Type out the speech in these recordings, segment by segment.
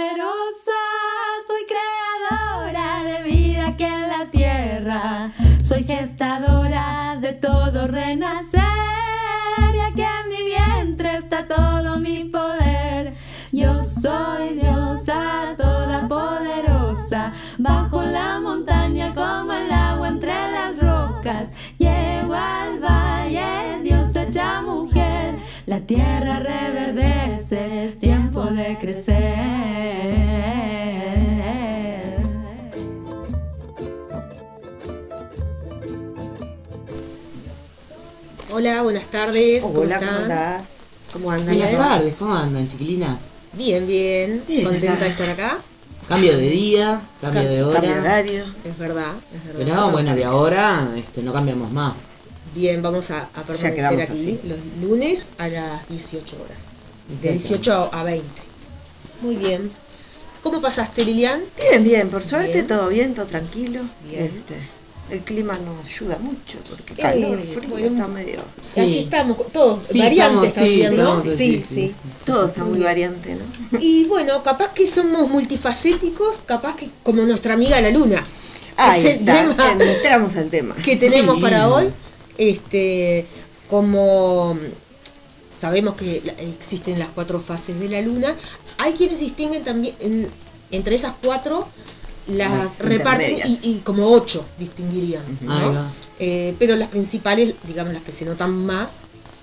todopoderosa, soy creadora de vida aquí en la tierra, soy gestadora de todo renacer y aquí en mi vientre está todo mi poder. Yo soy diosa todopoderosa, bajo la montaña como el agua entre las rocas, llego al valle, Dios hecha mujer, la tierra reverdece, Hola, buenas tardes. ¿Cómo Hola, están? ¿cómo? ¿Cómo andan? Buenas tardes, ¿cómo andan, chiquilinas? Bien, bien. Bien, Contenta acá. de estar acá. Cambio de día, cambio de Cambio de hora. horario. Es verdad, es verdad. Pero bueno, de ahora este, no cambiamos más. Bien, vamos a, a permanecer aquí así. los lunes a las 18 horas. De 18 a 20. Muy bien. ¿Cómo pasaste, Lilian? Bien, bien, por suerte Bien. todo bien, todo tranquilo. Bien. Este, el clima nos ayuda mucho porque calor, Eh, frío, bueno, está medio. Sí. Así estamos, todos Sí, variantes estamos, sí, también, ¿no? estamos, Sí, sí, sí. sí. Todo está Muy variante, ¿no? Y bueno, capaz que somos multifacéticos, capaz que como nuestra amiga la luna. Ahí es el tema entramos al tema. que tenemos Sí. para hoy. Este, como sabemos que existen las cuatro fases de la luna, hay quienes distinguen también en- entre esas cuatro las Las reparten y, y como ocho distinguirían, ¿no? Eh, pero las principales, digamos las que se notan más,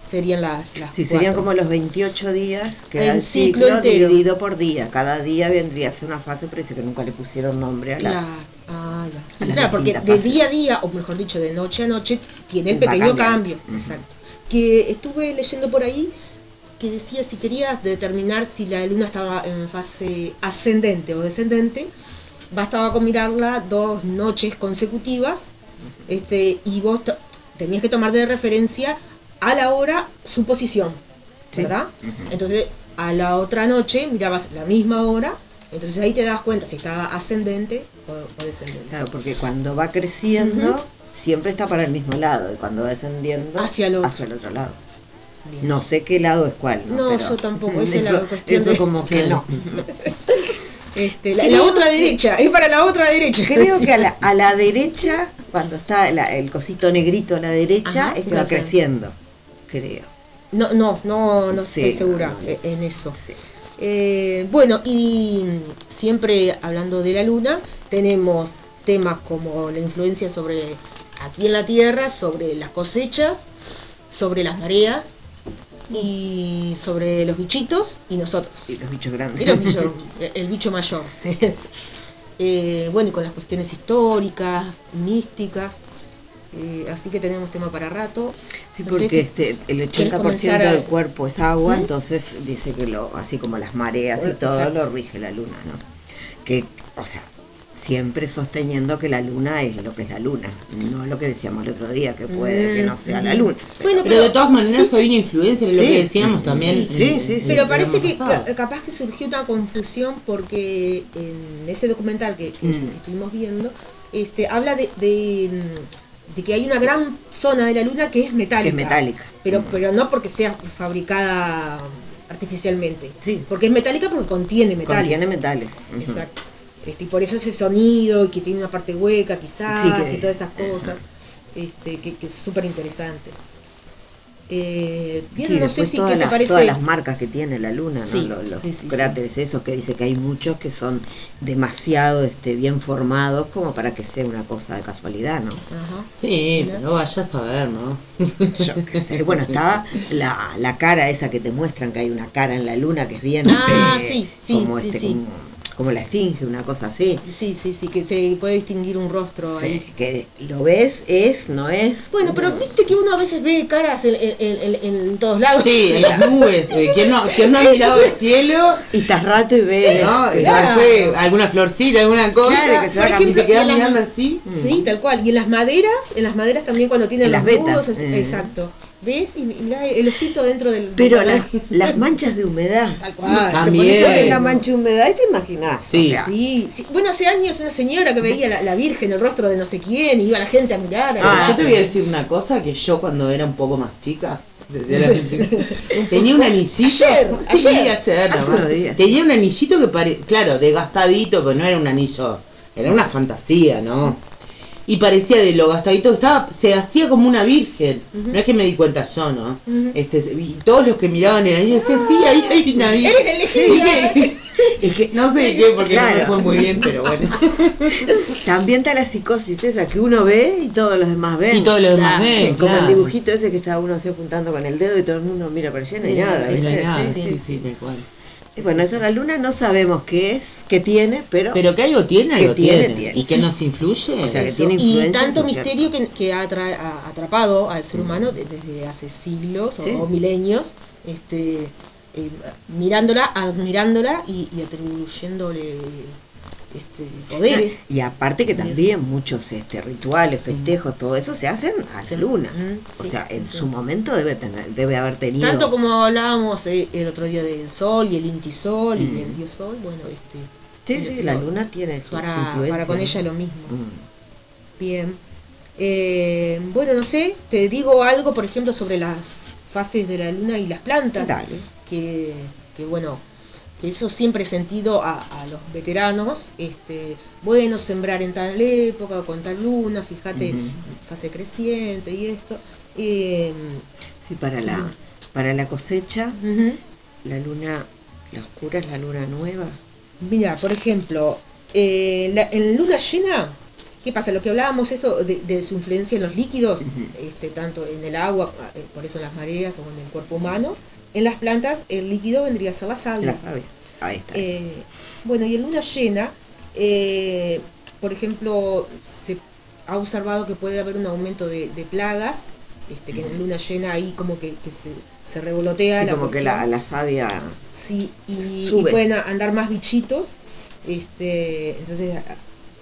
serían las, las Sí, serían como los 28 días que El ciclo dividido por día. Cada día vendría a ser una fase, pero dice que nunca le pusieron nombre a las. Claro, ah, ya. a las Claro, porque de fases. día a día, o mejor dicho, de noche a noche, tiene el pequeño cambio. Exacto. Que estuve leyendo por ahí que decía si querías determinar si la luna estaba en fase ascendente o descendente, bastaba con mirarla dos noches consecutivas este, y vos tenías que tomar de referencia a la hora su posición, Sí. ¿verdad? Entonces, a la otra noche mirabas la misma hora, entonces ahí te das cuenta si estaba ascendente o, o descendente. Claro, porque cuando va creciendo, siempre está para el mismo lado. Y cuando va descendiendo, Hacia el otro. hacia el otro lado. Bien. No sé qué lado es cuál. No, No, Pero yo tampoco, esa es la eso, cuestión eso de- como que no. Este, la, otra derecha, es para la otra derecha. Creo que a la, a la derecha, cuando está la- el cosito negrito a la derecha, Ajá, es que va creciendo. Creo. No, no, no, no Sí, estoy segura no, no, no. eh, en eso. Sí. Eh, bueno, y siempre hablando de la luna, tenemos temas como la influencia sobre aquí en la Tierra, sobre las cosechas, sobre las mareas y sobre los bichitos y nosotros. Y los bichos grandes. Y los bichos, el bicho mayor. Eh, bueno, y con las cuestiones históricas, místicas. eh, así que tenemos tema para rato. Sí, No porque si este, el quieres 80% comenzar a- del cuerpo es agua, entonces dice que lo, así como las mareas y todo, exacto. lo rige la luna, ¿no? Que, o sea, siempre sosteniendo que la luna es lo que es la luna, no lo que decíamos el otro día, que puede que no sea la Mm, luna. Bueno, Pero de todas maneras hay una influencia, es lo Sí. que decíamos también. Sí, en- sí, en Pero parece que pasado. capaz que surgió una confusión porque en ese documental que, que- Mm. que estuvimos viendo, este, habla de, de, de que hay una gran zona de la luna que es metálica. Que es metálica. Pero, Mm. pero no porque sea fabricada artificialmente. Sí. Porque es metálica porque contiene metales. Contiene metales. Exacto. Este, y por eso ese sonido y que tiene una parte hueca quizás Sí, que- y todas esas cosas este, que, que súper interesantes. Eh, bien, Sí, no sé si todas qué te las, parece. todas las marcas que tiene la luna, ¿no? Los, los sí, sí, sí. cráteres esos que dice que hay muchos que son demasiado este, bien formados como para que sea una cosa de casualidad, ¿no? Ajá. Sí, Mira. pero vaya a saber, ¿no? Yo qué sé. Bueno, estaba la, la cara esa que te muestran que hay una cara en la luna que es bien Ah, este, sí, sí, como, sí, este, sí. como, como la esfinge, una cosa así. Sí, sí, sí, que se puede distinguir un rostro Sí, ahí. que lo ves, es, no es. Bueno, pero viste que uno a veces ve caras en, en- en- en todos lados. Sí, en las nubes. eh, ¿Quién no, quién no ha mirado el cielo? Y estás rato y ves. ¿No? Y Claro. después alguna florcita, alguna cosa. Claro, que se va ejemplo, y te quedas mirando así. Sí, tal cual. Y en las maderas, en las maderas también cuando tienen En los las vetas, nudos, es- eh. exacto. ¿Ves? Y mirá el osito dentro del... Pero las, manchas de humedad. Tal cual. También. Te pones una mancha de humedad y te imaginas. Sí. O sea, Sí, sí. Bueno, hace años una señora que veía la, la Virgen, el rostro de no sé quién, y iba la gente a mirar. Ah, yo te voy a decir una cosa, que yo cuando era un poco más chica, Tenía un anillito. Ayer, Sí, ayer. ayer, Hace nomás. unos días. Tenía un anillito que parecía, claro, desgastadito, pero no era un anillo, era una fantasía, ¿no? Y parecía de lo gastadito que estaba, se hacía como una virgen. No es que me di cuenta yo, ¿no? este, y todos los que miraban el anillo decían, sí, ahí hay una virgen. Eres. Es que No sé de qué, porque no me fue muy bien, pero bueno. también está la psicosis esa que uno ve y todos los demás ven. Y todos los demás Claro, ven, Como claro. el dibujito ese que estaba uno así apuntando con el dedo y todo el mundo mira para allá y no hay Sí, nada. Y no ¿viste? hay nada, Sí, sí, sí, sí, tal cual. Y bueno, eso la luna no sabemos qué es, qué tiene, pero, Pero que algo tiene, Que algo tiene, tiene. tiene. ¿Y que nos influye? O sea, que Eso. tiene y tanto misterio que, que ha, atra- ha atrapado al ser humano de- desde hace siglos o- Sí. o, milenios, este, eh, mirándola, admirándola y, y atribuyéndole este, poderes. Y aparte que también muchos este, rituales, festejos, todo eso se hacen a la luna. Mm, O sí, sea, en sí. su momento debe tener, debe haber tenido. Tanto como hablábamos eh, el otro día del sol y el intisol y Mm. el dios sol, bueno, este, Sí, sí, la luna tiene su, para, influencia. para con ella lo mismo. Mm. Bien. Eh, bueno, no sé, te digo algo, por ejemplo, sobre las fases de la luna y las plantas. Dale. Que, que, bueno, que eso siempre he sentido a, a los veteranos. Este, bueno, sembrar en tal época, con tal luna, fíjate, fase creciente y esto. Eh, Sí, para la, para la cosecha, la luna, la oscura es la luna nueva. Mira, por ejemplo, eh, la- en luna llena, ¿qué pasa? Lo que hablábamos eso de, de su influencia en los líquidos, este, tanto en el agua, eh, por eso en las mareas o en el cuerpo humano. En las plantas el líquido vendría a ser la savia. La savia. Ahí está. Eh, bueno, y en luna llena, eh, por ejemplo, se ha observado que puede haber un aumento de, de plagas, este, que en luna llena ahí como que, que se, se revolotea Sí, la como que la, la savia. Sí, y, y Sube. pueden a- andar más bichitos, este, entonces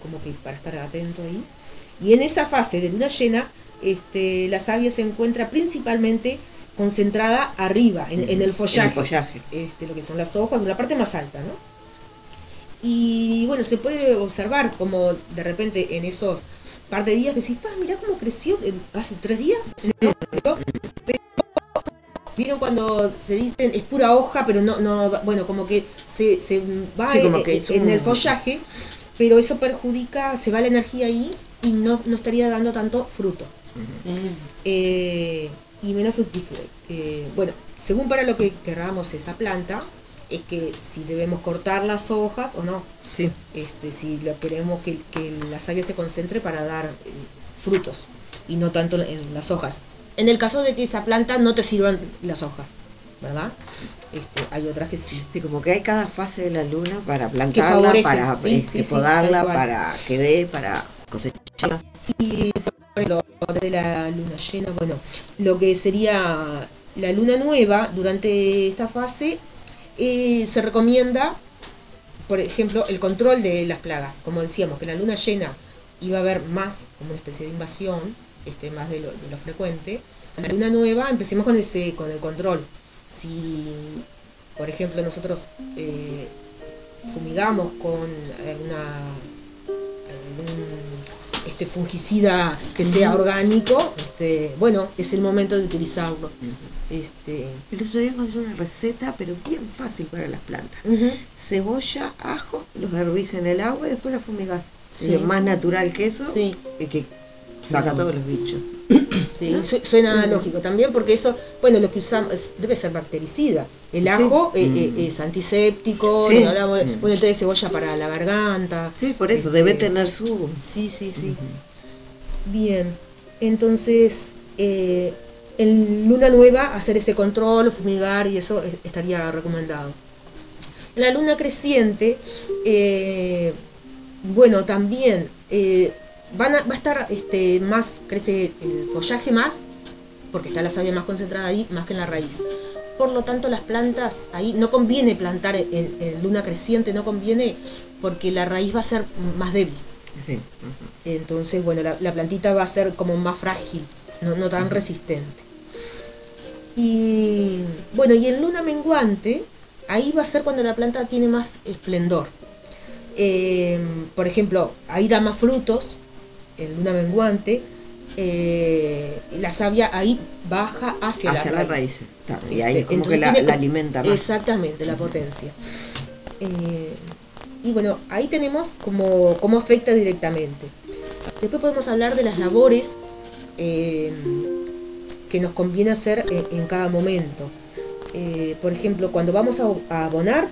como que para estar atento ahí. Y en esa fase de luna llena, este, la savia se encuentra principalmente concentrada arriba, en, en el follaje, En el follaje. Este, lo que son las hojas, en la parte más alta, ¿no? Y bueno, se puede observar como de repente en esos par de días decís, pa, mirá cómo creció hace tres días. ¿no? Creció, pero, ¿Vieron cuando se dicen es pura hoja, pero no, no bueno, como que se, se va Sí, en, que es en un- el follaje, pero eso perjudica, se va la energía ahí y no, no estaría dando tanto fruto eh, y menos fructífero. Eh, bueno, según para lo que querramos esa planta, es que si debemos cortar las hojas o no, Sí. este, si lo queremos que, que la savia se concentre para dar eh, frutos y no tanto en las hojas. En el caso de que esa planta no te sirvan las hojas, ¿verdad? Este, hay otras que sí. Sí, como que hay cada fase de la luna para plantarla, favorece, para sí, este, sí, podarla, para que dé, para cosecharla. Y ejemplo, de la luna llena, bueno, lo que sería la luna nueva durante esta fase eh, se recomienda, por ejemplo, el control de las plagas. Como decíamos, que la luna llena iba a haber más, como una especie de invasión, este, más de lo, de lo frecuente. La luna nueva, empecemos con ese, con el control. Si, por ejemplo, nosotros eh, fumigamos con alguna algún este fungicida que sea orgánico, este, bueno, es el momento de utilizarlo. Este, El otro día encontré una receta, pero bien fácil para las plantas. Cebolla, ajo, los hervís en el agua y después la fumigás. Sí. Es más natural que eso Sí. que saca todos los bichos. sí, suena lógico también porque eso, bueno, lo que usamos es- debe ser bactericida. El Sí. ajo eh, Mm. eh, es antiséptico, Sí. hablamos Mm. bueno, el té de cebolla para la garganta. Sí, por eso, Este, debe tener su... Sí, sí, sí. Bien, entonces eh, en luna nueva hacer ese control, fumigar y eso es- estaría recomendado. En la luna creciente, eh, bueno, también eh, van a- va a estar este, más, crece el follaje más, porque está la savia más concentrada ahí, más que en la raíz. Por lo tanto, las plantas ahí no conviene plantar en, en luna creciente, no conviene porque la raíz va a ser más débil. Sí. Entonces, bueno, la, la plantita va a ser como más frágil, no, no tan resistente. Y bueno, y en luna menguante, ahí va a ser cuando la planta tiene más esplendor. Eh, por ejemplo, ahí da más frutos en luna menguante, eh, la savia ahí baja hacia, Hacia la las raíz. Está, Y ahí Este, como que la, tiene la alimenta más. Exactamente, la potencia. Eh, y bueno, ahí tenemos cómo, cómo afecta directamente. Después podemos hablar de las labores eh, que nos conviene hacer en, en cada momento. Eh, por ejemplo, cuando vamos a, a abonar,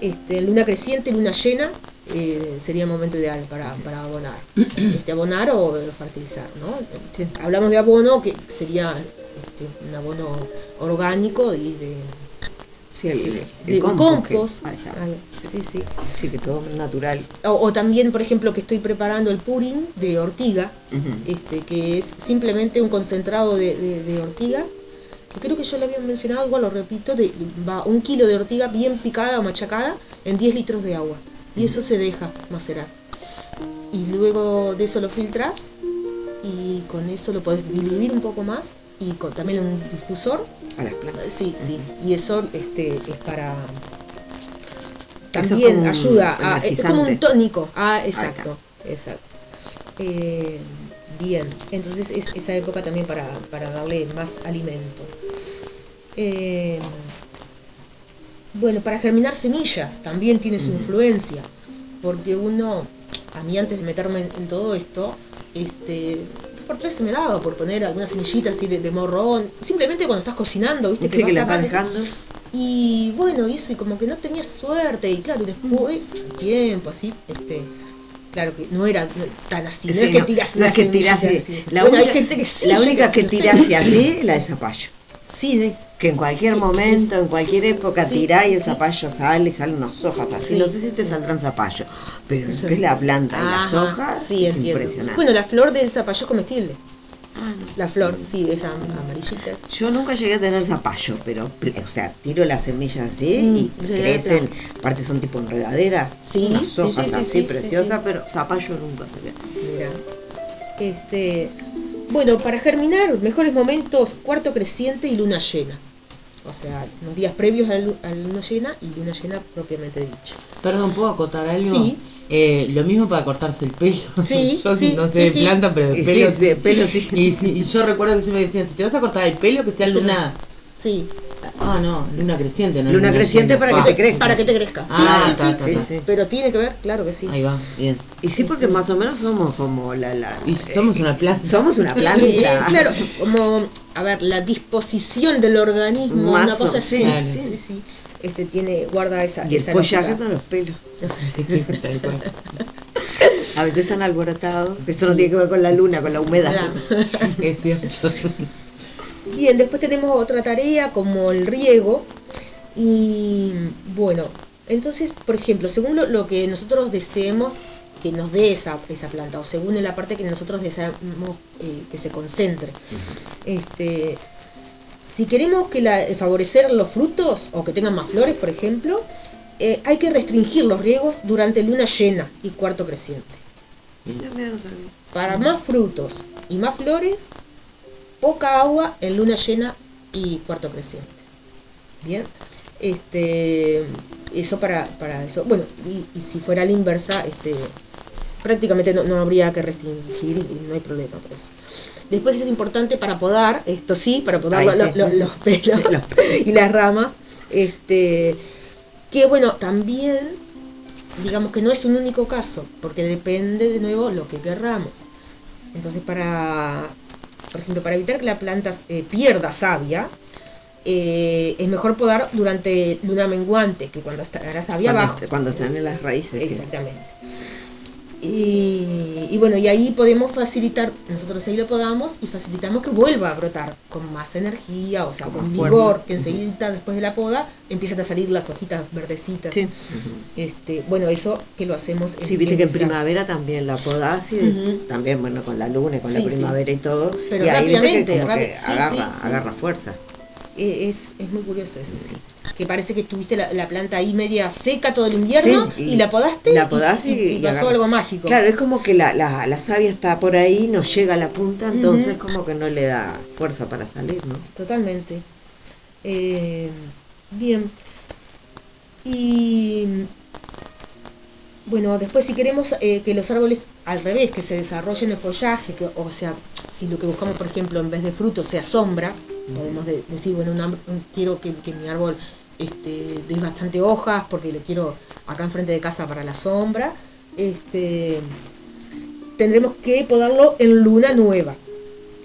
este, luna creciente, luna llena, eh, sería el momento ideal para, para abonar. Este, abonar o fertilizar, ¿no? Sí. Hablamos de abono, que sería este, un abono orgánico y de, Sí, el, el de compost sí, sí. Sí, que todo natural. O, o también, por ejemplo, que estoy preparando el pudding de ortiga, este, que es simplemente un concentrado de, de- de ortiga, que creo que yo lo había mencionado, igual lo repito, de, va un kilo de ortiga bien picada o machacada en 10 litros de agua. Y eso se deja macerar. Y luego de eso lo filtras y con eso lo podés diluir un poco más y con también un difusor A las plantas. Sí, sí. Y eso este, es para. Es También ayuda. A, es como un tónico. Ah, exacto. Exacto. Eh, bien. Entonces es esa época también para, para darle más alimento. Eh, bueno, para germinar semillas también tiene su influencia. Porque uno, a mí antes de meterme en, en todo esto, este, dos por tres se me daba por poner algunas semillitas así de, de morrón. Simplemente cuando estás cocinando, ¿viste? Sí, que la vas dejando. y bueno, y eso, y como que no tenía suerte, y claro, y después, al tiempo, así, este, claro que no era tan así, no es que no, tiras no es una que tirase. así. La Bueno, única, hay gente que sí, la única que no tirase así, la de zapallo. Sí, de- Que en cualquier momento, en cualquier época Sí, tirá y el sí. zapallo sale, salen unas hojas así. Sí. No sé si te saldrán zapallo, pero que es la planta y las Ajá, hojas, sí, es impresionante. Bueno, la flor del zapallo es comestible. Ah, no. La flor, sí, esa amarillita. Yo nunca llegué a tener zapallo, pero, o sea, tiro las semillas así Mm, y crecen. Aparte son tipo enredadera, Sí, unas hojas sí, sí, así sí, sí, preciosas, pero zapallo nunca se ve. Mira. Este, bueno, para germinar, mejores momentos, cuarto creciente y luna llena. O sea, los días previos a la, lu- a la luna llena y luna llena propiamente dicho. Perdón, ¿puedo acotar algo? Sí. Eh, lo mismo para cortarse el pelo. Sí, yo sí, no sé sí, de planta, pero de Y pelo. sí, de pelo sí. Y, yo recuerdo que se me decían, si te vas a cortar el pelo, que sea luna. Sí, Ah, no, luna creciente, no Luna creciente para que Ah, te crezca. para que te crezca. Sí, Ah, sí, está, sí, sí, sí. Pero tiene que ver, claro que sí. Ahí va, bien. Y sí, porque más o menos somos como la... la Y somos una planta. somos una planta. Eh, eh, claro, como, a ver, la disposición del organismo, una cosa así. sí, Sí, sí. sí, sí. Este tiene, guarda esa. Y el esa follaje lógica. de los pelos. Tal cual. A veces están alborotados. Eso no tiene que ver con la luna, con la humedad. Claro. Es cierto. Bien, después tenemos otra tarea como el riego. Y bueno, entonces, por ejemplo, según lo, lo que nosotros deseemos que nos dé esa, esa planta, o según en la parte que nosotros deseamos eh, que se concentre. Este, si queremos que la, favorecer los frutos o que tengan más flores, por ejemplo, eh, hay que restringir los riegos durante luna llena y cuarto creciente. Para más frutos y más flores, poca agua en luna llena y cuarto creciente. Bien, este, eso para, para eso. Bueno, y, y si fuera la inversa, este, prácticamente no, no habría que restringir y no hay problema por eso. Después es importante para podar, esto sí, para podar Ahí lo- sí. lo- los pelos Los y las ramas, este, que bueno, también digamos que no es un único caso, porque depende de nuevo lo que querramos. Entonces, para, por ejemplo, para evitar que la planta eh, pierda savia, eh, es mejor podar durante luna menguante, que cuando está la savia Cuando, abajo. est- cuando están en las raíces. sí. Y, y bueno, y ahí podemos facilitar, nosotros ahí lo podamos y facilitamos que vuelva a brotar con más energía, o sea, Con vigor, fuerza. que enseguida después de la poda empiezan a salir las hojitas verdecitas. Sí. Este, bueno, eso que lo hacemos Sí, viste que en primavera también la podás y también, bueno, con la luna con Sí, la sí. primavera y todo. Pero y ahí viste que rápidamente, como que agarra, agarra fuerza. Eh, Es, es muy curioso eso, sí. Que parece que tuviste la, la planta ahí media seca todo el invierno Sí, y, y la podaste la podaste y, y- y y pasó algo mágico. Claro, es como que la, la, la savia está por ahí, no llega a la punta, entonces como que no le da fuerza para salir, ¿no? Totalmente. Eh, bien. Y bueno, después si queremos eh, que los árboles al revés, que se desarrollen el follaje, que, o sea, si lo que buscamos, por ejemplo, en vez de fruto sea sombra, podemos de- decir, bueno, un quiero que, que mi árbol este, dé bastante hojas porque lo quiero acá enfrente de casa para la sombra, este, tendremos que podarlo en luna nueva.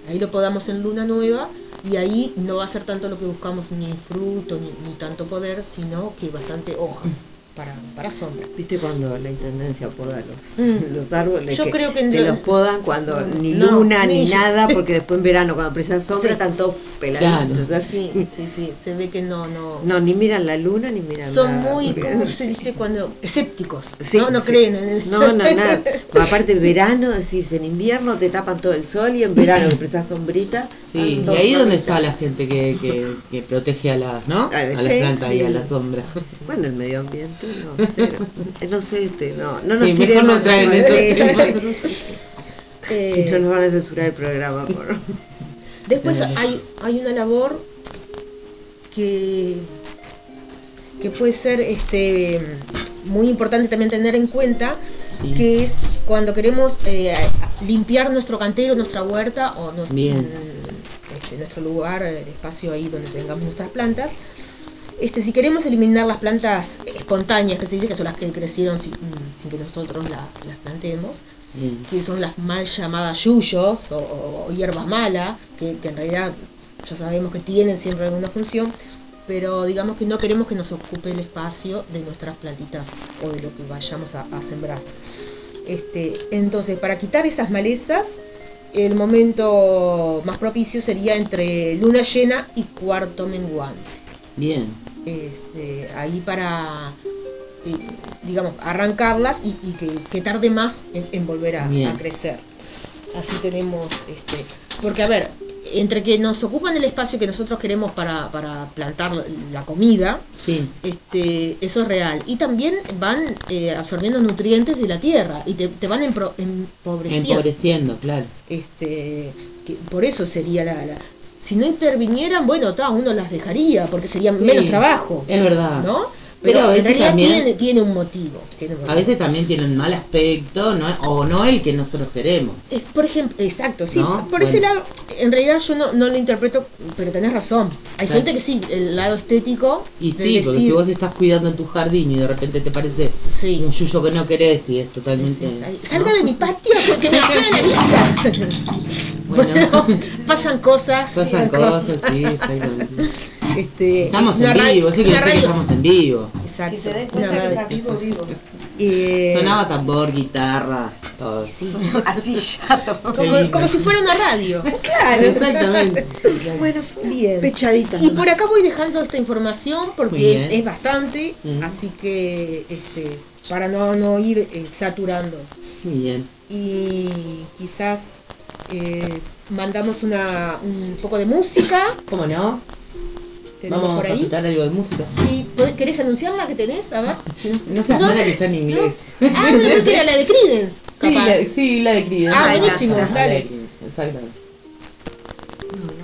Ahí lo podamos en luna nueva y ahí no va a ser tanto lo que buscamos ni fruto ni, ni tanto poder, sino que bastante hojas para, para sombra. ¿Viste cuando la intendencia poda los, Mm. los árboles? Yo creo que te lo- los podan cuando ni No, luna ni ni- nada, porque después en verano cuando presan sombra Sí. están todos peladitos Claro. así. Sí, sí, sí, se ve que no, no. No, ni miran la luna ni miran Son nada, muy, porque- ¿cómo se dice cuando? Escépticos. Sí, no, no sí. creen en el... No, no, nada. Aparte verano, decís, en invierno te tapan todo el sol y en verano que presas sombrita. Sí, y ahí donde está la gente que, que, que protege a las, ¿no? A A las plantas y a la sombra. Bueno, el medio ambiente, no sé. No sé, este, no, no nos Sí, mejor tiremos no traen esos. Eh, Si no nos van a censurar el programa por... Después hay, hay una labor que, que puede ser este, muy importante también tener en cuenta, Sí. que es cuando queremos eh, limpiar nuestro cantero, nuestra huerta o nuestro, Bien. Este, nuestro lugar, el espacio ahí donde tengamos nuestras plantas. Este, si queremos eliminar las plantas espontáneas, que se dice que son las que crecieron sin, sin que nosotros la- las plantemos, Bien. que son las mal llamadas yuyos o, o- o hierbas malas, que, que en realidad ya sabemos que tienen siempre alguna función, pero digamos que no queremos que nos ocupe el espacio de nuestras plantitas o de lo que vayamos a, a sembrar. Este, entonces, para quitar esas malezas, el momento más propicio sería entre luna llena y cuarto menguante Bien. este, ahí para, eh, digamos, arrancarlas y, y que, que tarde más en, en volver a, a crecer. Así tenemos, este, porque a ver, entre que nos ocupan el espacio que nosotros queremos para, para plantar la comida, Sí. este, eso es real. Y también van eh, absorbiendo nutrientes de la tierra y te, te van empro- empobreciendo. Empobreciendo, claro. Este, que por eso sería la, la- si no intervinieran, bueno, ta, uno las dejaría porque sería Sí, menos trabajo, Es verdad. ¿no? Pero Pero, a en veces realidad también- tiene, tiene un motivo. tiene un A veces también tienen mal aspecto, ¿no? o no el que nosotros queremos. Eh, por ejemplo, exacto, sí, ¿No? por ese lado, en realidad yo no, no lo interpreto, pero tenés razón. Hay Claro. gente que sí, el lado estético. Y sí, porque si vos estás cuidando en tu jardín y de repente te parece Sí. un yuyo que no querés y es totalmente... Sí, Salga ¿no? de mi patio porque me queda la vista. Bueno. Bueno, pasan cosas. Pasan cosas, sí, exactamente. Este, Estamos es en radio- vivo, sí es que que radio- estamos en vivo. Exacto. Si se den una cuenta que radio. está vivo, vivo. Eh, Sonaba tambor, guitarra, todo. sí. Así chato. Como, como si fuera una radio. Claro, Exactamente. Bueno, fue Bien. pechadita. Y por acá voy dejando esta información porque es bastante, Mm. así que este, para no, no ir eh, saturando. Muy bien. Y quizás eh, mandamos una, un poco de música. ¿Cómo no? Tenemos Vamos por a ahí. escuchar algo de música. Sí, ¿pod- ¿Querés anunciar la que tenés? A ver. No seas No, mala que está en inglés. Ah, no, creo que era la de Creedence. Sí, Capaz. la, sí, la de Creedence. Ah, buenísimo, de dale. Exactamente. No, no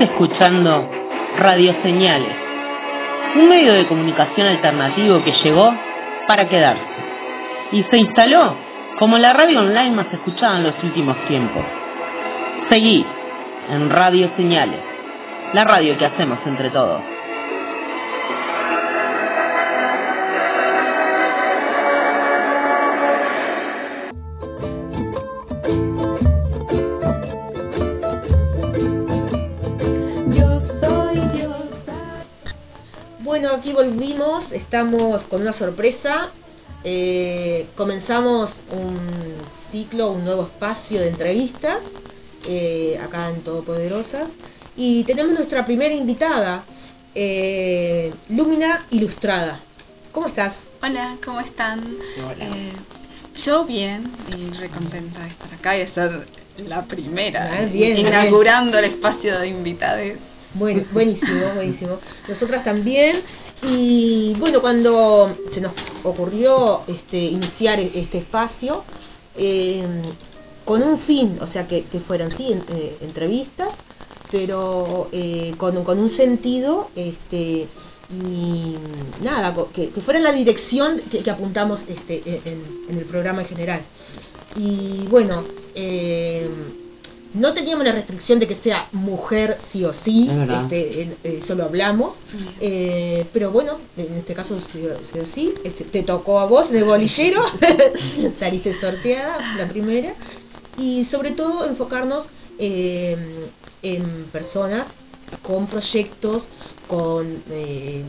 escuchando Radio Señales, un medio de comunicación alternativo que llegó para quedarse y se instaló como la radio online más escuchada en los últimos tiempos. Seguí en Radio Señales, la radio que hacemos entre todos. Aquí volvimos, estamos con una sorpresa. Eh, comenzamos un ciclo, un nuevo espacio de entrevistas eh, acá en Todopoderosas y tenemos nuestra primera invitada, eh, Lúmina Ilustrada. ¿Cómo estás? Hola, ¿cómo están? Eh, yo bien y recontenta de estar acá y de ser la primera, Ah, bien, inaugurando el espacio de invitades. Buen- buenísimo, buenísimo. Nosotras también. Y bueno, cuando se nos ocurrió este, iniciar e- este espacio, eh, con un fin, o sea, que, fueran sí eh, entrevistas, pero eh, con, un sentido, este, y nada, que, que fuera en la dirección que, apuntamos este, en, en el programa en general. Y bueno, eh, no teníamos la restricción de que sea mujer sí o sí, Es este, eh, eso lo hablamos, eh, pero bueno, en este caso se se así, este, te tocó a vos de bolillero, saliste sorteada, la primera, y sobre todo enfocarnos eh, en personas con proyectos, con eh,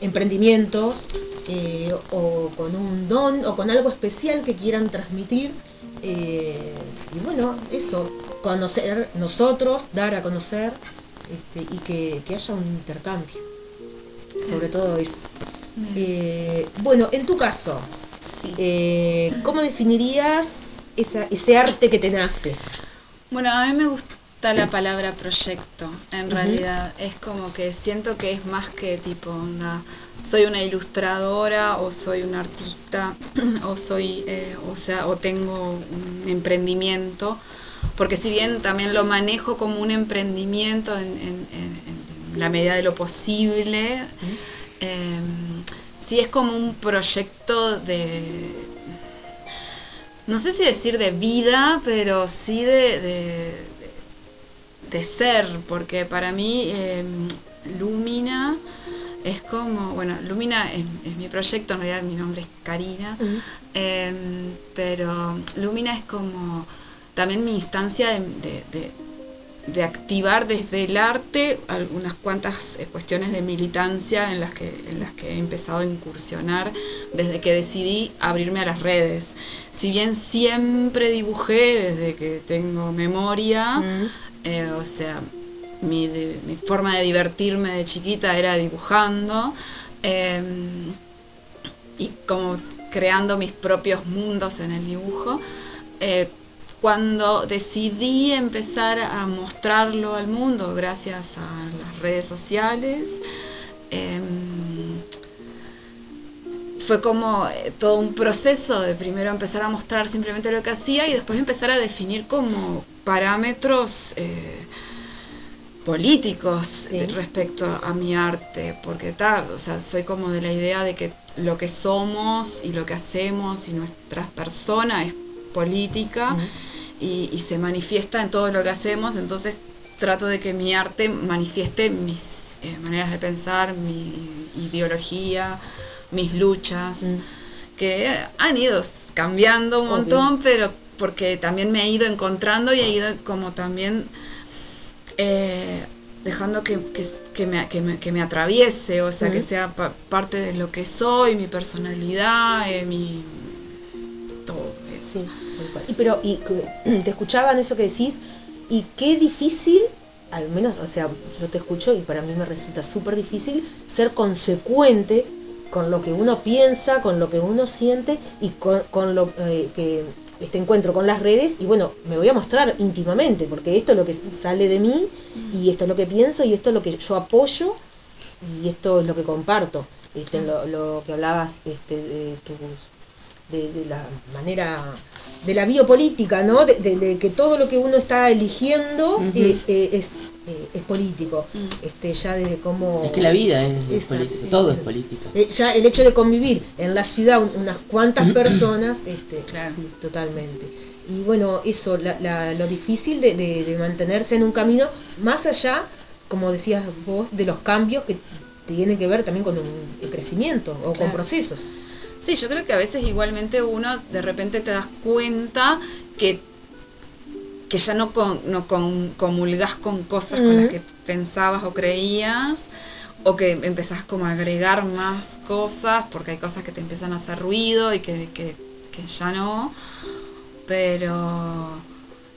emprendimientos, eh, o con un don, o con algo especial que quieran transmitir. Eh, y bueno, eso, conocer nosotros, dar a conocer este, y que, que haya un intercambio. Sobre todo eso. Eh, bueno, en tu caso, Sí. eh, ¿cómo definirías esa, ese arte que te nace? Bueno, a mí me gusta la palabra proyecto, en realidad. Es como que siento que es más que tipo, onda, soy una ilustradora o soy un artista o soy, eh, o sea, o tengo un emprendimiento. Porque si bien también lo manejo como un emprendimiento en, en- en- en la medida de lo posible, eh, sí es como un proyecto de, no sé si decir de vida, pero sí de, de, de ser, porque para mí eh, Lumina es como, bueno, Lumina es, es mi proyecto, en realidad mi nombre es Karina, eh, pero Lumina es como también mi instancia de, de- de- de activar desde el arte algunas cuantas eh, cuestiones de militancia en las que en las que he empezado a incursionar desde que decidí abrirme a las redes. Si bien siempre dibujé desde que tengo memoria, eh, o sea, mi, forma de divertirme de chiquita era dibujando eh, y como creando mis propios mundos en el dibujo. Eh, cuando decidí empezar a mostrarlo al mundo gracias a las redes sociales, em, fue como eh, todo un proceso de primero empezar a mostrar simplemente lo que hacía y después empezar a definir como parámetros eh, políticos Sí. respecto a mi arte, porque ta, o sea, soy como de la idea de que lo que somos y lo que hacemos y nuestras personas es política y, y se manifiesta en todo lo que hacemos, entonces trato de que mi arte manifieste mis eh, maneras de pensar, mi ideología, mis luchas, que han ido cambiando un Obvio. montón, pero porque también me he ido encontrando y he ido como también eh, dejando que, que, que me, que, me, que me atraviese, o sea, que sea pa- parte de lo que soy, mi personalidad, eh, mi... todo eso. Sí. Y pero y te escuchaban eso que decís y qué difícil, al menos, o sea, yo te escucho y para mí me resulta súper difícil ser consecuente con lo que uno piensa, con lo que uno siente y con, con lo eh, que este encuentro con las redes y bueno, me voy a mostrar íntimamente porque esto es lo que sale de mí y esto es lo que pienso y esto es lo que yo apoyo y esto es lo que comparto. Este, lo, lo que hablabas este, de tus de, de la manera de la biopolítica, ¿no? De, de- de que todo lo que uno está eligiendo eh, eh, es, eh, es político. Mm. Este, ya desde cómo... Es que la vida es, política, sí. todo es política. Eh, ya el hecho de convivir en la ciudad un- unas cuantas personas, este, Claro. sí, totalmente. Y bueno, eso, la- la- lo difícil de, de- de mantenerse en un camino, más allá, como decías vos, de los cambios que tienen que ver también con un, el crecimiento o con procesos. Sí, yo creo que a veces igualmente uno de repente te das cuenta que, que ya no, con, no con- comulgás con cosas con las que pensabas o creías, o que empezás como a agregar más cosas, porque hay cosas que te empiezan a hacer ruido y que, que, que ya no. Pero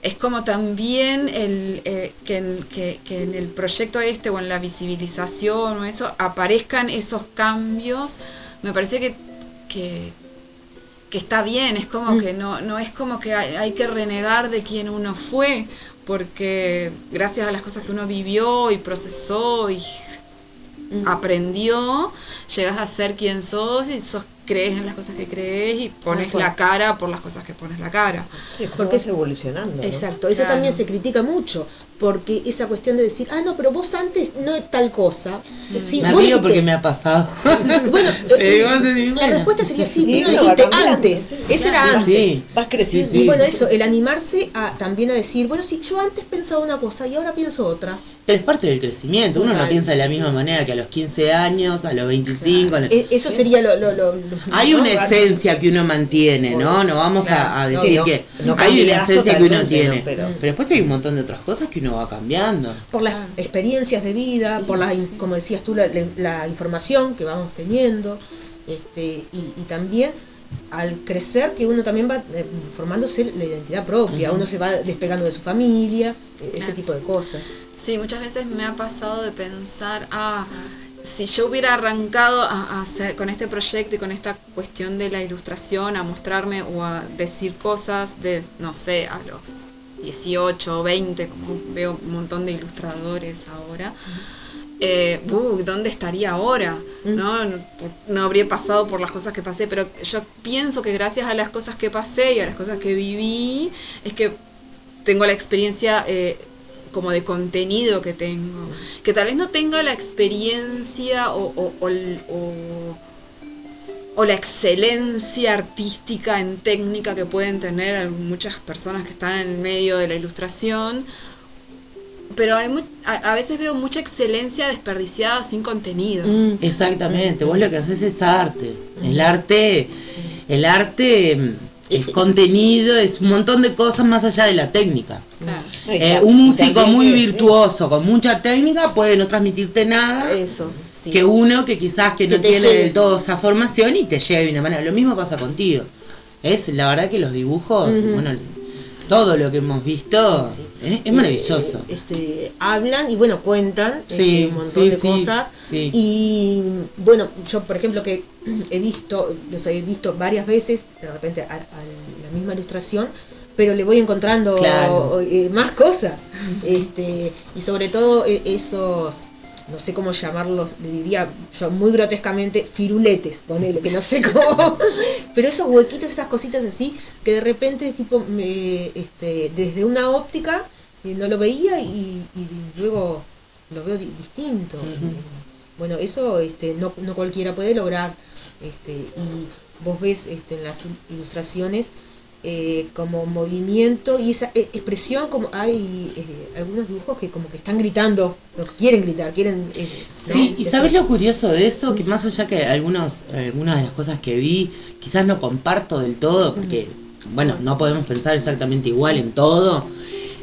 es como también el, eh, que, en, que, que en el proyecto este o en la visibilización o eso aparezcan esos cambios, me parece que, que, que está bien, es como Mm. que no, no es como que hay, hay que renegar de quien uno fue, porque gracias a las cosas que uno vivió y procesó y Mm. aprendió, llegas a ser quien sos y sos, crees en las cosas que crees y pones la cara por las cosas que pones la cara. Sí, Porque es- evolucionando. ¿no? Exacto, eso Claro. también se critica mucho, porque esa cuestión de decir, ah, no, pero vos antes no es tal cosa. Sí, me río porque me ha pasado. Bueno, Sí, eh, vos decís, la bueno. respuesta sería sí, va dijiste antes, sí, ese era antes. Sí. Vas creciendo. Sí, Y bueno, eso, el animarse a, también a decir, bueno, sí, yo antes pensaba una cosa y ahora pienso otra. Pero es parte del crecimiento. Uno no piensa de la misma manera que a los 15 años, a los 25. a los- E- Eso sería lo... lo- lo- lo- Hay una ¿no? esencia que uno mantiene, ¿no? No vamos a, decir no, que no hay una esencia que uno tiene. ¿no? Pero, Pero- después hay un montón de otras cosas que uno va cambiando. por las experiencias de vida, por la, in- como decías tú, la, la- la información que vamos teniendo, este, y, y también al crecer que uno también va eh, formándose la identidad propia, uno se va despegando de su familia, eh, ese tipo de cosas. Sí, muchas veces me ha pasado de pensar, ah, si yo hubiera arrancado a, a hacer con este proyecto y con esta cuestión de la ilustración, a mostrarme o a decir cosas de, no sé, a los 18 o 20, como veo un montón de ilustradores ahora, eh, uh, ¿dónde estaría ahora? ¿No? No, no habría pasado por las cosas que pasé, pero yo pienso que gracias a las cosas que pasé y a las cosas que viví, es que tengo la experiencia eh, como de contenido que tengo. Que tal vez no tenga la experiencia o, o- o el- o- o la excelencia artística en técnica que pueden tener muchas personas que están en medio de la ilustración. Pero hay mu- a, a veces veo mucha excelencia desperdiciada sin contenido. Mm. Exactamente, vos lo que haces es arte. El arte, el arte mm, es contenido, es un montón de cosas más allá de la técnica. Claro. Eh, un músico también muy virtuoso, con mucha técnica, puede no transmitirte nada Eso, sí. que uno que quizás que Que no tiene del todo esa formación y te llega de una manera. Lo mismo pasa contigo. Es la verdad que los dibujos, bueno, todo lo que hemos visto Sí. ¿eh? es maravilloso. Eh, este, hablan y bueno, cuentan Sí, este, un montón sí, de cosas. Y bueno, yo por ejemplo que he visto, los he visto varias veces, de repente a, a la misma ilustración, pero le voy encontrando Claro. eh, más cosas. Este, y sobre todo eh, esos, no sé cómo llamarlos, le diría yo muy grotescamente, firuletes, ponele, que no sé cómo. pero esos huequitos, esas cositas así, que de repente tipo me, este, desde una óptica eh, no lo veía y, y luego lo veo di- distinto. Eh, Bueno, eso este, no, no cualquiera puede lograr. Este, y vos ves este, en las il- ilustraciones eh, como movimiento y esa eh, expresión, como hay eh, algunos dibujos que como que están gritando, no quieren gritar, quieren... eh, ¿no? Sí, y sabes lo curioso de eso, que más allá que algunos, algunas de las cosas que vi, quizás no comparto del todo, porque, bueno, no podemos pensar exactamente igual en todo,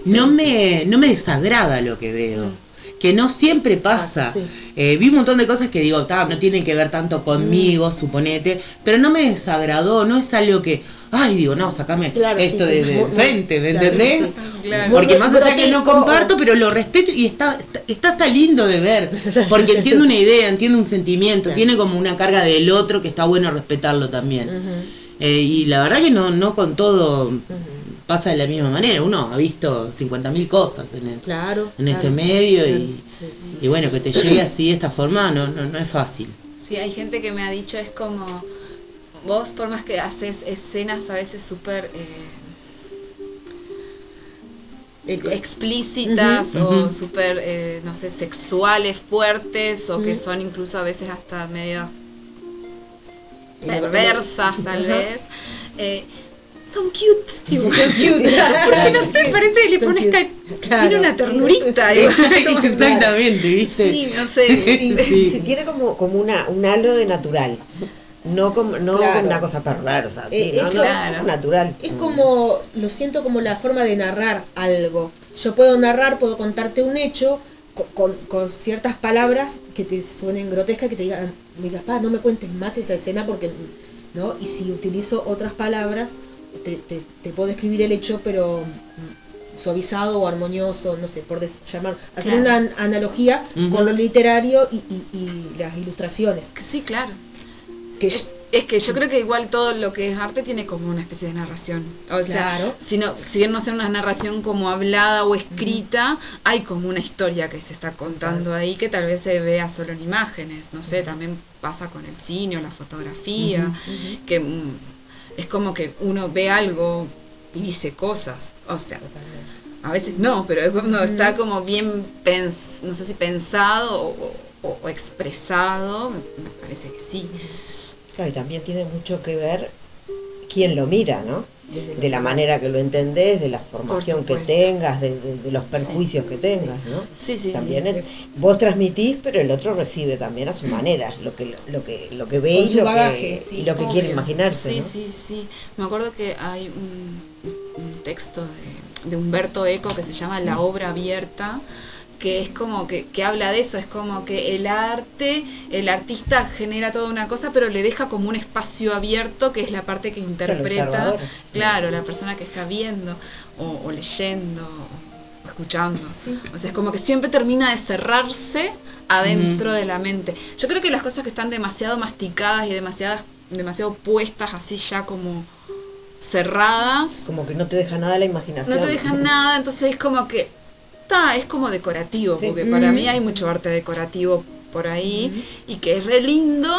no me, no me desagrada lo que veo. Que no siempre pasa. Sí. Eh, vi un montón de cosas que digo, "Ta, no tienen que ver tanto conmigo, suponete, pero no me desagradó, no es algo que, ay, digo, no, sacame Claro, sí, esto sí, de, de muy- muy- frente, ¿me claro, entendés? sí. Claro. Porque más allá que no comparto, pero lo respeto y está, está, está hasta lindo de ver. Porque entiendo una idea, entiendo un sentimiento, Claro. tiene como una carga del otro que está bueno respetarlo también. Eh, y la verdad que no, no con todo. Pasa de la misma manera. Uno ha visto 50.000 cosas en, el- Claro. en este claro. medio y, Sí, sí. y bueno, que te llegue así de esta forma no, no, no es fácil. Sí, hay gente que me ha dicho, es como, vos por más que haces escenas a veces súper... eh, explícitas o súper, eh, no sé, sexuales, fuertes o que son incluso a veces hasta medio perversas tal vez. Eh, son cute. Digo, Son cute. Porque no sé, parece que le Son pones cute. ca- Claro. Tiene una ternurita. como- Exactamente, ¿viste? Sí, no sé. Sí. Sí, tiene como, como una, un halo de natural. No como, no Claro. como una cosa perversa, sí, Eh, no, eso- no, Claro. natural. Es como, lo siento como la forma de narrar algo. Yo puedo narrar, puedo contarte un hecho co- con, con ciertas palabras que te suenen grotescas, que te digan, me digas, pa, no me cuentes más esa escena porque, ¿no? Y si utilizo otras palabras, te, te, te puedo describir el hecho, pero mm, suavizado o armonioso, no sé, por llamar, hacer Claro. una an- analogía con lo literario y, y- y las ilustraciones. Sí, claro. Que Es, es que yo creo que igual todo lo que es arte tiene como una especie de narración. O sea, Claro. si, no, si bien no sea una narración como hablada o escrita, hay como una historia que se está contando ahí que tal vez se vea solo en imágenes. No sé, también pasa con el cine o la fotografía, que mm, es como que uno ve algo y dice cosas. O sea, a veces no, pero es cuando está como bien, pens- no sé si pensado o, o- o expresado, me, me parece que sí. Claro, y también tiene mucho que ver quién lo mira, ¿no? De la manera que lo entendés, de la formación que tengas, de, de- de los perjuicios que tengas, ¿no? Sí, sí, también sí. es- vos transmitís, pero el otro recibe también a su manera, lo que lo que lo que ve y lo bagaje, que, sí, y lo que Obvio. quiere imaginarse, Sí, ¿no? sí, sí. Me acuerdo que hay un, un texto de, de Humberto Eco que se llama La obra abierta, que es como que, que habla de eso, es como que el arte, el artista genera toda una cosa, pero le deja como un espacio abierto que es la parte que interpreta, claro, la persona que está viendo o, o leyendo o escuchando. O sea, es como que siempre termina de cerrarse adentro de la mente. Yo creo que las cosas que están demasiado masticadas y demasiadas, demasiado puestas así ya como cerradas, Como que no te deja nada la imaginación. no te dejan nada, entonces es como que está, es como decorativo, Sí. porque para mí hay mucho arte decorativo por ahí y que es re lindo,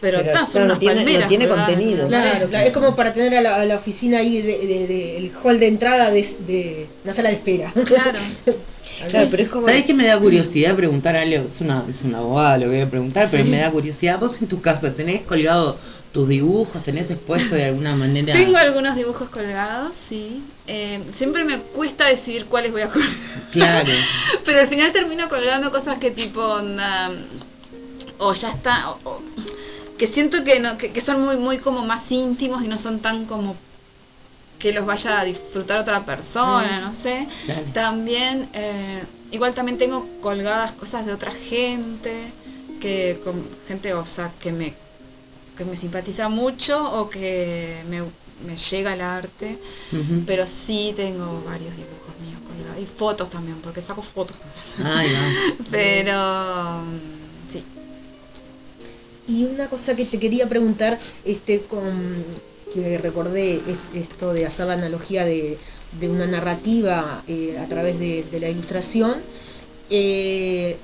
pero, Pero, está, son no unas tiene- no palmeras tiene colgadas, contenido. ¿no? Claro, claro, es como para tener a la, a la oficina ahí de, de- de- el hall de entrada de, de una sala de espera. Claro. Claro, pero es como ¿Sabes qué me da curiosidad preguntar algo? Es una, es una bobada lo que voy a preguntar, pero me da curiosidad. ¿Vos en tu casa tenés colgado tus dibujos? ¿Tenés expuesto de alguna manera? Tengo algunos dibujos colgados, sí. Eh, siempre me cuesta decidir cuáles voy a colgar. Claro. Pero al final termino colgando cosas que tipo onda, o ya está o- o- que siento que no que, que son muy muy como más íntimos y no son tan como que los vaya a disfrutar otra persona, no sé. Claro. También eh, igual también tengo colgadas cosas de otra gente que con gente o sea que me que me simpatiza mucho o que me, me llega el arte pero sí tengo varios dibujos míos colgados y fotos también porque saco fotos también. Ay, pero mm, sí. Y una cosa que te quería preguntar, este, con que recordé es- esto de hacer la analogía de, de una narrativa eh, a través de, de la ilustración, eh,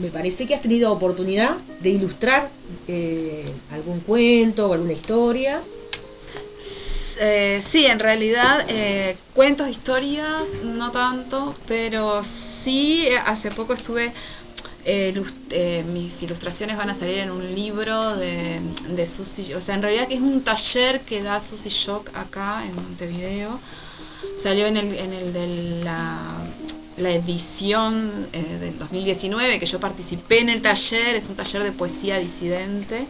me parece que has tenido oportunidad de ilustrar eh, algún cuento o alguna historia. Eh, sí, en realidad eh, cuentos, historias, no tanto, pero sí, hace poco estuve, eh, mis ilustraciones van a salir en un libro de, de Susi, o sea, en realidad que es un taller que da Susi Shock acá en Montevideo, salió en el, en el de la, la edición eh, del 2019, que yo participé en el taller, es un taller de poesía disidente.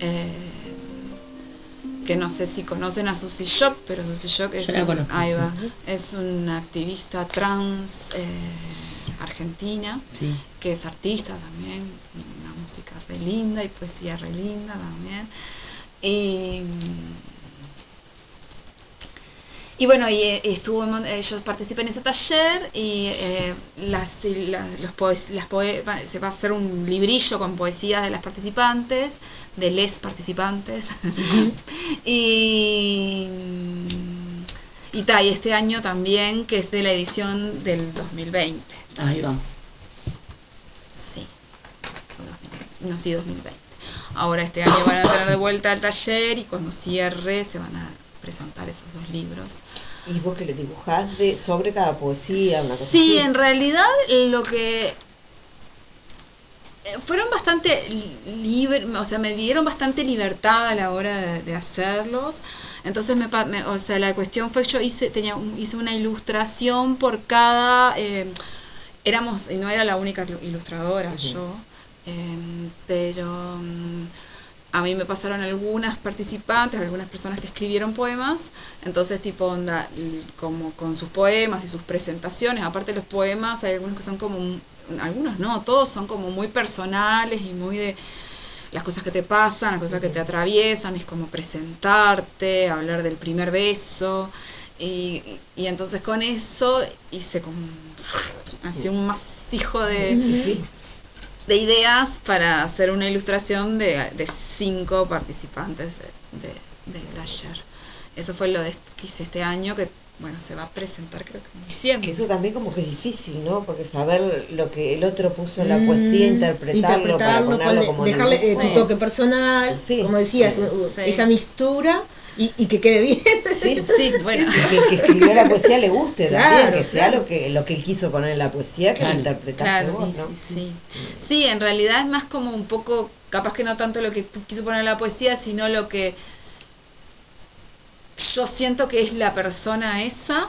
Eh, que no sé si conocen a Susie Shock, pero Susie Shock es, Yo la un- conozco, ahí sí. va, es una activista trans eh, argentina, Sí. que es artista también, una música re linda y poesía re linda también. Y, y bueno, y eh, estuvo, en Mon- eh, yo participé en ese taller y eh, las, y la- los poes- las poe- se va a hacer un librillo con poesías de las participantes, de les participantes. y y, ta, y este año también, que es de la edición del 2020. Ahí va. Sí. O 2020. No, sí, 2020. Ahora este año van a tener de vuelta el taller y cuando cierre se van a presentar esos dos libros. Y vos que le dibujás de, sobre cada poesía, una cosa Sí, así. en realidad lo que eh, fueron bastante libres, o sea, me dieron bastante libertad a la hora de, de hacerlos. Entonces, me, me- o sea, la cuestión fue que yo hice, tenía, hice una ilustración por cada, eh, éramos, y no era la única ilu- ilustradora yo, eh, pero mm, a mí me pasaron algunas participantes, algunas personas que escribieron poemas, entonces tipo onda, como con sus poemas y sus presentaciones, aparte de los poemas, hay algunos que son como, algunos no, todos son como muy personales y muy de las cosas que te pasan, las cosas que te atraviesan, es como presentarte, hablar del primer beso, y, y entonces con eso hice como así un masijo de, de ideas para hacer una ilustración de, de cinco participantes de- de- del taller. Eso fue lo de, que hice este año, que bueno, se va a presentar creo que en diciembre. Que eso también como que es difícil, ¿no? Porque saber lo que el otro puso en la poesía, interpretarlo, para ponerlo como dejarle eh, tu toque personal, Sí, como decías, sí, sí. esa mixtura y, y que quede bien. Sí, Sí, bueno. que el que escribió la poesía le guste Claro, también, que sea claro. lo que lo que él quiso poner en la poesía, que Claro. lo interpretaste Claro, vos, ¿no? sí. Sí, en realidad es más como un poco, capaz que no tanto lo que quiso poner en la poesía, sino lo que yo siento que es la persona esa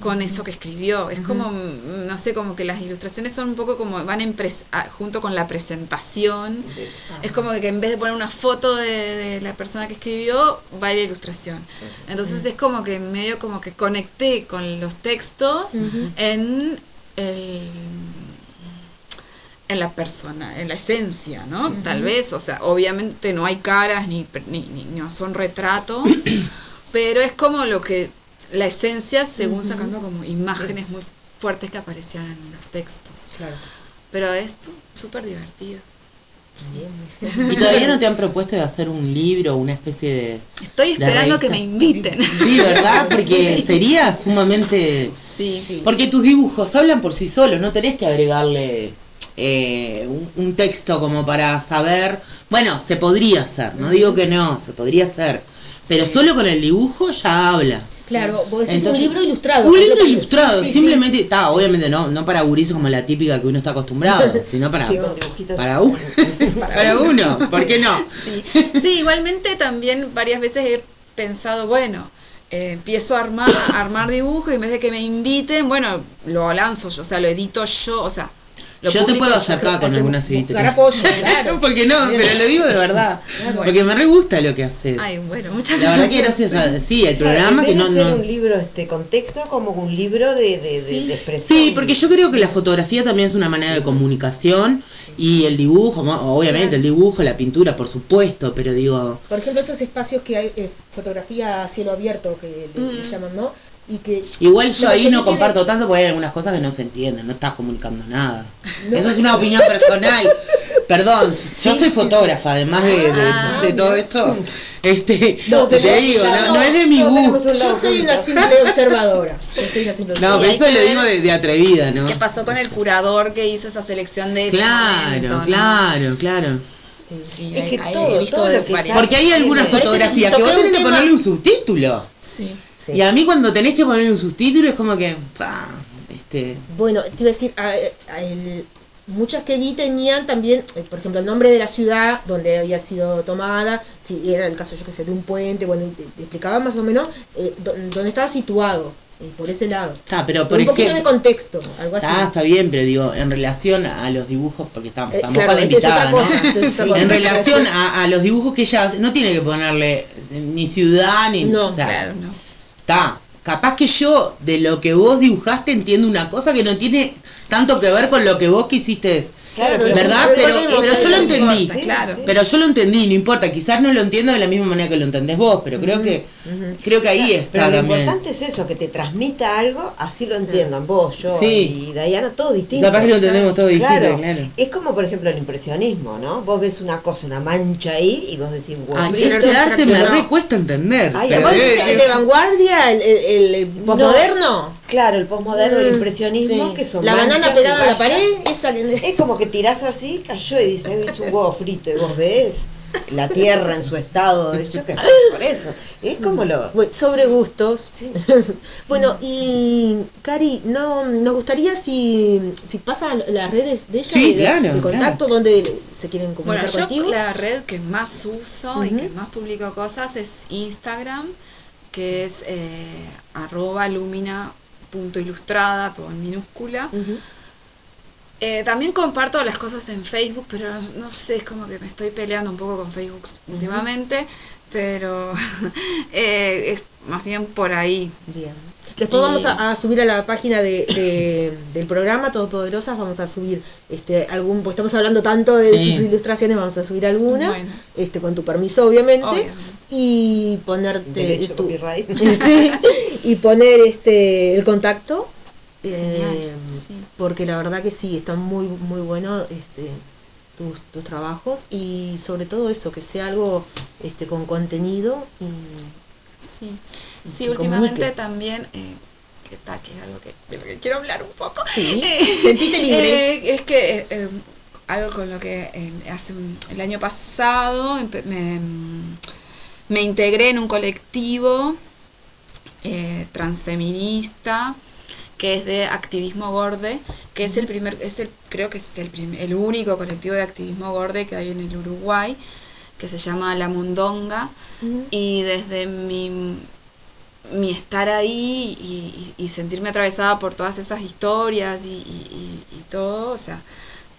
con eso que escribió. Es como, mm, no sé, como que las ilustraciones son un poco como van en pres- ah, junto con la presentación. Es como que en vez de poner una foto de, de la persona que escribió, va la ilustración. Entonces es como que medio como que conecté con los textos en el en la persona, en la esencia, ¿no? Tal vez, o sea, obviamente no hay caras ni, ni, ni- no son retratos, pero es como lo que, la esencia según sacando como imágenes muy fuertes que aparecían en los textos. Claro. Pero es tu- súper divertido. ¿Y todavía no te han propuesto de hacer un libro o una especie de... Estoy de esperando que me inviten. Sí, ¿verdad? Porque sería sumamente... Sí. Porque tus dibujos hablan por sí solos, no tenés que agregarle eh, un, un texto como para saber... Bueno, se podría hacer, no digo que no, se podría hacer. Pero solo con el dibujo ya habla. Claro, vos decís Entonces, un libro ilustrado. Un libro ilustrado, Sí, sí, simplemente, está, obviamente no, no para gurises como la típica que uno está acostumbrado, sino para, Sí, para uno. Para uno, ¿por qué no? Sí. Sí, igualmente también varias veces he pensado, bueno, eh, empiezo a armar, a armar dibujos y en vez de que me inviten, bueno, lo lanzo yo, o sea, lo edito yo, o sea, lo Yo te puedo acercar con buscar editoriales. apoyo, claro. Porque no, pero lo digo de verdad. Bueno. Porque me re gusta lo que haces. Ay, bueno, muchas La verdad que gracias. gracias a sí, el Claro, programa en que no no un libro este con texto como un libro de, de, de- de expresión. Sí, porque yo creo que la fotografía también es una manera de comunicación y el dibujo, obviamente el dibujo, la pintura, por supuesto, pero digo, Por ejemplo, esos espacios que hay, eh, fotografía a cielo abierto, que le, le Mm. llaman, ¿no? Y que igual yo ahí no comparto tanto porque hay algunas cosas que no se entienden, no estás comunicando nada. No. Eso es una opinión personal. Perdón, yo soy fotógrafa, además de, de- Ah, de todo esto. Este, No, te digo, no, no es de mi gusto. yo soy una simple observadora. Yo soy una simple No, pero eso lo digo de, de atrevida, ¿no? ¿Qué pasó con el curador que hizo esa selección de ese Claro, momento, claro, claro. Sí, Es hay- que hay- todo, he visto todo lo que Porque hay algunas parece que fotografías que vos tenés que ponerle un subtítulo. Sí. Sí. Y a mí cuando tenés que ponerle un subtítulo es como que, este, Bueno, te iba a decir, a- a el- muchas que vi tenían también, eh, por ejemplo, el nombre de la ciudad donde había sido tomada, si era el caso, yo que sé, de un puente, bueno, te, te explicaba más o menos eh, dó- dónde estaba situado, eh, por ese lado. está, pero por un poquito de contexto, algo así. está, está bien, pero digo, en relación a los dibujos, porque estamos, Eh, estamos claro, con la invitada, ¿no? En relación a, a los dibujos que ella hace, no tiene que ponerle ni ciudad ni. No, o sea, Claro, no. Capaz que yo de lo que vos dibujaste entiendo una cosa que no tiene tanto que ver con lo que vos quisiste. Claro, ¿Verdad? pero Pero, yo lo entendí. claro. Pero yo lo entendí, no importa. Quizás no lo entiendo de la misma manera que lo entendés vos, pero creo que creo que ahí está Pero lo también. importante es eso, que te transmita algo, así lo entiendan vos, yo y Diana, todo distinto. Capaz que lo entendemos todo distinto, claro. Es como, por ejemplo, el impresionismo, ¿no? Vos ves una cosa, una mancha ahí, y vos decís, wow, Ay, esto es arte me práctico". re cuesta entender. Ay, pero- ¿Vos decís el de vanguardia, el, el, el posmoderno? Claro, el posmoderno, el Mm, impresionismo, que son La banana pegada a la pared, esa. Es como que tirás así, cayó y hecho un huevo frito, y vos ves. la tierra en su estado, de hecho que por eso. Es como lo... Bueno, sobre gustos. Sí. bueno, y Cari, no nos gustaría si, si pasa las redes de ella Sí, de, claro, de contacto donde se quieren Bueno, comunicar yo contigo. la red que más uso y que más publico cosas es Instagram, que es eh, arroba lumina punto ilustrada, todo en minúscula. Eh, también comparto las cosas en Facebook, pero no sé, es como que me estoy peleando un poco con Facebook últimamente, pero eh, es más bien por ahí. Bien. Después Y- vamos a, a subir a la página de, de- del programa Todopoderosas, vamos a subir este algún, pues estamos hablando tanto de Sí. sus ilustraciones, vamos a subir algunas, Bueno. este con tu permiso obviamente, Obviamente. y ponerte Derecho, tu- copyright. sí, y poner este el contacto. Eh, sí. porque la verdad que sí, están muy muy buenos este, tus, tus trabajos y sobre todo eso, que sea algo este con contenido y Sí, Y sí últimamente comunique. también, eh, que, ta, que es algo que, de lo que quiero hablar un poco. Sí, Eh, sentite libre. eh, es que algo con lo que eh, hace el año pasado me, me integré en un colectivo eh, transfeminista que es de activismo gorde, que es el primer, es el, creo que es el, el único colectivo de activismo gorde que hay en el Uruguay, que se llama La Mundonga, y desde mi, mi estar ahí y, y- y sentirme atravesada por todas esas historias y, y- todo, o sea,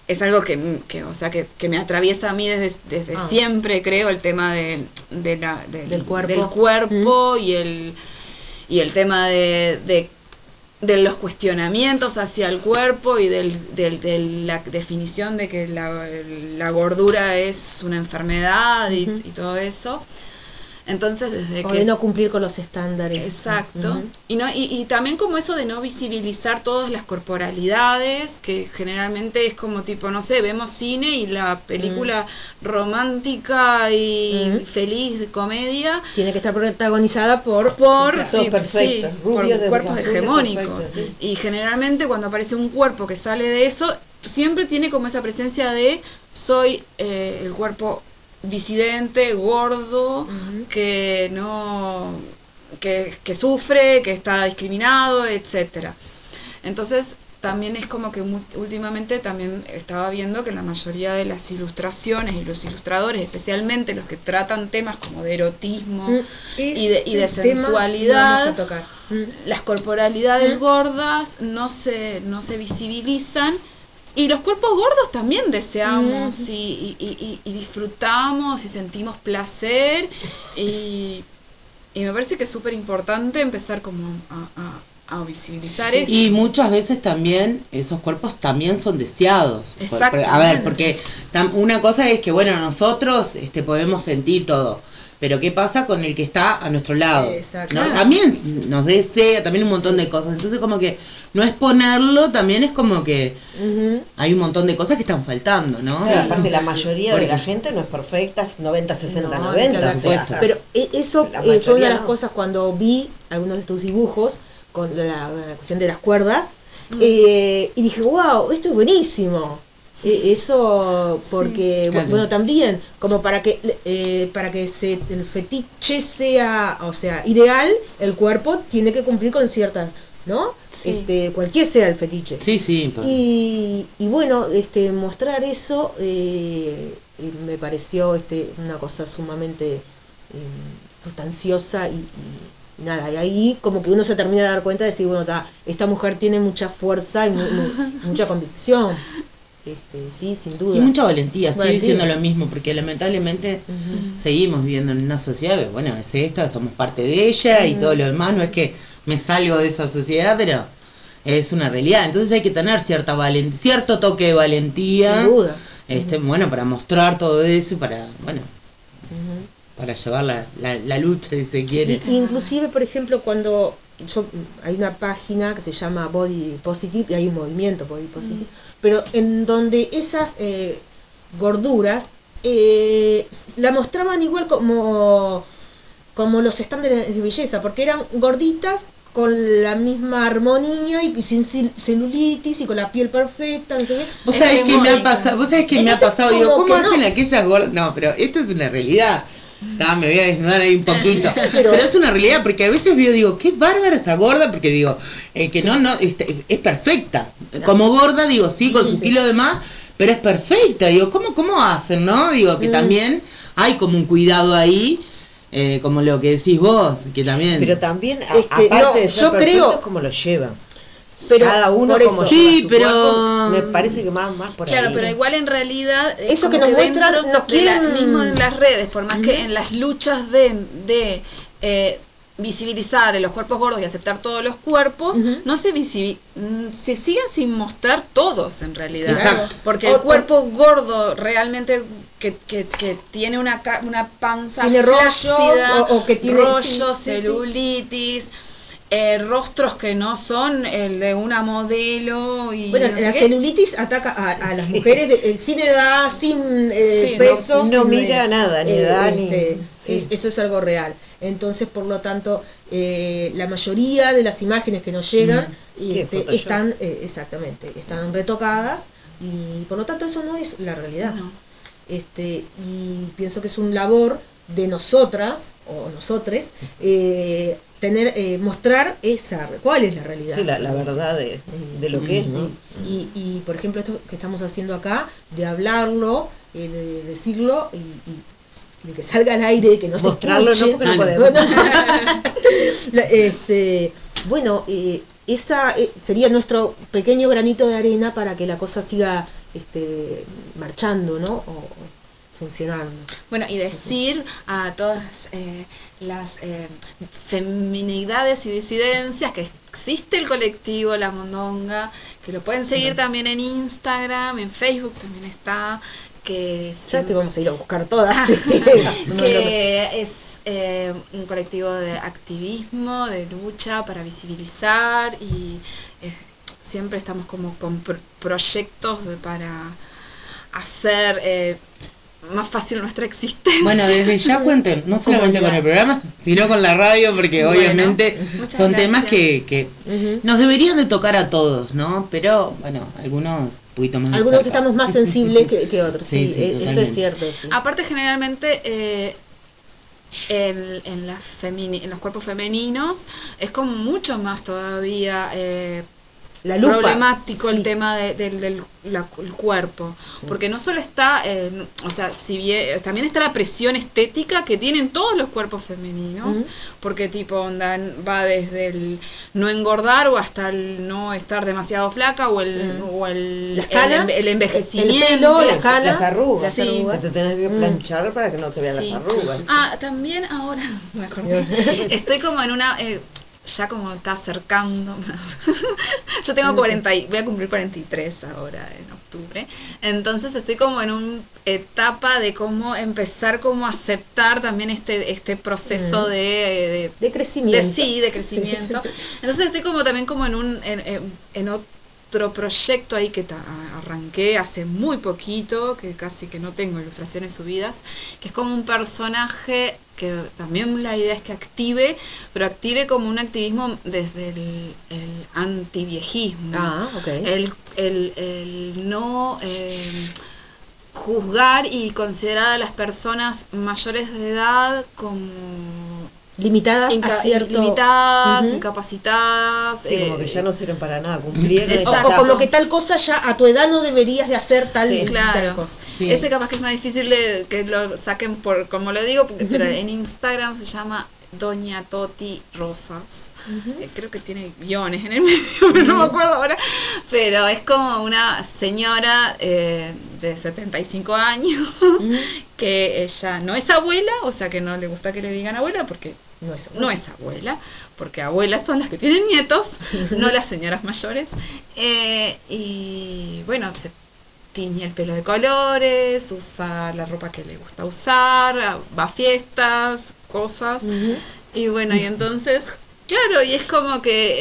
es algo que, que, o sea, que, que me atraviesa a mí desde, desde Ah. siempre, creo, el tema de, de la, del, Del cuerpo. del cuerpo y, el, y el tema de, de, de los cuestionamientos hacia el cuerpo y del, del- de la definición de que la, la gordura es una enfermedad y, todo eso. Entonces, desde o que de no cumplir con los estándares. Exacto. Ujú. y, no, y, y también como eso de no visibilizar todas las corporalidades, que generalmente es como tipo, no sé, vemos cine y la película romántica y Mm. feliz de comedia Tiene que estar protagonizada por por, tipo, sí, rubio por cuerpos hegemónicos. perfecto, sí. Y generalmente cuando aparece un cuerpo que sale de eso, siempre tiene como esa presencia de soy eh, el cuerpo disidente, gordo, que no que, que sufre, que está discriminado, etcétera. Entonces, también es como que últimamente también estaba viendo que la mayoría de las ilustraciones y los ilustradores, especialmente los que tratan temas como de erotismo Mm. y de, y de sensualidad. Mm. las corporalidades Mm. gordas no se, no se visibilizan y los cuerpos gordos también deseamos Mm. y, y- y- y disfrutamos y sentimos placer y, y me parece que es súper importante empezar como a, a- a visibilizar eso. Y muchas veces también esos cuerpos también son deseados. Por- A ver, porque tam- una cosa es que, bueno, nosotros este, podemos sentir todo, pero ¿qué pasa con el que está a nuestro lado? Exacto. ¿no? También nos desea, también un montón de cosas. Entonces, como que no exponerlo también es como que Ujú. hay un montón de cosas que están faltando, ¿no? Sí, aparte la mayoría Porque- de la gente no es perfecta, 90, 60, No, 90. claro, o sea, Pero eh, eso eh, fue una de las no. cosas cuando vi algunos de tus dibujos con la, la cuestión de las cuerdas eh, y dije, wow, esto es buenísimo. Eh, eso porque claro. bueno también como para que eh, para que se, el fetiche sea o sea ideal el cuerpo tiene que cumplir con ciertas no Sí. este cualquier sea el fetiche Sí, sí. y, y bueno, este, mostrar eso eh, eh, me pareció este, una cosa sumamente eh, sustanciosa y, y nada, y ahí como que uno se termina de dar cuenta de decir, bueno, ta, esta mujer tiene mucha fuerza y mu- mu- mucha convicción. Este, sí, sin duda. Y mucha valentía, Valentía. siendo lo mismo, porque lamentablemente seguimos viviendo en una sociedad que, bueno, es esta, somos parte de ella y todo lo demás, no es que me salgo de esa sociedad, pero es una realidad. Entonces hay que tener cierta cierto toque de valentía, Sin duda. este, bueno, para mostrar todo eso, para, bueno, para llevar la, la, la lucha, si se quiere. Y- inclusive, por ejemplo, cuando yo, hay una página que se llama Body Positive y hay un movimiento Body Positive, pero en donde esas eh, gorduras eh, la mostraban igual como como los estándares de belleza, porque eran gorditas con la misma armonía y sin cel- celulitis y con la piel perfecta, no sé qué. Vos sabés que me ha pasado, vos sabés que me ha pasado, digo, ¿cómo no. hacen aquellas gordas? No, pero esto es una realidad. Ah, me voy a desnudar ahí un poquito. Pero... es una realidad, porque a veces veo, digo, qué bárbara esa gorda, porque digo, eh, que no, no, este, es perfecta. Como gorda, digo, sí, con su kilo de más, pero es perfecta. Digo, ¿cómo, cómo hacen, no? Digo, Mm. que también hay como un cuidado ahí, eh, como lo que decís vos, que también... Pero también, a- Es que aparte no, de ser yo creo- es como lo llevan. Pero Cada uno por como eso. lleva Sí, pero- cuerpo, me parece que más, más por Claro, ahí. pero igual en realidad es Eso que como nos muestran, dentro nos de la- quieren- mismo en las redes, por más que en las luchas de, de eh, visibilizar los cuerpos gordos y aceptar todos los cuerpos, no se mm, se siguen sin mostrar todos en realidad. Exacto. Porque el cuerpo gordo realmente que, que, que tiene una, ca- una panza Tiene rollos, flácida, o- o que tiene- rollos, sí, sí, sí. Eh, rostros que no son el de una modelo y Bueno, no la celulitis ataca a, a las mujeres de- eh, sin edad, sin eh, Sí, no- peso. no sin, mira eh, nada, ni edad, ni- sí. es- eso es algo real. Entonces, por lo tanto, eh, la mayoría de las imágenes que nos llegan Sí, este, están, eh, exactamente, están retocadas y por lo tanto eso no es la realidad. No. Este, y pienso que es un labor de nosotras o nosotres eh, tener eh, mostrar esa cuál es la realidad Sí, la, la verdad de, de lo que es, ¿no? y, y, por ejemplo esto que estamos haciendo acá de hablarlo eh, de decirlo y, y de que salga al aire que no se Mostrarlo no, escuche. porque no Ah, no. podemos. La- este, bueno, eh, esa eh, sería nuestro pequeño granito de arena para que la cosa siga este, marchando, ¿no? O, o funcionando. Bueno, y decir a todas eh, las eh, feminidades y disidencias que existe el colectivo La Mondonga, que lo pueden seguir también en Instagram, en Facebook también está, que Ya te vamos a ir a buscar todas. No. que es eh, un colectivo de activismo, de lucha para visibilizar y siempre estamos como con pro- proyectos de- para hacer eh, más fácil nuestra existencia. Bueno, desde ya cuenten, no solamente con el programa, sino con la radio, porque Bueno, obviamente son temas que, que nos deberían de tocar a todos, ¿no? Pero, bueno, algunos un poquito más Algunos estamos más sensibles que, que otros, sí, Sí, sí, eh, eso totalmente. es cierto. sí. Aparte, generalmente eh, en, en, las femini- en los cuerpos femeninos es como mucho más todavía eh, La lupa. problemático el sí. tema de- del, del la- el cuerpo. Porque no solo está, eh, o sea, si bien, también está la presión estética que tienen todos los cuerpos femeninos. Ujú. Porque tipo, onda, va desde el no engordar o hasta el no estar demasiado flaca o el, Mm. o el, Las el canas, enve- el envejecimiento. el pelo, las canas, Las arrugas. las arrugas. Que te tenés que planchar para que no te vean Sí. las arrugas. Ah, también ahora me acordé. Estoy como en una eh, ya como está acercando. Yo tengo 40 y voy a cumplir 43 ahora en octubre. Entonces estoy como en una etapa de cómo empezar como a aceptar también este este proceso Mm. de, de De crecimiento. de sí, de crecimiento. Entonces estoy como también como en un en, en- en otro proyecto ahí que arranqué hace muy poquito, que casi que no tengo ilustraciones subidas, que es como un personaje que también la idea es que active, pero active como un activismo desde el, el antiviejismo. Ah. El, el- el no eh, juzgar y considerar a las personas mayores de edad como Limitadas Inca- a cierto... limitadas, incapacitadas. Sí, como eh, que ya no sirven para nada, cumplieron ya O, como que tal cosa ya a tu edad no deberías de hacer tal, Sí, tal Claro, cosa. Sí. ese capaz que es más difícil de que lo saquen por, como lo digo, porque, pero en Instagram se llama Doña Toti Rosas. Eh, creo que tiene guiones en el medio, pero no me acuerdo ahora. Pero es como una señora eh, de 75 años que ella no es abuela, o sea que no le gusta que le digan abuela porque No es, no es abuela, porque abuelas son las que tienen nietos, no las señoras mayores. Eh, y bueno, se tiñe el pelo de colores, usa la ropa que le gusta usar, va a fiestas, cosas. Y bueno, y entonces, claro, y es como que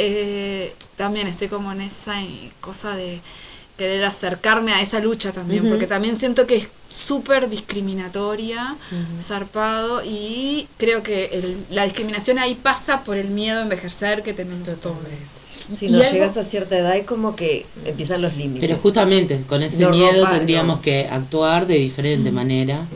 eh, también estoy como en esa eh, cosa de querer acercarme a esa lucha también, porque también siento que es súper discriminatoria, zarpado, y creo que el- la discriminación ahí pasa por el miedo a envejecer que tenemos todos. Si no algo- llegas a cierta edad es como que empiezan los límites. Pero justamente con ese No miedo ropa, tendríamos no. que actuar de diferente manera.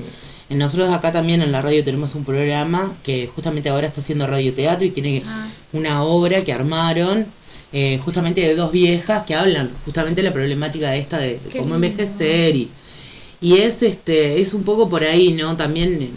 Nosotros acá también en la radio tenemos un programa que justamente ahora está haciendo radioteatro y tiene Ah. una obra que armaron eh, justamente de dos viejas que hablan justamente de la problemática esta de Qué cómo lindo. envejecer y, y es este es un poco por ahí, ¿no? También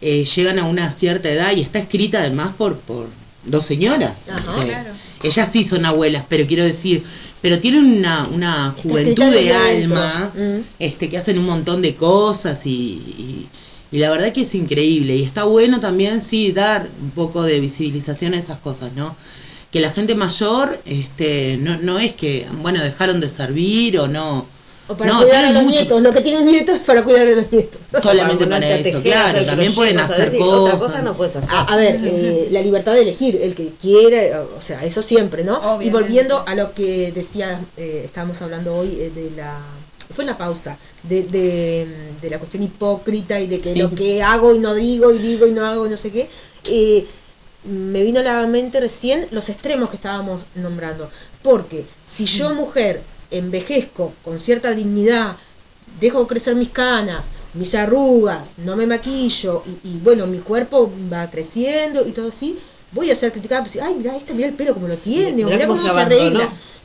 eh, llegan a una cierta edad y está escrita además por, por dos señoras. Ajá. este, Claro. Ellas sí son abuelas, pero quiero decir, pero tienen una, una juventud de alma, Mm. este, que hacen un montón de cosas y, y, y la verdad que es increíble. Y está bueno también, sí, dar un poco de visibilización a esas cosas, ¿no? Que la gente mayor, este, no, no es que, bueno, dejaron de servir o no. O para no, cuidar a los mucho- nietos. Lo que tienen nietos es para cuidar a los nietos. Solamente Para para eso, claro. También pueden hacer cosas. Otra cosa no puedes hacer. A, a ver, eh, la libertad de elegir, el que quiere, o sea, eso siempre, ¿no? Obviamente. Y volviendo a lo que decía, eh, estábamos hablando hoy eh, de la. Fue en la pausa, de, de, de la cuestión hipócrita y de que Sí. lo que hago y no digo y digo y no hago y no sé qué. eh, me vino a la mente recién los extremos que estábamos nombrando. Porque si yo, mujer, envejezco con cierta dignidad, dejo crecer mis canas, mis arrugas, no me maquillo y, y, bueno, mi cuerpo va creciendo y todo así, voy a ser criticada, pues, ay, mira, este mira el pelo como lo tiene, o mira cómo cómo se se abandonó.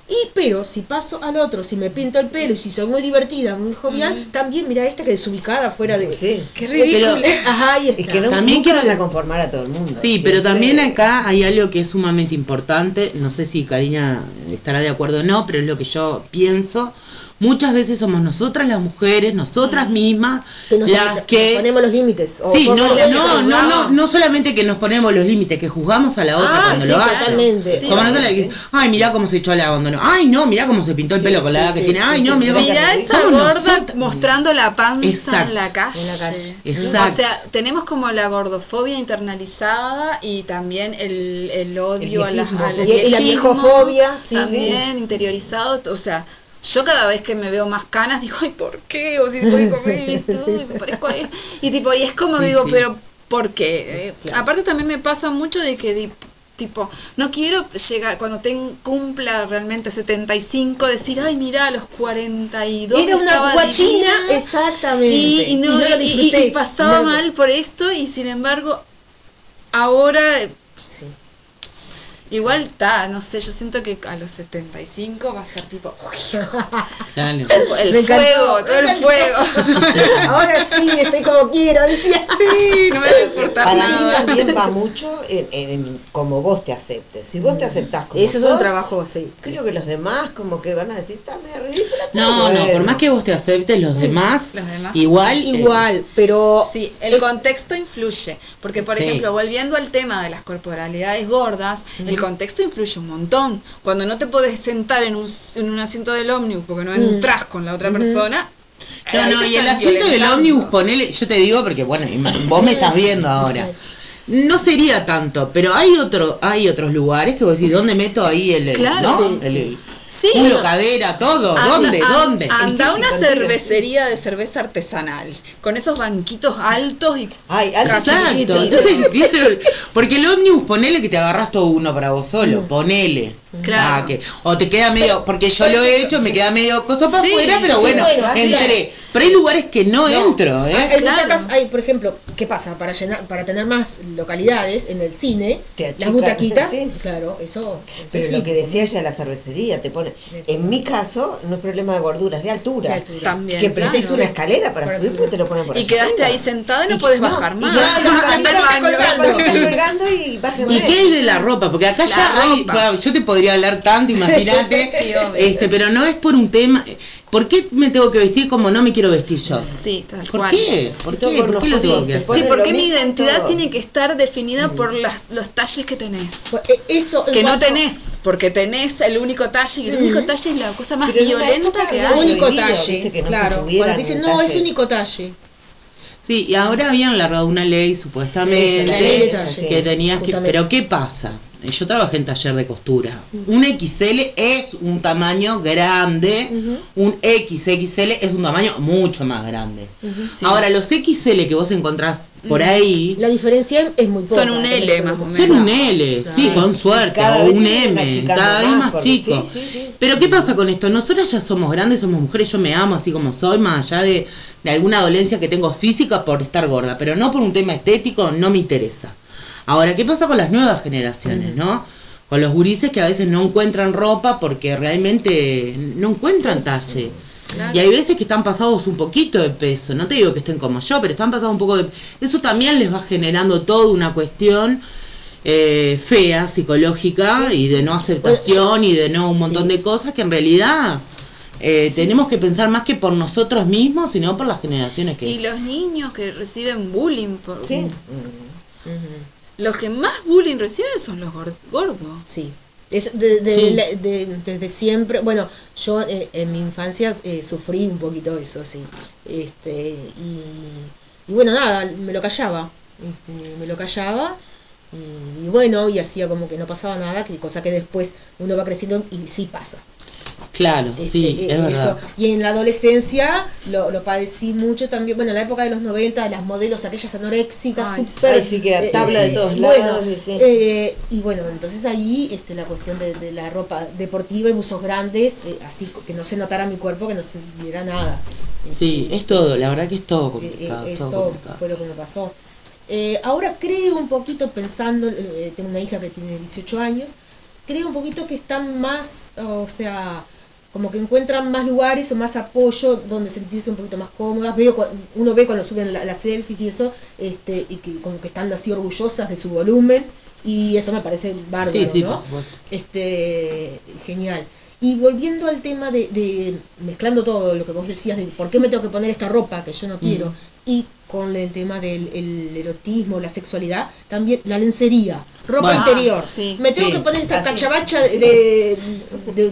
Y pero si paso al otro, si me pinto el pelo y si soy muy divertida, muy jovial, también mira esta que desubicada fuera de... Sí. Qué Pero- ridículo. Ajá, ahí está. Y que no, También quiero- vas a conformar a todo el mundo. Sí, pero también acá hay algo que es sumamente importante, no sé si Karina estará de acuerdo o no, pero es lo que yo pienso. Muchas veces somos nosotras las mujeres, nosotras mismas, que nos, las nos que... ponemos los límites. o Sí, no, las no, no, no, no solamente que nos ponemos los límites, que juzgamos a la otra Ah, cuando sí, lo hace. totalmente. Sí, Como nosotros ay, mirá cómo se echó la abandono. Ay, no, mirá cómo se pintó el pelo con la edad que sí, tiene. Ay, sí, no, mirá cómo... Mirá esa Somos gorda nosotras- mostrando la panza Exacto. en la calle. En la calle. Exacto. O sea, tenemos como la gordofobia internalizada y también el, el odio El a la, viejismo. al Y- la viejofobia, sí, también interiorizado. O sea, yo cada vez que me veo más canas digo, ay, ¿por qué? O si voy a comer esto y me parezco a esto. Y tipo, y es como Sí, digo, sí. pero ¿por qué? Eh, Aparte también me pasa mucho de que tipo, no quiero llegar cuando ten, cumpla realmente 75 decir, ay, mira, a los 42 Era una guachina, divina". exactamente. Y, y no, lo y- y- disfruté. y pasaba No mal por esto y sin embargo ahora eh. Igual está, no sé, yo siento que a los 75 va a ser tipo Dale. el Me encantó, fuego, todo el fuego. Ahora sí, estoy como quiero, decía Sí, no me va a importar Para mí nada. también va mucho en, en cómo vos te aceptes. Si vos te aceptás como Eso es un sos, trabajo, sí. Creo que los demás como que van a decir, está medio ridícula. No, no, por bueno". más que vos te aceptes, los demás, Los demás. igual... eh, Igual, pero Sí, el contexto influye, porque por Sí. ejemplo, volviendo al tema de las corporalidades gordas, el contexto influye un montón. Cuando no te podés sentar en un, en un asiento del ómnibus porque no entras con la otra persona. No, no, y el asiento del ómnibus, ponele, yo te digo porque bueno, vos me estás viendo ahora. No sería tanto, pero hay otro, hay otros lugares que vos decís, ¿dónde meto ahí el, el- Claro. ¿no? Sí, el, el Sí. culo, cadera, todo? ¿Dónde? ¿Dónde? Anda una cervecería de cerveza artesanal, con esos banquitos altos y Ay, Exacto, chiquitito. entonces, claro, porque el ómnibus, ponele que te agarras todo uno para vos solo, ponele. Claro. Ah, que, o te queda medio, porque yo lo he hecho, me queda medio cosa para Sí, afuera, pero sí, bueno, bueno, entré. Pero hay lugares que no, entro, Hay, ¿eh? hay Claro. butacas, hay, por ejemplo, ¿qué pasa? Para llenar, para tener más localidades en el cine, Te las butaquitas, sí. claro, eso, eso Pero lo que decía ella, la cervecería te pone. En mi caso, no es problema de gorduras, de altura. De altura. también. Que claro. precisa una escalera para subir, pues te lo ponen por Y quedaste arriba. ahí sentado y no no, bajar más. y vas ¿Y qué hay de la ropa? Porque acá La ya hay, ropa. bueno, yo te podría hablar tanto, imagínate, Sí, este, pero no es por un tema, ¿por qué me tengo que vestir como no me quiero vestir yo? Sí, tal ¿Por cual. qué? ¿Por qué? por ¿Por qué lo tengo que hacer? Sí, porque mi identidad todo. tiene que estar definida por las, los talles que tenés. Pues, eh, Eso, Que no tenés, porque tenés el único talle y el único talle es la cosa más Pero violenta que hay. único talle, que no claro. Cuando dicen, no, es único talle. Sí, y ahora habían largado una ley supuestamente Sí, la ley de talle, que tenías que, pero ¿qué pasa? Yo trabajé en taller de costura. Un XL es un tamaño grande, un XXL es un tamaño mucho más grande. Ahora, los XL que vos encontrás por ahí La diferencia es muy poca. Son un L más o menos. son un L, sí, con suerte, o un M, cada vez más, chico. sí, sí, sí. Pero ¿qué pasa con esto? Nosotras ya somos grandes, somos mujeres, yo me amo así como soy, más allá de, de alguna dolencia que tengo física por estar gorda, pero no por un tema estético, no me interesa. Ahora, ¿qué pasa con las nuevas generaciones, no? Con los gurises que a veces no encuentran ropa porque realmente no encuentran talle. Y hay veces que están pasados un poquito de peso, no te digo que estén como yo, pero están pasados un poco de... Eso también les va generando toda una cuestión eh, fea, psicológica, y de no aceptación y de no un montón de cosas que en realidad eh, tenemos que pensar más que por nosotros mismos, sino por las generaciones que... Y los niños que reciben bullying, por, Sí. Los que más bullying reciben son los gor- gordos. Sí. Es de- de- Sí. la- de- desde siempre, bueno, yo eh, en mi infancia eh, sufrí un poquito eso, sí. Este, y, y bueno, nada, me lo callaba. Este, me lo callaba. Y, y bueno, y hacía como que no pasaba nada, que cosa que después uno va creciendo y sí pasa. Claro, Este, sí, eh, es verdad. Y en la adolescencia lo, lo padecí mucho también. Bueno, en la época de los 90, las modelos, aquellas anoréxicas, súper. Sí, que era eh, tabla de todos bueno, lados, y sí. eh, y bueno, entonces ahí este, la cuestión de, de la ropa deportiva y buzos grandes, eh, así que no se notara mi cuerpo, que no se viera nada. Sí, es todo, la verdad que es todo Eh, eh, complicado. todo eso complicado. fue lo que me pasó. Eh, ahora creo un poquito pensando, eh, tengo una hija que tiene 18 años, creo un poquito que están más, o sea, como que encuentran más lugares o más apoyo donde sentirse un poquito más cómodas. Veo, uno ve cuando suben la- las selfies y eso, este, y que como que están así orgullosas de su volumen, y eso me parece bárbaro, Sí, sí, ¿no? por este genial y volviendo al tema de, de- mezclando todo lo que vos decías de por qué me tengo que poner esta ropa que yo no quiero y con el tema del el erotismo la sexualidad también la lencería ropa Bueno. interior Ah, sí. me tengo Sí. que poner esta Así. cachabacha de, de, de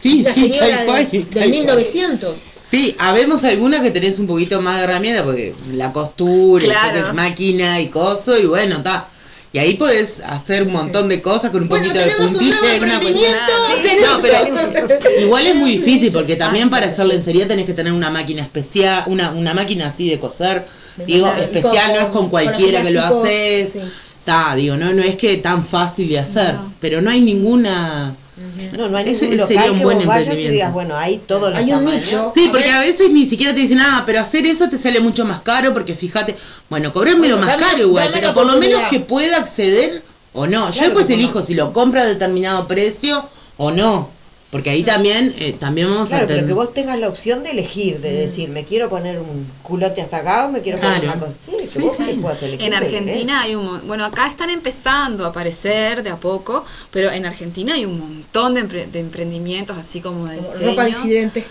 Sí, sí, señora cual, de- del cual. 1900 Sí, habemos algunas que tenés un poquito más de herramienta porque la costura, y Claro. máquina y coso y bueno, está. Y ahí podés hacer un montón de cosas con un bueno poquito de puntilla y una cuestión. Sí, tenemos no, pero Igual es muy difícil porque también Ah, para sí, hacer lencería tenés que tener una máquina especial, una, una máquina así de coser. Digo, especial con- no es con cualquiera que lo haces. sí. Está, digo, no, no es que tan fácil de hacer, No. pero no hay ninguna... No, no hay Ese ningún sería local un que buen vos vayas y emprendimiento. digas, bueno, hay todos los Hay un nicho. Sí, A porque ver. a veces ni siquiera te dicen nada, pero hacer eso te sale mucho más caro porque fíjate, bueno, cobrármelo Bueno, más dame- caro igual, pero por lo menos que pueda acceder o no. Yo Claro después que elijo no. si lo compra a determinado precio o no, porque ahí también eh, también vamos Claro, a pero tener... que vos tengas la opción de elegir, de decir, me quiero poner un culote hasta acá o me quiero poner Claro. una cosa. Sí, que Sí, vos sí. puedas elegir. En que Argentina hay un bueno acá están empezando a aparecer de a poco, pero en Argentina hay un montón de, empre- de emprendimientos así como de diseño. ropa disidente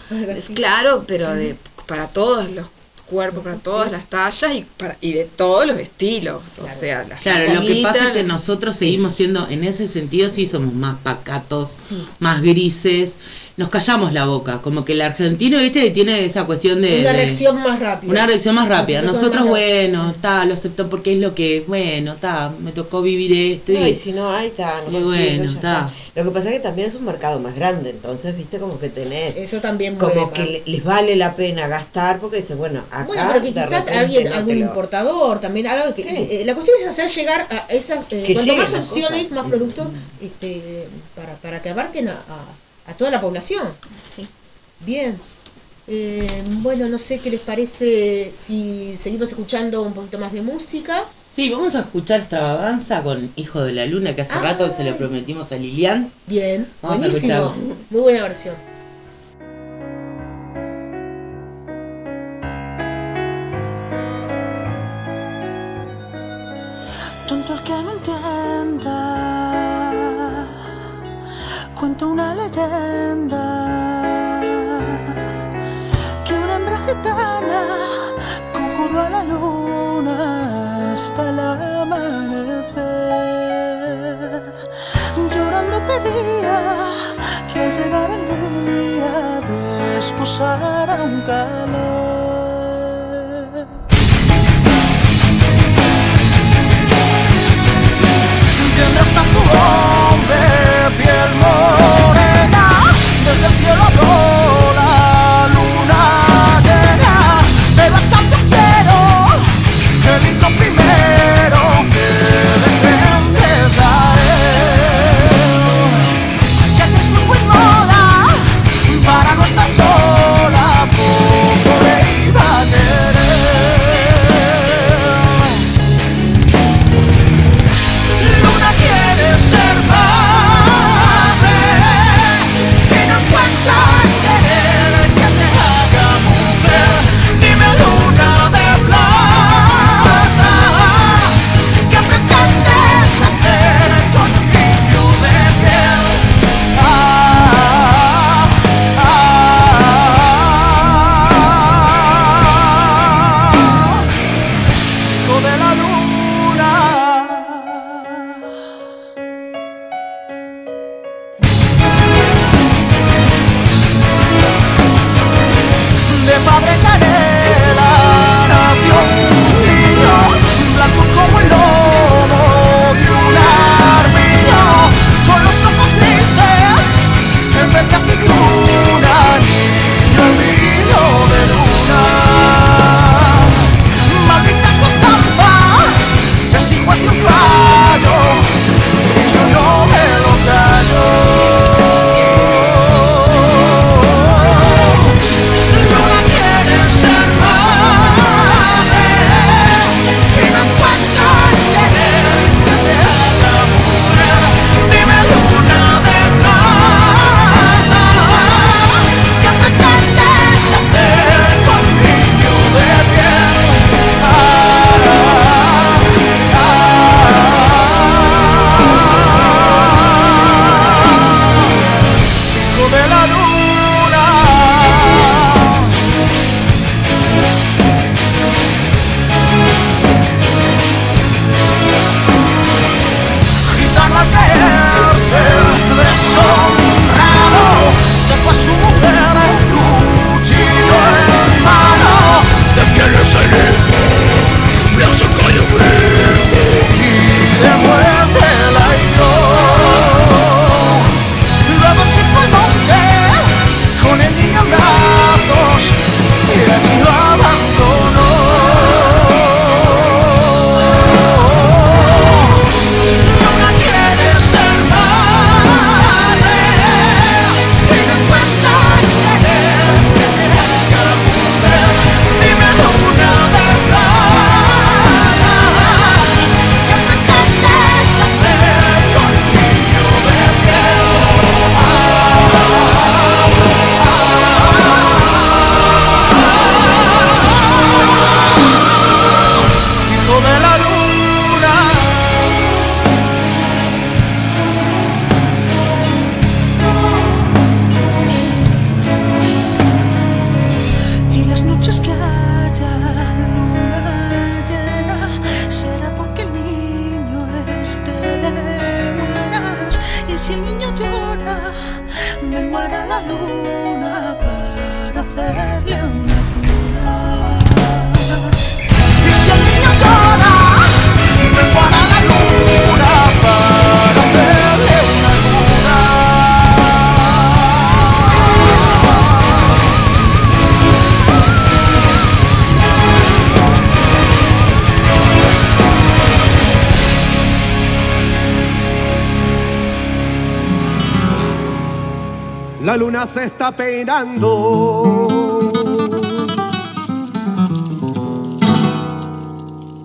claro, pero de para todos los cuerpos, para todas las tallas y para y de todos los estilos, o sea, las Claro, lo que pasa es que nosotros seguimos siendo, en ese sentido sí somos más pacatos, Sí. más grises, nos callamos la boca, como que el argentino, viste, tiene esa cuestión de... una de- reacción más rápida Una reacción más rápida. Nosotros Nosotros, somos más bueno, está, lo aceptan porque es lo que es. Bueno, está, me tocó vivir esto. No, y- y si no, ahí está, no Y bueno, ya está. Lo que pasa es que también es un mercado más grande, entonces, viste, como que tenés, eso también como que más. les vale la pena gastar porque dice, bueno, acá Bueno, pero que quizás alguien, no algún lo- importador, también algo que Sí. eh, la cuestión es hacer llegar a esas eh, cuanto más opciones, más productos, este, para, para que abarquen a, a- a toda la población. Sí. Bien. Eh, bueno, no sé qué les parece si seguimos escuchando un poquito más de música. Sí, vamos a escuchar extravaganza con Hijo de la Luna, que hace Ay. rato se lo prometimos a Lilian. Bien, Vamos a buenísimo. Muy buena versión. Que una hembra gitana conjuró a la luna hasta el amanecer. Llorando pedía que al llegar el día desposara un calor. Tendrás a tu La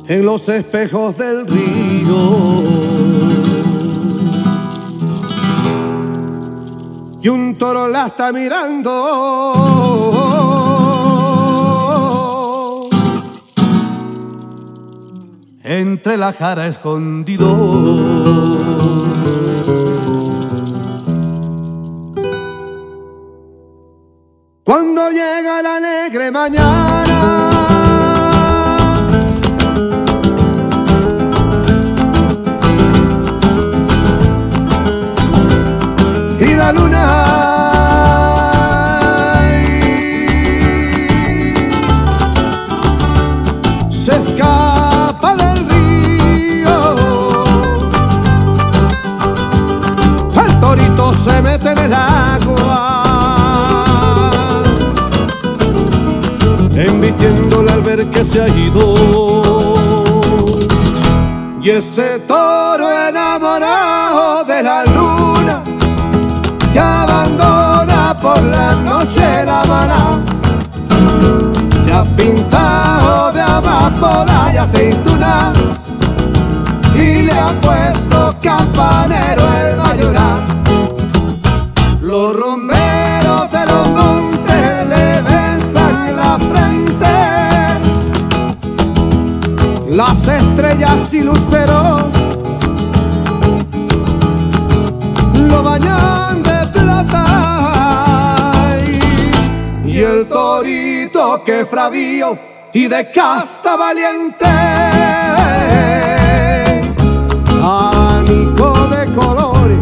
en los espejos del río. Y un toro la está mirando entre la jara escondido. Ese toro enamorado de la luna que abandona por la noche la maná. Se ha pintado de amapola y aceituna y le ha puesto campanero fravío y de casta valiente. Abanico de colores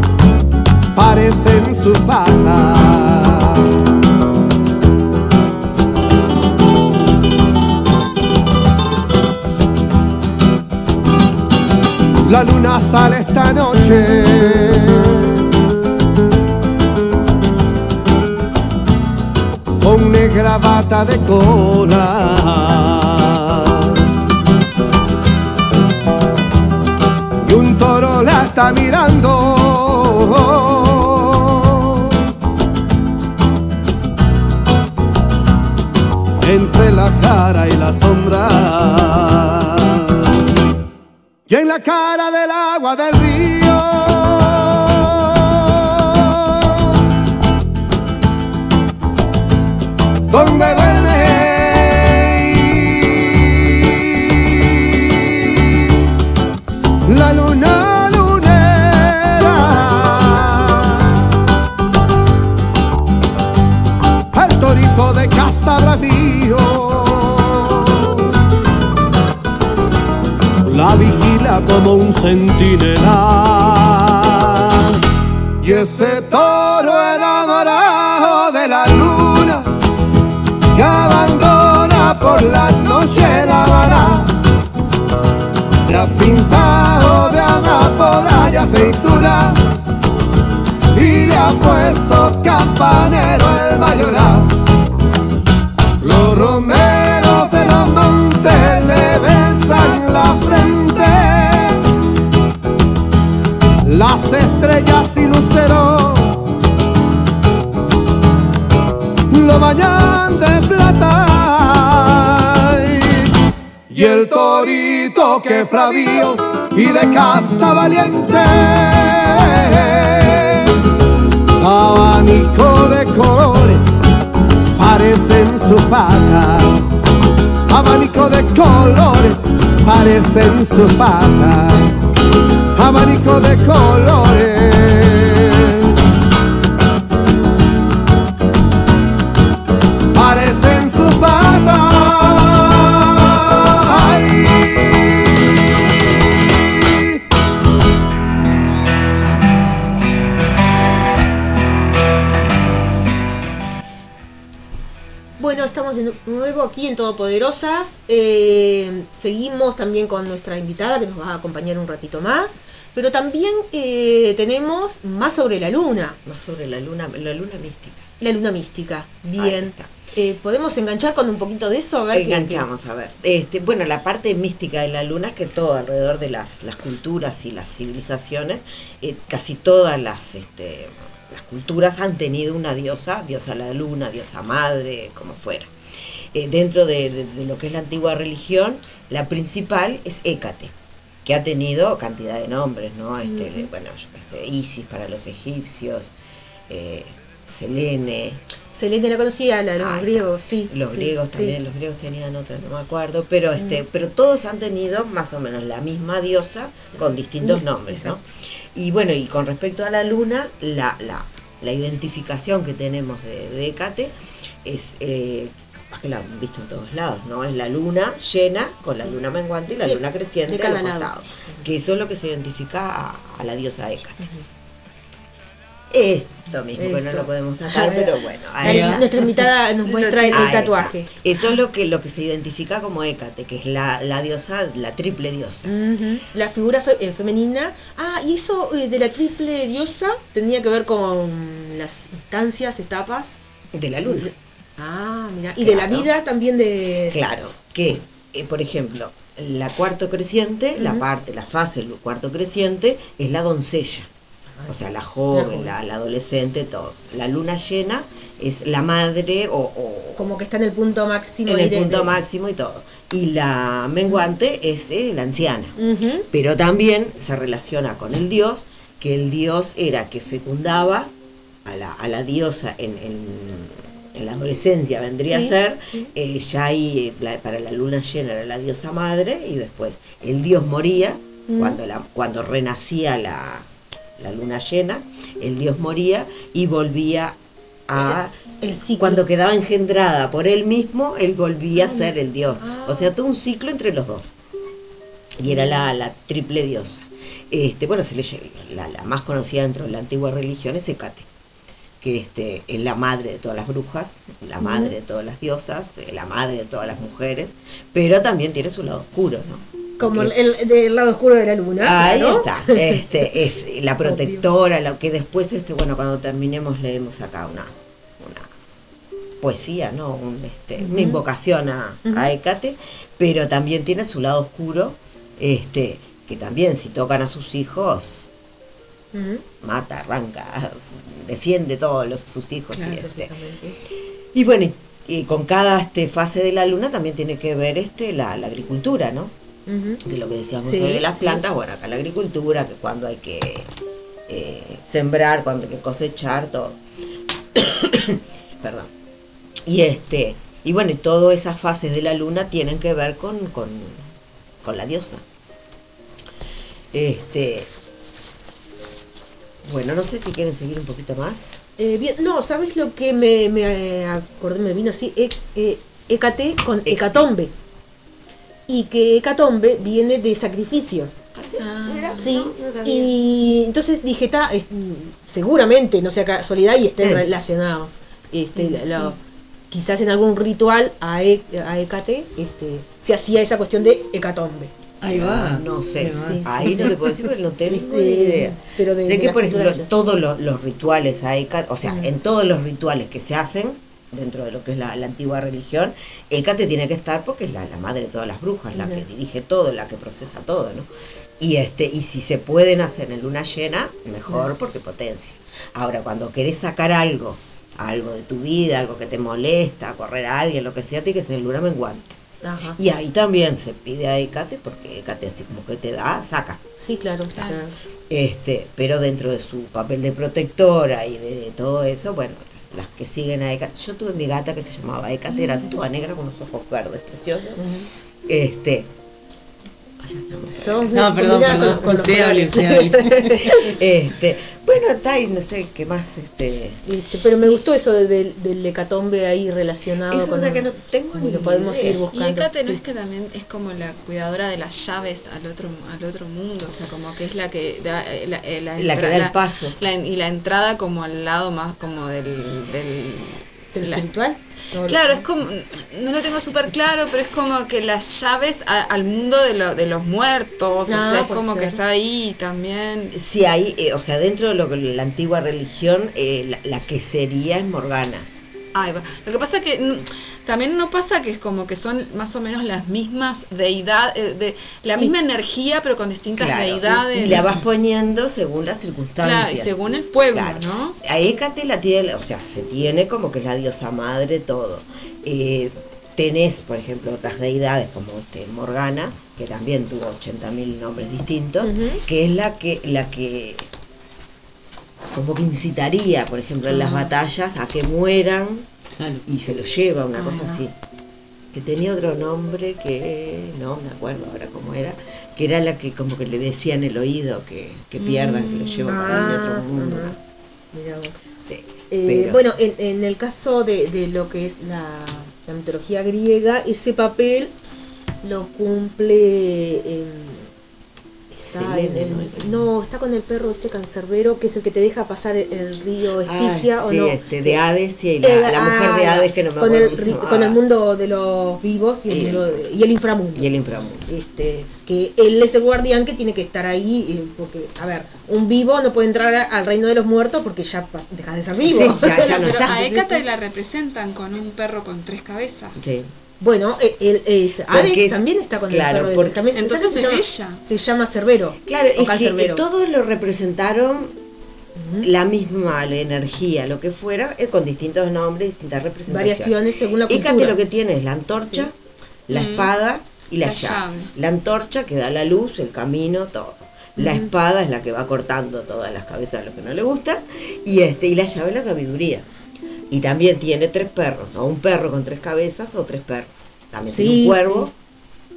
parecen sus patas. La luna sale esta noche. De cola. Y un toro la está mirando. Entre la cara y la sombra. Y en la cara del agua del río. Como un centinela. Y ese toro enamorado de la luna que abandona por la noche la vara se ha pintado de amapola y aceituna y le ha puesto campanero el mayoral. Y el torito que fravío y de casta valiente. Abanico de colores parecen sus patas. Abanico de colores parecen sus patas. Abanico de colores. Estamos de nuevo aquí en Todopoderosas. Eh, seguimos también con nuestra invitada que nos va a acompañar un ratito más. Pero también eh, tenemos más sobre la luna, Más sobre la luna, la luna mística. la luna mística. Bien. Eh, ¿Podemos enganchar con un poquito de eso? A ver qué- Enganchamos, a ver. Este, bueno, la parte mística de la luna es que todo alrededor de las, las culturas y las civilizaciones, eh, casi todas las, este, las culturas han tenido una diosa, diosa la luna, diosa madre, como fuera. Eh, dentro de, de- de lo que es la antigua religión, la principal es Hécate, que ha tenido cantidad de nombres, ¿no? Este, bueno, Isis para los egipcios, eh, Selene, Selene la conocía, la los griegos, sí. los sí, griegos sí. también, los griegos tenían otra, no me acuerdo, pero este, pero todos han tenido más o menos la misma diosa con distintos Mm, nombres, ¿no? Y bueno, y con respecto a la luna, la, la, la identificación que tenemos de, de Hécate es, eh, que la han visto en todos lados, ¿no? Es la luna llena con la luna menguante y la luna creciente a los costados, que eso es lo que se identifica a, a la diosa Hécate. Esto mismo, que no lo podemos sacar, pero bueno. Ahí nuestra invitada nos muestra el, tatuaje. Eso es lo que, lo que se identifica como Hécate, que es la, la diosa, la triple diosa. La figura fe- eh, femenina. Ah, y eso eh, de la triple diosa tenía que ver con las instancias, etapas. De la luna. Ah, mira. Y de la vida también de. Claro, que, eh, por ejemplo, la cuarto creciente, la parte, la fase del cuarto creciente, es la doncella. O sea, la joven, la, la adolescente, todo. La luna llena es la madre o, o Como que está en el punto máximo. en el de- punto de- máximo y todo. Y la menguante es eh, la anciana. Pero también se relaciona con el dios, que el dios era que fecundaba a la, a la diosa en, en- en la adolescencia, vendría Sí, a ser, sí. eh, ya ahí eh, para la luna llena era la diosa madre, y después el dios moría, Mm. cuando, la, cuando renacía la, la luna llena, el dios moría y volvía a... El ciclo. Cuando quedaba engendrada por él mismo, él volvía a ser el dios. Ah. O sea, todo un ciclo entre los dos y era la, la triple diosa. Este, bueno, se le la, la más conocida dentro de la antigua religión es Hécate, que este, es la madre de todas las brujas, la madre de todas las diosas, eh, la madre de todas las mujeres, pero también tiene su lado oscuro, ¿no? Como el, del lado oscuro de la luna. Ahí está, este, es la protectora, lo que después, este, bueno, cuando terminemos leemos acá una, una poesía, ¿no? Un, este, Una invocación a, a Hécate, pero también tiene su lado oscuro, este, que también si tocan a sus hijos, Mata, arranca, defiende todos los, sus hijos. y, este, y bueno, y, con cada este, fase de la luna también tiene que ver este, la, la agricultura, ¿no? De lo que decíamos Sí, de las sí. plantas, bueno, acá la agricultura, que cuando hay que eh, sembrar, cuando hay que cosechar, todo. Perdón. Y este, y bueno, y todas esas fases de la luna tienen que ver con, con, con la diosa. Este, bueno, no sé si quieren seguir un poquito más. Eh, bien, no, ¿sabes lo que me, me eh, acordé? Me vino así, e, Hécate con hecatombe. Y que hecatombe viene de sacrificios. Ah, Sí, y entonces dije, está, es- seguramente, no sea casualidad, y estén relacionados. Este, lo- quizás en algún ritual a, E- a Hécate este, se hacía esa cuestión de hecatombe. Ahí va. Ah, No sé, Ahí. Sí. no te puedo decir porque no tengo ni De- idea. pero de- sé que, por ejemplo, todos los, los rituales a Hécate, o sea, Mm. en todos los rituales que se hacen dentro de lo que es la, la antigua religión, Hécate tiene que estar porque es la, la madre de todas las brujas, la que dirige todo, la que procesa todo, ¿no? Y este y si se pueden hacer en luna llena, mejor porque potencia. Ahora, cuando querés sacar algo, algo de tu vida, algo que te molesta, correr a alguien, lo que sea, tiene que ser en luna menguante. Ajá. Y ahí también se pide a Hécate, porque Hécate así como que te da, saca. Sí, claro. claro. Este, pero dentro de su papel de protectora y de, de todo eso, bueno, las que siguen a Hécate. Yo tuve mi gata que se llamaba Hécate, era toda negra con unos ojos verdes, preciosa. Este. No, perdón, perdón. con- Usted hable, colores. usted hable. Este, bueno, está ahí, no sé qué más, este. Este, pero me gustó eso de- del- del hecatombe ahí relacionado Eso con es que no tengo ni lo podemos idea. ir Y buscando. Hécate no Sí. es que también es como la cuidadora de las llaves al otro al otro mundo, o sea, como que es la que da la, la La que entra- da el paso. la- y la entrada como al lado más como del, del ¿Del la- espiritual? No, Claro, es como, no lo tengo súper claro, pero es como que las llaves a- al mundo de, lo- de los muertos, Ah, o sea, es como que está ahí también. Sí, hay, eh, o sea, dentro de lo que la antigua religión, eh, la, la que sería es Morgana. Lo que pasa que También no pasa que es como que son más o menos las mismas deidades, de, la Sí. misma energía, pero con distintas Claro, deidades. Y, la vas poniendo según las circunstancias. Claro, y según el pueblo, Claro. ¿no? A Hécate la tiene, o sea, se tiene como que es la diosa madre, todo. Eh, tenés, por ejemplo, otras deidades como este Morgana, que también tuvo 80.000 nombres distintos, que es la que, la que como que incitaría, por ejemplo, en las batallas a que mueran y se lo lleva, una cosa Ah. así. Que tenía otro nombre que no me acuerdo ahora cómo era, que era la que como que le decía en el oído que, que pierdan, que lo llevan para el otro Ah, mundo. Mirá vos. Sí, Eh, bueno, en, en el caso de, de lo que es la, la mitología griega, ese papel lo cumple. Está el- ¿no? está con el perro este cancerbero, que es el que te deja pasar el, el río Ah, Estigia, ¿o sí, no? este, de Hades y la, Eh, la mujer ah, de Hades que no me con acuerdo el, con el mundo de los vivos y el, Y- mundo de- y el inframundo. y el inframundo. este que él es el guardián que tiene que estar ahí eh, porque a ver un vivo no puede entrar al reino de los muertos porque ya deja de ser vivo Sí, ya- ya no Pero está. a Hécate Sí, sí. la representan con un perro con tres cabezas. Sí. Bueno eh, él es Porque es- también está con claro, el perro de- porque- también- Entonces se es llama, ella. se llama Cerbero Claro, es que Cancerbero. todos lo representaron la misma la energía, lo que fuera, eh, con distintos nombres, distintas representaciones. variaciones según la cultura lo que tiene es la antorcha, Sí. la Mm. espada y la Las llave. llaves. La antorcha que da la luz, el camino, todo. La espada es la que va cortando todas las cabezas de lo que no le gusta. Y este, y la llave es la sabiduría. Y también tiene tres perros, o un perro con tres cabezas o tres perros. También tiene un cuervo,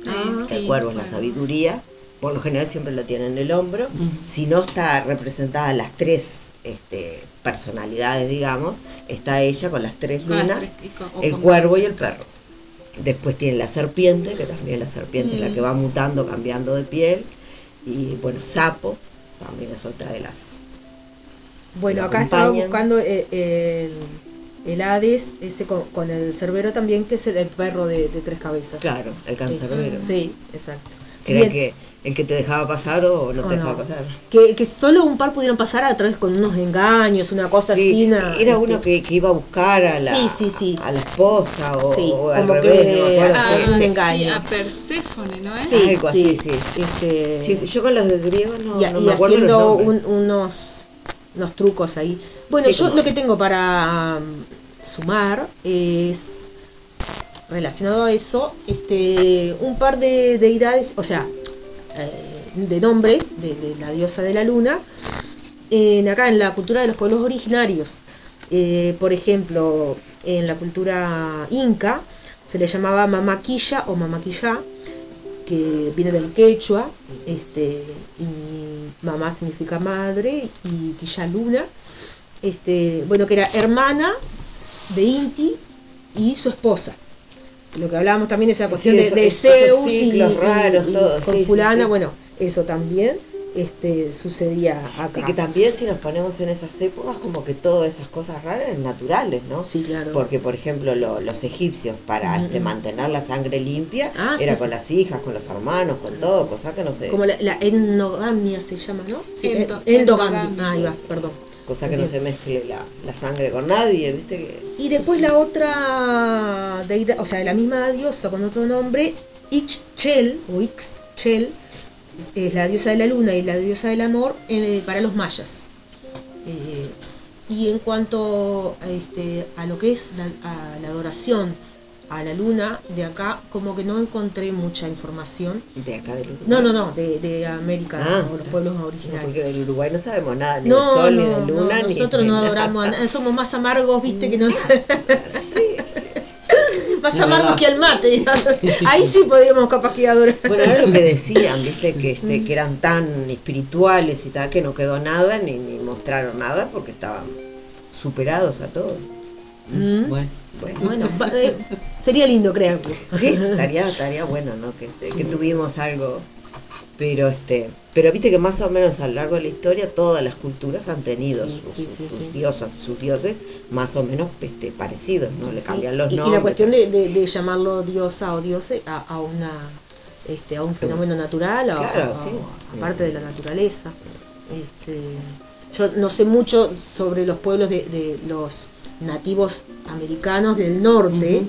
Ah, el sí, cuervo es la sabiduría. Por lo general siempre lo tiene en el hombro. Si no está representada las tres este, personalidades, digamos, está ella con las tres las lunas, tres- con- el cuervo y el perro. Después tiene la serpiente, que también la serpiente es la que va mutando, cambiando de piel. Y bueno, sapo, también es otra de las. bueno acá estaba buscando eh, el, el Hades ese con, con el Cerbero también que es el, el perro de, de tres cabezas Claro, el cancerbero. sí exacto Que era el que, el que te dejaba pasar o no O te no. dejaba pasar. que, que solo un par pudieron pasar a través con unos engaños, una cosa Sí, así. una- Era este, uno que, que iba a buscar a la, Sí, sí, sí. A la esposa o, Sí, o al como revés, que- no. Ah, sí, un sí. engaño. Sí, a Perséfone, ¿no es? Sí, Algo sí, así, sí. este, Sí, yo con los griegos no, y, no y me acuerdo los haciendo un- unos, unos trucos ahí. Bueno, Sí, yo como- lo que tengo para um, sumar es relacionado a eso, este, un par de deidades, o sea, eh, de nombres de, la diosa de la luna, en, acá en la cultura de los pueblos originarios. Eh, por ejemplo, en la cultura inca se le llamaba mamaquilla o mamaquillá, que viene del quechua, este, y mamá significa madre y quilla luna, este, bueno, que era hermana de Inti y su esposa. Lo que hablábamos también esa cuestión Sí, de, eso- de esos Zeus y, y- raros, y todo, con sí, fulana, sí. bueno, eso también este, sucedía acá. Y que también si nos ponemos en esas épocas, como que todas esas cosas raras eran naturales, ¿no? Sí, claro. Porque, por ejemplo, lo- los egipcios, para Mm, este, mantener la sangre limpia, Ah, era sí. con las hijas, con los hermanos, con todo, cosa que no sé, Como la, la endogamia se llama, ¿no? Sí, Endo- eh, endogamia. endogamia. Ahí va, perdón. Cosa que no se mezcle la, la sangre con nadie, ¿viste? Que, Y después la otra deidad, o sea, la misma diosa con otro nombre, Ixchel o Ixchel, es- es la diosa de la luna y la diosa del amor eh, para los mayas. Eh, y en cuanto a, este, a lo que es la, a la adoración a la luna de acá, como que no encontré mucha información. de acá del Uruguay. No, no, no, de, de América Ah, o los pueblos No, originarios. porque del Uruguay no sabemos nada, ni No, de sol, no, ni de no, luna, ni nosotros de no nada. adoramos a nadie, somos más amargos, viste, que no... Sí, sí. más Es amargos que el mate. Ahí sí podríamos capaz que adorar. Bueno, era lo que decían, viste, que, este, que eran tan espirituales y tal, que no quedó nada, ni, ni mostraron nada, porque estaban superados a todo. Mm. Bueno, Bueno, Bueno, eh, sería lindo creerlo. sí, estaría, estaría bueno, ¿no? Que, este, que tuvimos algo. Pero este, pero viste que más o menos a lo largo de la historia todas las culturas han tenido Sí, sus, sí, sus- sí, sus sí. diosas, sus dioses más o menos este, parecidos, ¿no? Le cambian los y, y nombres. la cuestión de, de- de llamarlo diosa o diose a, a una este, a un fenómeno natural, a, Claro, a- de la naturaleza. Este, yo no sé mucho sobre los pueblos de, de los nativos americanos del norte,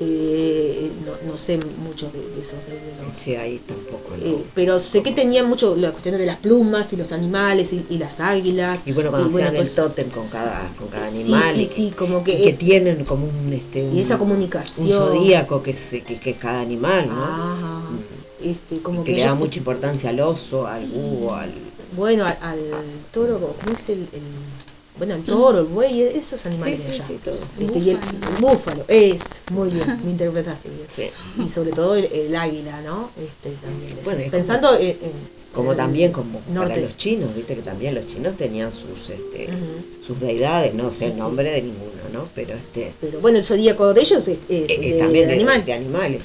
eh, no, no sé mucho de, de esos de, de los- Sí, ahí tampoco. ¿no? eh, pero sé que tenía mucho la cuestión de las plumas y los animales y, y las águilas. Y bueno, cuando pues, el tótem con cada, con cada Sí, animal. sí, y como que- y que tienen como un, este, un, y esa un comunicación. zodíaco que es, que, que es cada animal, ¿no? Ajá. Este, como que que le da mucha importancia al oso, al búho, al... Bueno, al, al toro, ¿cómo es el, el- bueno, el toro, el buey, esos animales Sí, de sí, allá. sí, todo. Este, y el, Búfalo. el búfalo, es, muy bien, me interpretaste bien. Sí. Y sobre todo el, el águila, ¿no? Este, también. Bueno, es Pensando en, en- Como también como norte. para los chinos, viste que también los chinos tenían sus este sus deidades, no sé el nombre de ninguno, ¿no? Pero este Pero bueno, el zodíaco de ellos es, es eh, de, también de de, animal. de animales.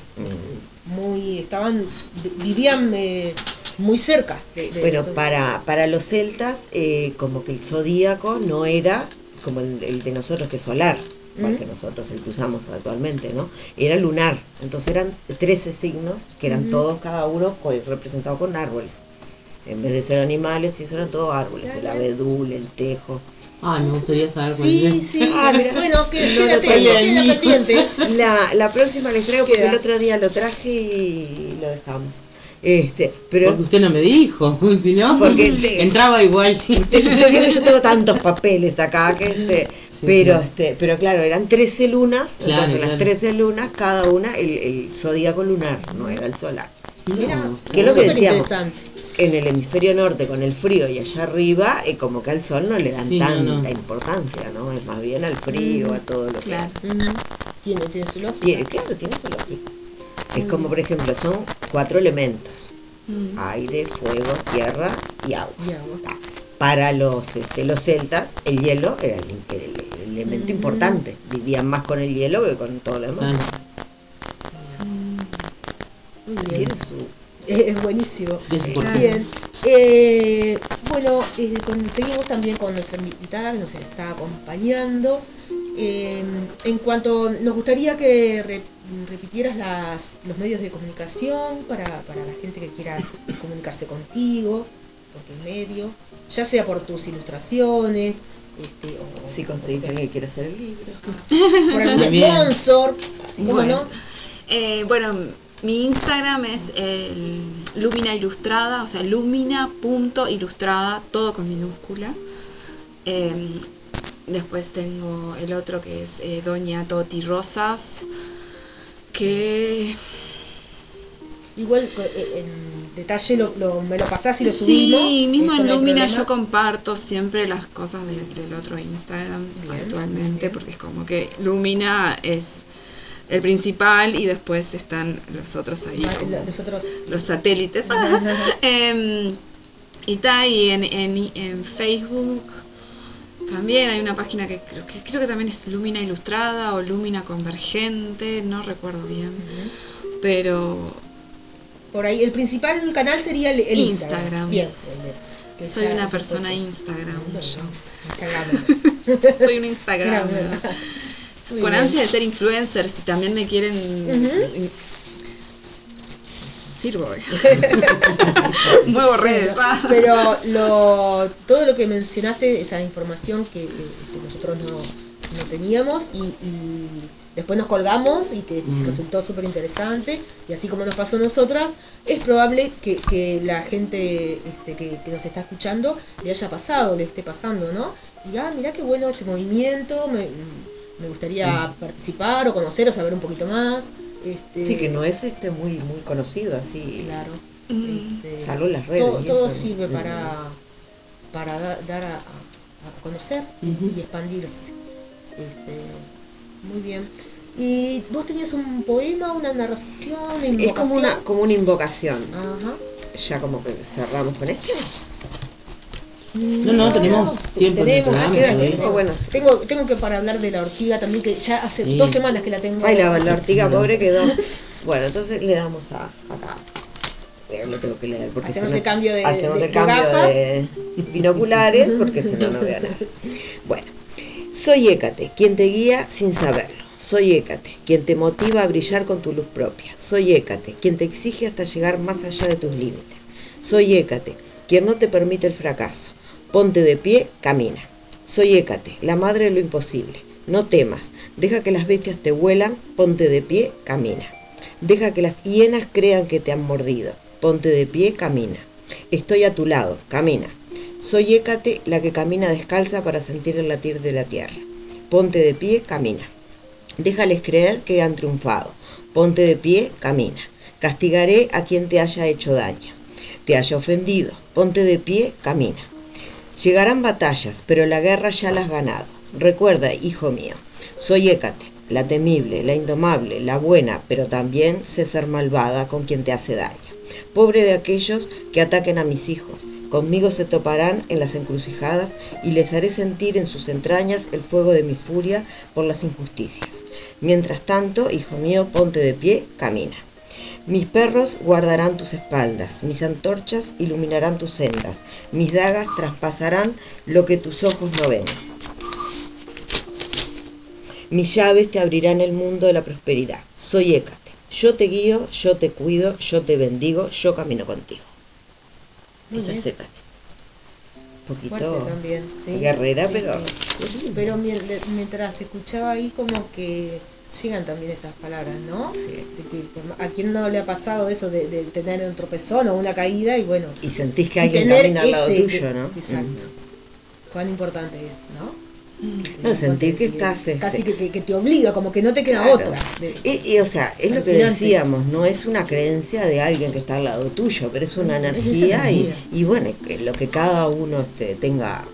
Muy, estaban, vivían eh, muy cerca. de- de- Bueno, para, para los celtas, eh, como que el zodíaco no era como el, el de nosotros, que es solar, igual que nosotros el que usamos actualmente, ¿no? Era lunar. Entonces eran 13 signos, que eran todos, cada uno representado con árboles. En vez de ser animales, sí, eran todos árboles. El abedul, el tejo. Ay, me gustaría saber cuál Sí, es. sí. Ah, mira. Bueno, que, No lo quédate, pendiente. La, la próxima les traigo porque el otro día lo traje y lo dejamos. Este, pero Porque usted no me dijo, si no, Porque entraba igual. Que yo tengo tantos papeles acá que este, pero claro. este, pero claro, eran 13 lunas, Claro, entonces claro. las 13 lunas, cada una el, el zodíaco lunar, no era el solar. Mira, ¿Qué es lo que decíamos? En el hemisferio norte con el frío y allá arriba, eh, como que al sol no le dan Sí, tanta no. importancia, ¿no? Es más bien al frío, a todo lo Claro. que Ujú. Tiene, tiene su lógica. tiene, claro, tiene su lógica. Es como por ejemplo, son cuatro elementos. Mm. Aire, fuego, tierra y agua. Y agua. Ta. Para los, este, los celtas, el hielo era el, el- el elemento importante. Vivían más con el hielo que con todo lo demás. Tiene su... Eh, Es buenísimo. Bien. Eh, bueno, eh, con- seguimos también con nuestra invitada que nos está acompañando. Eh, en cuanto nos gustaría que re- repitieras las, los medios de comunicación para, para la gente que quiera comunicarse contigo, por tu medio, ya sea por tus ilustraciones, este, o Si conseguís a alguien que quiere hacer el libro. por algún sponsor, ¿cómo Bueno. no? Eh, bueno, mi Instagram es el Lumina Ilustrada, o sea, lumina.ilustrada, todo con minúscula. Eh, después tengo el otro que es eh, Doña Toti Rosas, que Igual eh, en detalle lo, lo- me lo pasás y lo subimos. Sí, mismo en Lumina yo comparto siempre las cosas del- del otro Instagram Bien, actualmente, bien. porque es como que Lumina es el principal y después están los otros ahí, Ah, los satélites. Em, y está y en, en, en Facebook también hay una página que creo, que creo que también es Lumina Ilustrada o Lumina Convergente, no recuerdo bien, pero por ahí el principal canal sería el, el Instagram. Instagram. Bien, soy una persona Instagram. Yo. Instagram. Soy un Instagram. Muy Con bien. ansia de ser influencer, si también me quieren. Sirvo. Muevo redes. Pero lo, todo lo que mencionaste, esa información que, eh, que nosotros no, no teníamos y, y después nos colgamos y que Mm. resultó súper interesante y así como nos pasó a nosotras, es probable que, que la gente este, que, que nos está escuchando le haya pasado, le esté pasando, ¿no? Y ah, mirá qué bueno este movimiento, me, me gustaría participar o conocer o saber un poquito más. Este, Sí, que no es este muy muy conocido así. Claro. Mm. Este, Salvo en las redes Todo, y todo eso, sirve para, para da- dar a, conocer y expandirse. Este, muy bien. ¿Y vos tenías un poema, una narración, una es como una, invocación? como una invocación. Ajá. Ya como que cerramos con esto. No, no, tenemos tiempo en el tenemos, programa queda todavía. tiempo. Bueno. Tengo, tengo que para hablar de la ortiga también, que ya hace Sí. dos semanas que la tengo. Ay, la, la ortiga No. pobre quedó. Bueno, entonces le damos a acá. Eh, Lo tengo que leer porque Hacemos si no- el cambio de- hacemos de- el de cambio gafas. de binoculares porque si no no veo nada. Bueno, soy Hécate, quien te guía sin saberlo. Soy Hécate, quien te motiva a brillar con tu luz propia. Soy Hécate, quien te exige hasta llegar más allá de tus límites. Soy Hécate, quien no te permite el fracaso. Ponte de pie, camina. Soy Hécate, la madre de lo imposible. No temas, deja que las bestias te huelan, ponte de pie, camina. Deja que las hienas crean que te han mordido, ponte de pie, camina. Estoy a tu lado, camina. Soy Hécate, la que camina descalza para sentir el latir de la tierra. Ponte de pie, camina. Déjales creer que han triunfado. Ponte de pie, camina. Castigaré a quien te haya hecho daño, te haya ofendido. Ponte de pie, camina. Llegarán batallas, pero la guerra ya la has ganado. Recuerda, hijo mío, soy Hécate, la temible, la indomable, la buena, pero también sé ser malvada con quien te hace daño. Pobre de aquellos que ataquen a mis hijos. Conmigo se toparán en las encrucijadas y les haré sentir en sus entrañas el fuego de mi furia por las injusticias. Mientras tanto, hijo mío, ponte de pie, camina. Mis perros guardarán tus espaldas, mis antorchas iluminarán tus sendas, mis dagas traspasarán lo que tus ojos no ven. Mis llaves te abrirán el mundo de la prosperidad. Soy Hécate. Yo te guío, yo te cuido, yo te bendigo, yo camino contigo. Muy Esa bien. es Hécate. Un poquito también, sí. guerrera, Sí, pero... sí. Pero mien- mientras escuchaba ahí como que llegan también esas palabras, ¿no? Sí. De que a quién no le ha pasado eso de, de tener un tropezón o una caída y bueno. Y sentís que alguien camina al lado tuyo, ¿no? Exacto. Cuán importante es, ¿no? No, sentir que estás... este, Casi que, que- te obliga, como que no te queda Claro. otra. De- Y, y, o sea, es lo que decíamos, no es una creencia de alguien que está al lado tuyo, pero es una Es energía y, y bueno, que lo que cada uno este, tenga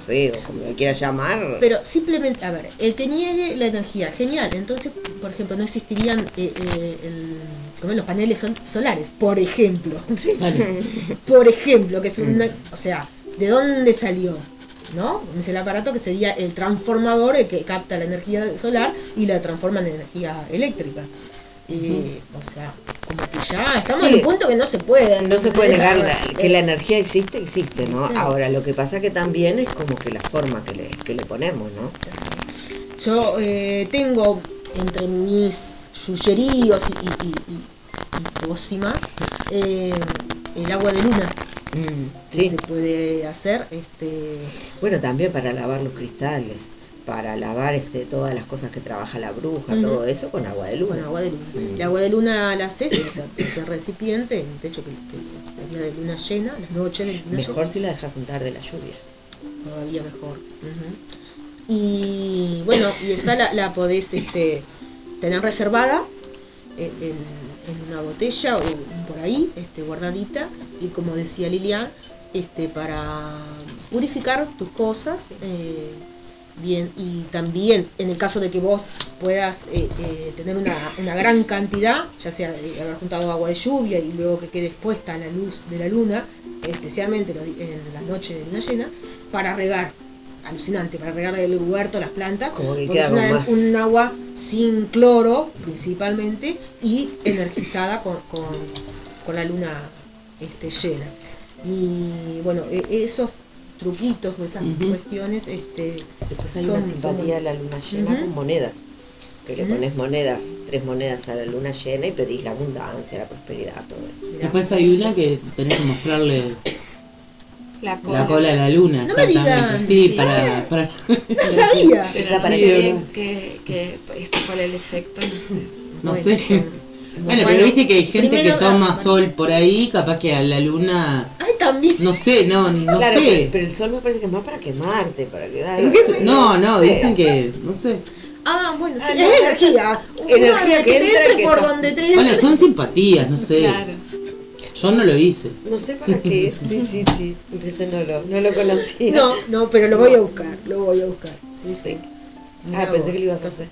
fe o como lo quiera llamar. Pero simplemente, a ver, el que niegue la energía, genial. Entonces, por ejemplo, no existirían eh, eh, el- ¿cómo es? los paneles sol- solares, por ejemplo. por ejemplo, que es una. O sea, ¿de dónde salió? ¿No? Es el aparato que sería el transformador el que capta la energía solar y la transforma en energía eléctrica. Eh, O sea, como que ya estamos Sí. en un punto que no se puede. no se puede negar la- que la energía existe, existe, ¿no? Ahora, lo que pasa que también es como que la forma que le, que le ponemos, ¿no? Yo eh, tengo entre mis yuyeríos y, y, y, y- y pócimas eh, el agua de luna Mm, que sí. se puede hacer. Este, Bueno, también para lavar los cristales, para lavar este, todas las cosas que trabaja la bruja, todo eso con agua de luna. con agua de luna. Mm. El agua de luna la haces en ese, en ese recipiente, en el techo que, que día de luna llena, las noches de luna Mejor llena, si la dejas juntar de la lluvia. todavía mejor. Y bueno, y esa la, la podés este, tener reservada en, en- en una botella o por ahí, este, guardadita, y como decía Lilian, este, para purificar tus cosas. eh, bien, y también en el caso de que vos puedas eh, eh, tener una, una gran cantidad, ya sea de haber juntado agua de lluvia y luego que quede expuesta a la luz de la luna, especialmente en las noches de luna llena, para regar. Alucinante, para regar el huerto, las plantas. Como que porque es una- un agua sin cloro principalmente y energizada con, con, con la luna este, llena. Y bueno, e- esos truquitos o esas cuestiones este, Después hay son- una simpatía a la luna llena con monedas. Que le pones monedas, tres monedas a la luna llena y pedís la abundancia, la prosperidad, todo eso. Después hay una que tenés que mostrarle La cola. la cola a la luna, No me. Sí, Sí. para, para No sabía. Pero no sé que- bien qué, este, cuál es el efecto, no sé. no Bueno, sé. Bueno, Bueno, pero viste que hay gente primero- que toma ah, sol por ahí, capaz que a la luna, Ay, también. no sé, no, no claro, sé. pero, pero el sol me parece que es más para quemarte, para quedar. No, no, dicen que, no sé. Ah, bueno, sí, Ah, es energía. energía que te entra, entre que por donde te Bueno, son simpatías, no sé. Claro. Yo no lo hice. No sé para qué es. Sí, sí, sí. Ese no lo, no lo conocía. No, no, pero lo voy a buscar, lo voy a buscar. Sí, sí. Ah, pensé vos. que lo ibas a hacer.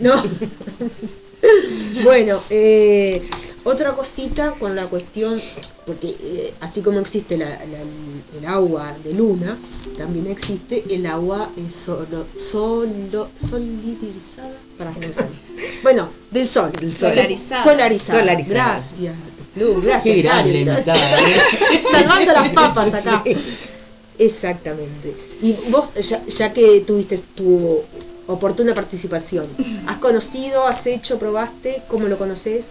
No. bueno, eh, otra cosita con la cuestión, porque eh, así como existe la- la- el agua de luna, también existe el agua eh, solo, solo, solidificada. Para. Bueno, del sol. Del sol. Solarizada. Solarizada. Solarizada. Gracias. Lu, gracias. Salvando las papas acá. Exactamente. Y vos, ya, ya que tuviste tu oportuna participación, ¿has conocido, has hecho, probaste? ¿Cómo lo conoces?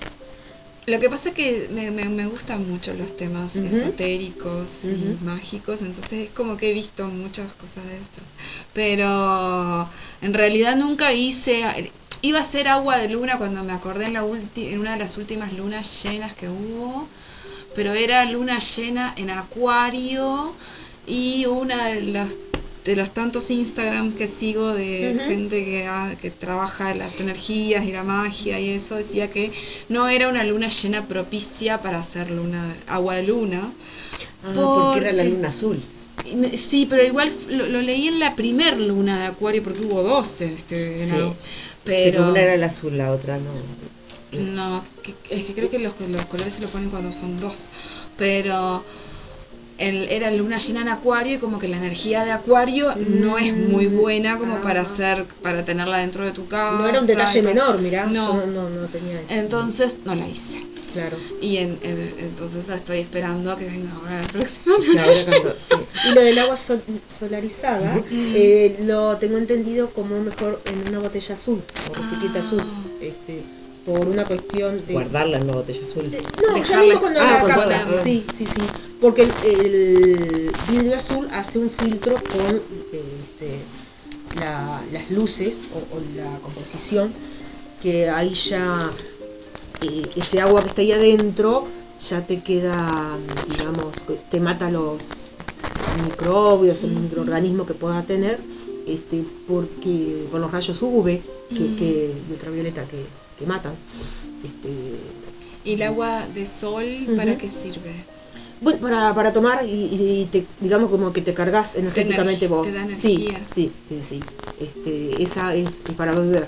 Lo que pasa es que me, me, me gustan mucho los temas esotéricos y mágicos, entonces es como que he visto muchas cosas de esas. Pero en realidad nunca hice... Iba a ser agua de luna cuando me acordé en, la ulti- en una de las últimas lunas llenas que hubo, pero era luna llena en acuario y una de las de los tantos Instagram que sigo de gente que, ha- que trabaja las energías y la magia y eso, decía que no era una luna llena propicia para hacer luna, agua de luna. Ah, porque era la luna azul. Sí, pero igual lo, lo leí en la primer luna de Acuario porque hubo 12 este Sí. Pero, Pero, una era la azul, la otra no. no, que- es que creo que los, los colores se lo ponen cuando son dos. Pero el, era luna llena en Acuario y como que la energía de Acuario no es muy buena como para hacer, para tenerla dentro de tu casa. No era un detalle menor, mirá. No. Yo no, no tenía eso. Entonces no la hice. claro. Y en- en- entonces estoy esperando a que venga ahora la próxima Y cuando- sí. Lo del agua sol- solarizada eh, lo tengo entendido como mejor en una botella azul, o recipiente Ah. azul, este, por una cuestión de... Guardarla en la botella azul. de- no, ya Dejarla mismo cuando la ah, ponerla. sí, sí, sí, porque el, el vidrio azul hace un filtro con eh, este, la- las luces o, o la composición, que ahí ya eh, ese agua que está ahí adentro ya te queda, digamos, te mata los microbios, el microorganismo que pueda tener, este, porque con los rayos UV que, que ultravioleta que, que matan. Este, ¿Y el agua de sol para qué sirve? Bueno, para, para tomar y, y te, digamos como que te cargas energéticamente vos. te da sí, sí, sí, sí. Este, esa es para beber.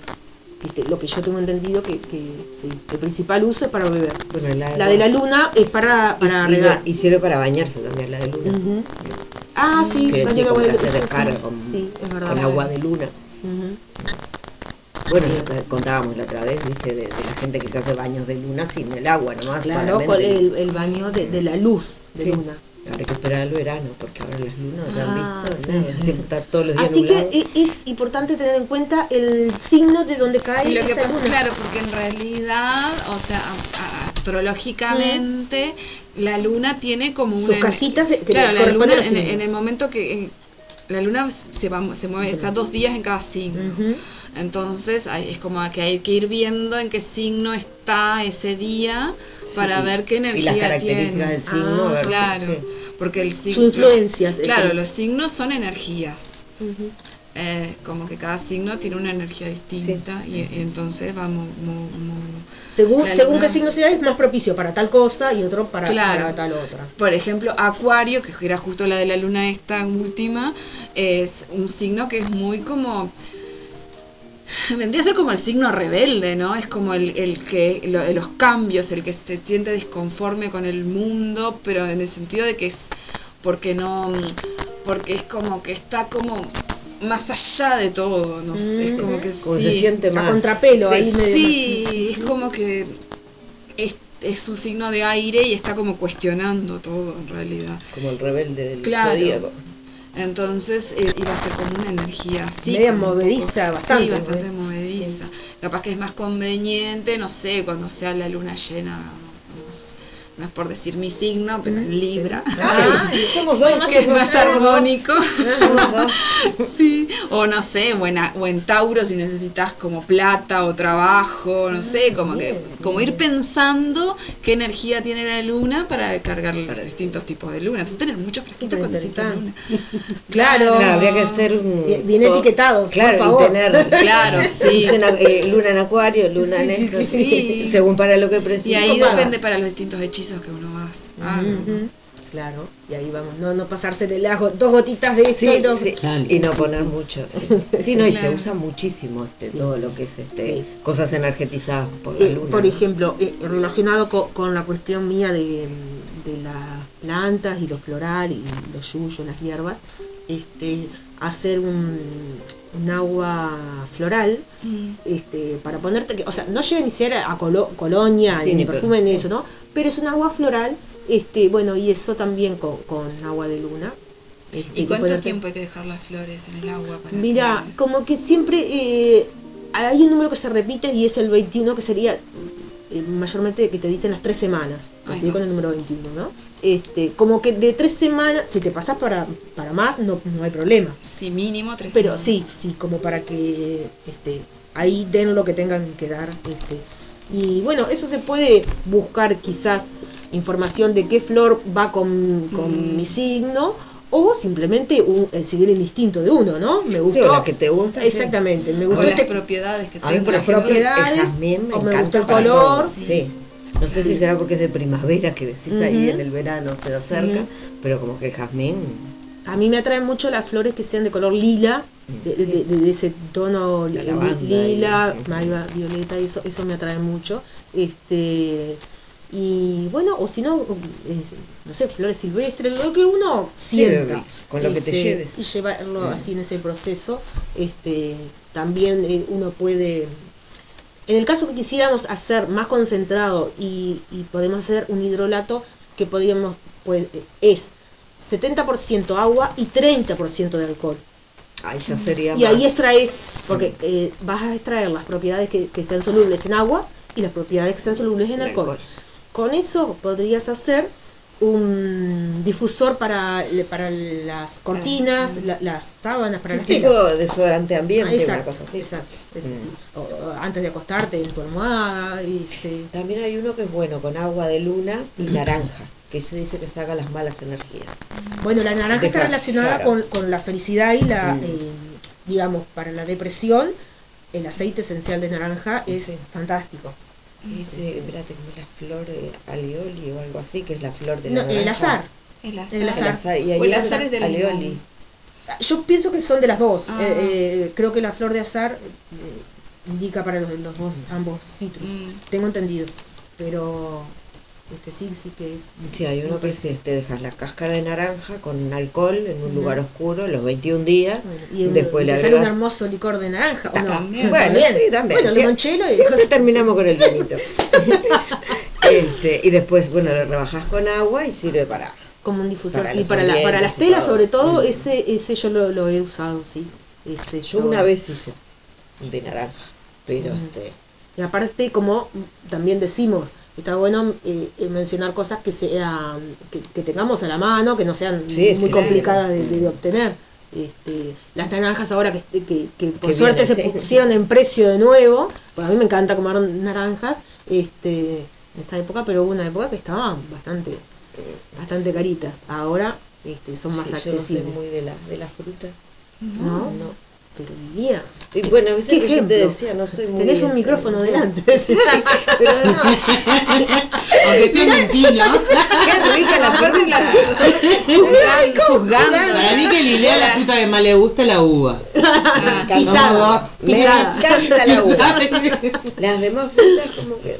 Este, lo que yo tengo entendido que, que sí, el principal uso es para beber. Bueno, la, La de la luna es para, para y, regar. y sirve para bañarse también la de luna. Ah, sí, Que baño sí, de agua de luna. sí, con, sí, es verdad. con agua de luna. Bueno, lo que contábamos la otra vez, viste, de, de la gente que se hace baños de luna sin el agua nomás. Claro, con el, el baño de, de la luz de Sí. luna. Ahora hay que esperar al verano, porque ahora las lunas ya Ah, han visto, sí. ¿no? Siempre está todos los días Así que nublado. es importante tener en cuenta el signo de donde cae Y lo que esa pasa, luna. claro, porque en realidad, o sea, astrológicamente, la luna tiene como Sus una... casitas de- que claro, la luna en, el momento que... la luna se, va, se mueve, está dos días en cada signo. Entonces hay- es como que hay que ir viendo en qué signo está ese día para ver qué y las energía características tiene. del signo, Ah, ver, Claro, sí. porque el signo... Su influencia, es Claro, el- los signos son energías. Eh, como que cada signo tiene una energía distinta y, y entonces vamos Según, La según luna- qué signo sea, es más propicio para tal cosa y otro para, Claro. para tal otra. por ejemplo Acuario que era justo la de la luna esta última es un signo que es muy como vendría a ser como el signo rebelde no es como el, el que lo de los cambios el que se siente disconforme con el mundo pero en el sentido de que es porque no porque es como que está como más allá de todo no sé, es como que Como sí. se siente A más. contrapelo, sí, ahí medio Sí, es como que es, es un signo de aire y está como cuestionando todo en realidad. Como el rebelde del Claro. zodíaco. Entonces eh, iba a ser como una energía así. Media movediza, bastante, Sí, bastante ¿no? movediza. Capaz que es más conveniente, no sé, cuando sea la luna llena. No es por decir mi signo, pero en Libra. Ah, y somos dos. que es más armónico. Sí, o no sé, o en, o en Tauro si necesitas como plata o trabajo, no sé, como que como ir pensando qué energía tiene la luna para cargar los distintos tipos de lunas. Entonces tener muchos frasquitos con distintas lunas. Claro. Claro, habría que hacer un. Bien- etiquetados, Claro, por favor. y tener. Claro, sí. Dice en- eh, luna en acuario, luna en Sí, sí, sí. Según para lo que precisa. Y ahí depende para los distintos hechizos que uno hace. Ah. Claro, y ahí vamos, no, no pasarse de las go- dos gotitas de esto Sí, Claro. y no poner mucho. Sí, Sí, no, y se usa muchísimo este todo lo que es este Sí. cosas energetizadas por la Eh, luna. por ejemplo, eh, relacionado co- con, la cuestión mía de, de las plantas y lo floral y los yuyos, las hierbas, este, hacer un, un agua floral Mm. este, para ponerte, que, o sea, no llega ni siquiera a colo- colonia Sí, ni ni perfume per- ni sí. eso, ¿no? Pero es un agua floral, este, bueno, y eso también con, con agua de luna. este, ¿Y que cuánto tiempo hay que dejar las flores en el agua para Mira, que- como que siempre eh, hay un número que se repite y es el 21, que sería eh, mayormente que te dicen las tres semanas, Ay, así no. con el número 21, ¿no? Este, como que de tres semanas, si te pasas para, para más, no, no hay problema. Sí, mínimo tres Pero semanas. sí, sí, como para que este, ahí den lo que tengan que dar. Este. Y bueno, eso se puede buscar quizás información de qué flor va con, con Mm. mi signo o simplemente un- el seguir el instinto de uno, ¿no? Me gustó. Sí, o la que te gusta. sí. Exactamente, me O gustó las este, propiedades que por las propiedades, me o me gusta el color. Sí. No sé si será porque es de primavera que decís ahí en el verano se acerca, pero como que el jazmín. A mí me atraen mucho las flores que sean de color lila, de, de- de- de ese tono La lila, y- malva, violeta, eso, eso me atrae mucho. Este y bueno, o si no, eh, no sé, flores silvestres, lo que uno sienta. con lo que te este, lleves. Y llevarlo así en ese proceso. Este, también eh, uno puede. En el caso que quisiéramos hacer más concentrado y, y podemos hacer un hidrolato que podríamos, pues, es 70% agua y 30% de alcohol. Ahí ya sería Y ahí extraes, porque eh, vas a extraer las propiedades que, que sean solubles en agua y las propiedades que sean solubles en alcohol. alcohol. Con eso podrías hacer un difusor para, para las cortinas, la- las sábanas, para las tipo telas. de desodorante ambiente, Ah, exacto, una cosa así. exacto, eso Mm. sí. O antes de acostarte en tu almohada. Este, También hay uno que es bueno con agua de luna y naranja, que se dice que saca las malas energías. Bueno, la naranja está relacionada claro. con, con la felicidad y la, Mm. eh, digamos, para la depresión, el aceite esencial de naranja es Sí. fantástico. Dice, espérate, como la flor de alioli o algo así, que es la flor de No, la el naranja. azar. El azar. El El azar. Y O el azar es del alioli. limón. Yo pienso que son de las dos. Ah. Eh, eh, creo que la flor de azar eh, indica para los, los dos, ambos citrus. Mm. Tengo entendido. Pero este sí, sí que es. Sí, hay uno que es, este, dejas la cáscara de naranja con alcohol en un lugar oscuro los 21 días. Y Después y le sale un hermoso licor de naranja. ¿o no? También. Bueno, sí, también. Bueno, Sie- y siempre terminamos con el vinito. este, y después, bueno, lo rebajas con agua y sirve para. como un difusor Para sí, para, la- para las telas todo. sobre todo Mm. ese ese yo lo, lo he usado sí este, Yo una vez hice de naranja, pero este. y aparte como también decimos está bueno eh, eh, mencionar cosas que sean que, que tengamos a la mano que no sean Sí, muy sí, complicadas de, de- de obtener este, las naranjas ahora que, que, que por suerte se sí. pusieron en precio de nuevo pues a mí me encanta comer naranjas este en esta época pero hubo una época que estaban bastante bastante caritas ahora este, son más sí, yo no soy accesibles muy de la, de la fruta. ¿no? No. Pero vivía. Y bueno, viste ¿Qué que yo te decía, no soy muy. Tenés un micrófono no. delante. Pero no, Aunque sea mentira. qué rica la Aparte fruta. la juzgando, juzgando. Para mí que Lilea la fruta que más le gusta la uva. Ah, Pisada, Me encanta la uva. Las demás frutas como que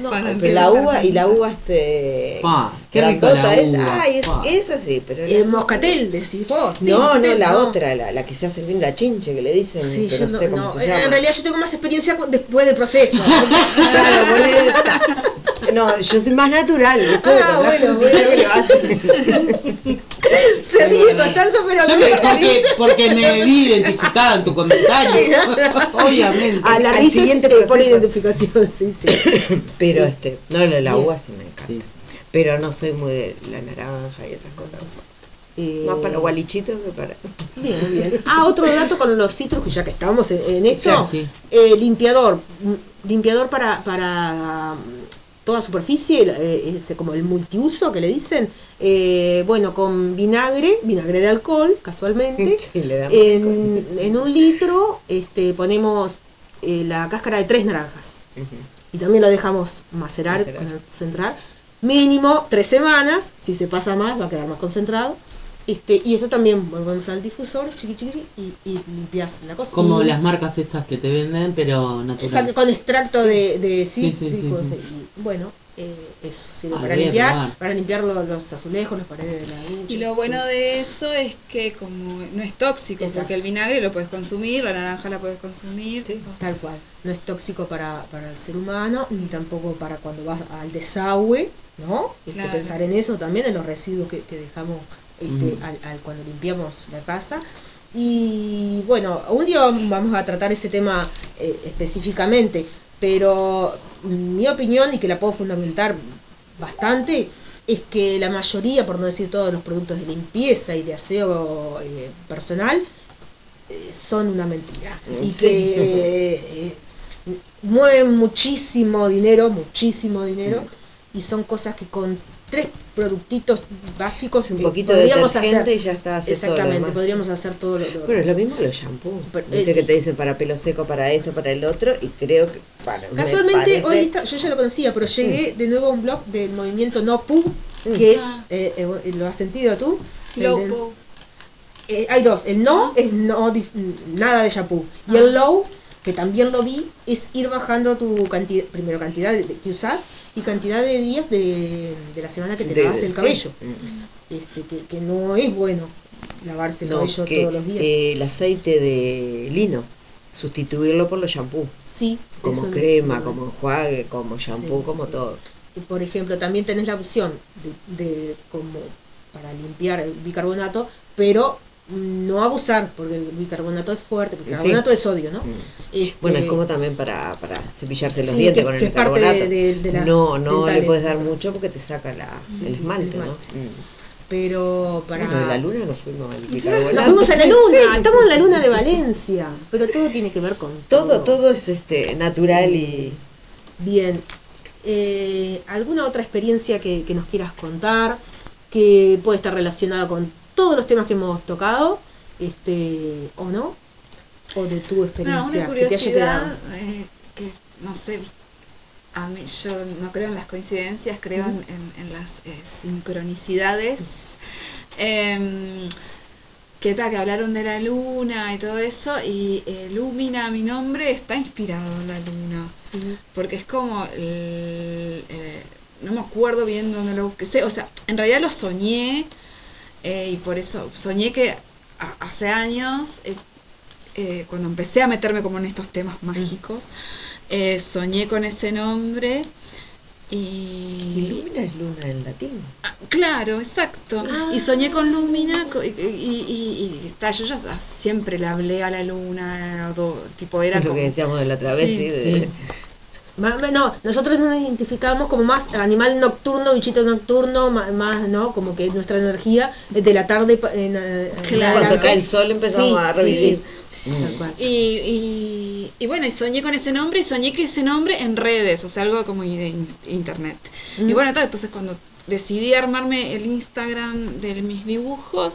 no, la uva y la uva este Pa, qué rico la grandota es, uva, ay, es, pa. esa sí, pero Eh, la- moscatel, decís vos. sí, no, no, la no. otra, la, la que se hace bien la chinche que le dicen, Sí, pero yo no sé cómo no. se En- llama. En realidad yo tengo más experiencia con- después del proceso. Claro, por esta. No, yo soy más natural. Ah, bueno, bueno. hacen. Se ríe Constanzo, pero Yo me, porque, porque me vi identificada en tu comentario. Obviamente. a la al siguiente eh, por proceso. identificación, sí, sí. Pero este, no, la, la uva sí me encanta. Sí. Pero no soy muy de la naranja y esas cosas. Eh, Más para gualichitos que para. Bien, bien. Ah, otro dato con los citrus, ya que estamos en, en esto. Sí. eh, limpiador. Limpiador para, para mm, toda superficie, eh, ese como el multiuso que le dicen. eh, bueno, con vinagre, vinagre de alcohol, casualmente. Sí, le damos en, en un litro este, ponemos eh, la cáscara de tres naranjas. Y también lo dejamos macerar, Macerar. concentrar. Mínimo tres semanas. Si se pasa más, va a quedar más concentrado. Este, y eso también volvemos al difusor, chiqui, chiqui, y, y limpias la cocina. Como las marcas estas que te venden, pero Exacto, natural. con extracto de, de Sí, sí, sí, cítricos, sí. y, bueno, eh, eso sirve Ah, para limpiar, para limpiar lo- los azulejos, las paredes de la ducha. Y lo bueno de eso es que como no es tóxico, Exacto. porque el vinagre lo puedes consumir, la naranja la puedes consumir. Tal cual. No es tóxico para, para el ser humano, ni tampoco para cuando vas al desagüe, ¿no? Hay que Claro. pensar en eso también, en los residuos que, que dejamos este, al, al- cuando limpiamos la casa. Y bueno, un día vamos a tratar ese tema eh, específicamente, Pero mi opinión, y que la puedo fundamentar bastante, es que la mayoría, por no decir todos los productos de limpieza y de aseo eh, personal, eh, son una mentira. Y Sí. que eh, mueven muchísimo dinero, muchísimo dinero, y son cosas que con tres productitos básicos Un poquito de podríamos hacer. y ya está, haces todo lo Exactamente, podríamos hacer todo lo, lo- Bueno, es lo mismo los shampoos. Pero, Viste que te dicen para pelo seco, para esto, para el otro, y creo que. Bueno, me Casualmente, parece- hoy está- yo ya lo conocía, pero llegué de nuevo a un blog del movimiento No Poo, que es, Ah. eh, eh, ¿lo has sentido tú? Lopo. eh, hay dos, el no es no nada de shampoo, y el low, que también lo vi, es ir bajando tu cantidad, primero cantidad de, de- que usás y cantidad de días de, de la semana que te de- lavas el cabello, Mm. este, que, que no es bueno lavarse el No, cabello que, todos los días. eh, el aceite de lino, sustituirlo por los shampoos. sí, Como crema, como enjuague, como shampoo, Sí. como todo. Por ejemplo, también tenés la opción de, de como para limpiar el bicarbonato, pero no abusar, porque el bicarbonato es fuerte, el Sí. bicarbonato de sodio, ¿no? Mm. Este, Bueno, es como también para, para cepillarse los Sí, dientes que- con el es parte bicarbonato. de- de- de las no, no le puedes dar mucho porque te saca la, el sí, esmalte, el ¿no? Mm. Pero para... Bueno, de la luna nos fuimos al Nos bicarbonato. fuimos a la luna, estamos en la luna de Valencia, pero todo tiene que ver con Todo, todo es este natural y Bien. Eh, ¿Alguna otra experiencia que, que nos quieras contar que puede estar relacionada con todos los temas que hemos tocado? Este, ¿O no? ¿O de tu No, experiencia una que haya quedado? curiosidad eh, que no sé, a mí yo no creo en las coincidencias, creo en, en- en las eh, sincronicidades. Em, que tal, que hablaron de la luna y todo eso, y eh, Lumina, mi nombre, está inspirado en la luna. Porque es como. el- eh, no me acuerdo bien dónde lo busqué. O sea, en realidad lo soñé, eh, y por eso soñé que a- hace años, eh, eh, cuando empecé a meterme como en estos temas mágicos, soñé con ese nombre. Y Y, luna es luna en latín. Ah, claro, exacto. Y soñé con Lumina y, y- y- está, yo ya siempre le hablé a la luna, do- tipo era Es lo como... que decíamos de la otra vez, Sí. sí, de- Sí. No, nosotros nos identificamos como más animal nocturno, bichito nocturno, ma- más, ¿no? Como que nuestra energía es de la tarde pa- en, eh, en Claro. Cuando cae el sol empezamos Sí, a revivir. sí, Mm. Y, y, y bueno, y soñé con ese nombre y soñé que ese nombre en redes, o sea, algo como de in- internet. Y bueno, entonces cuando decidí armarme el Instagram de mis dibujos,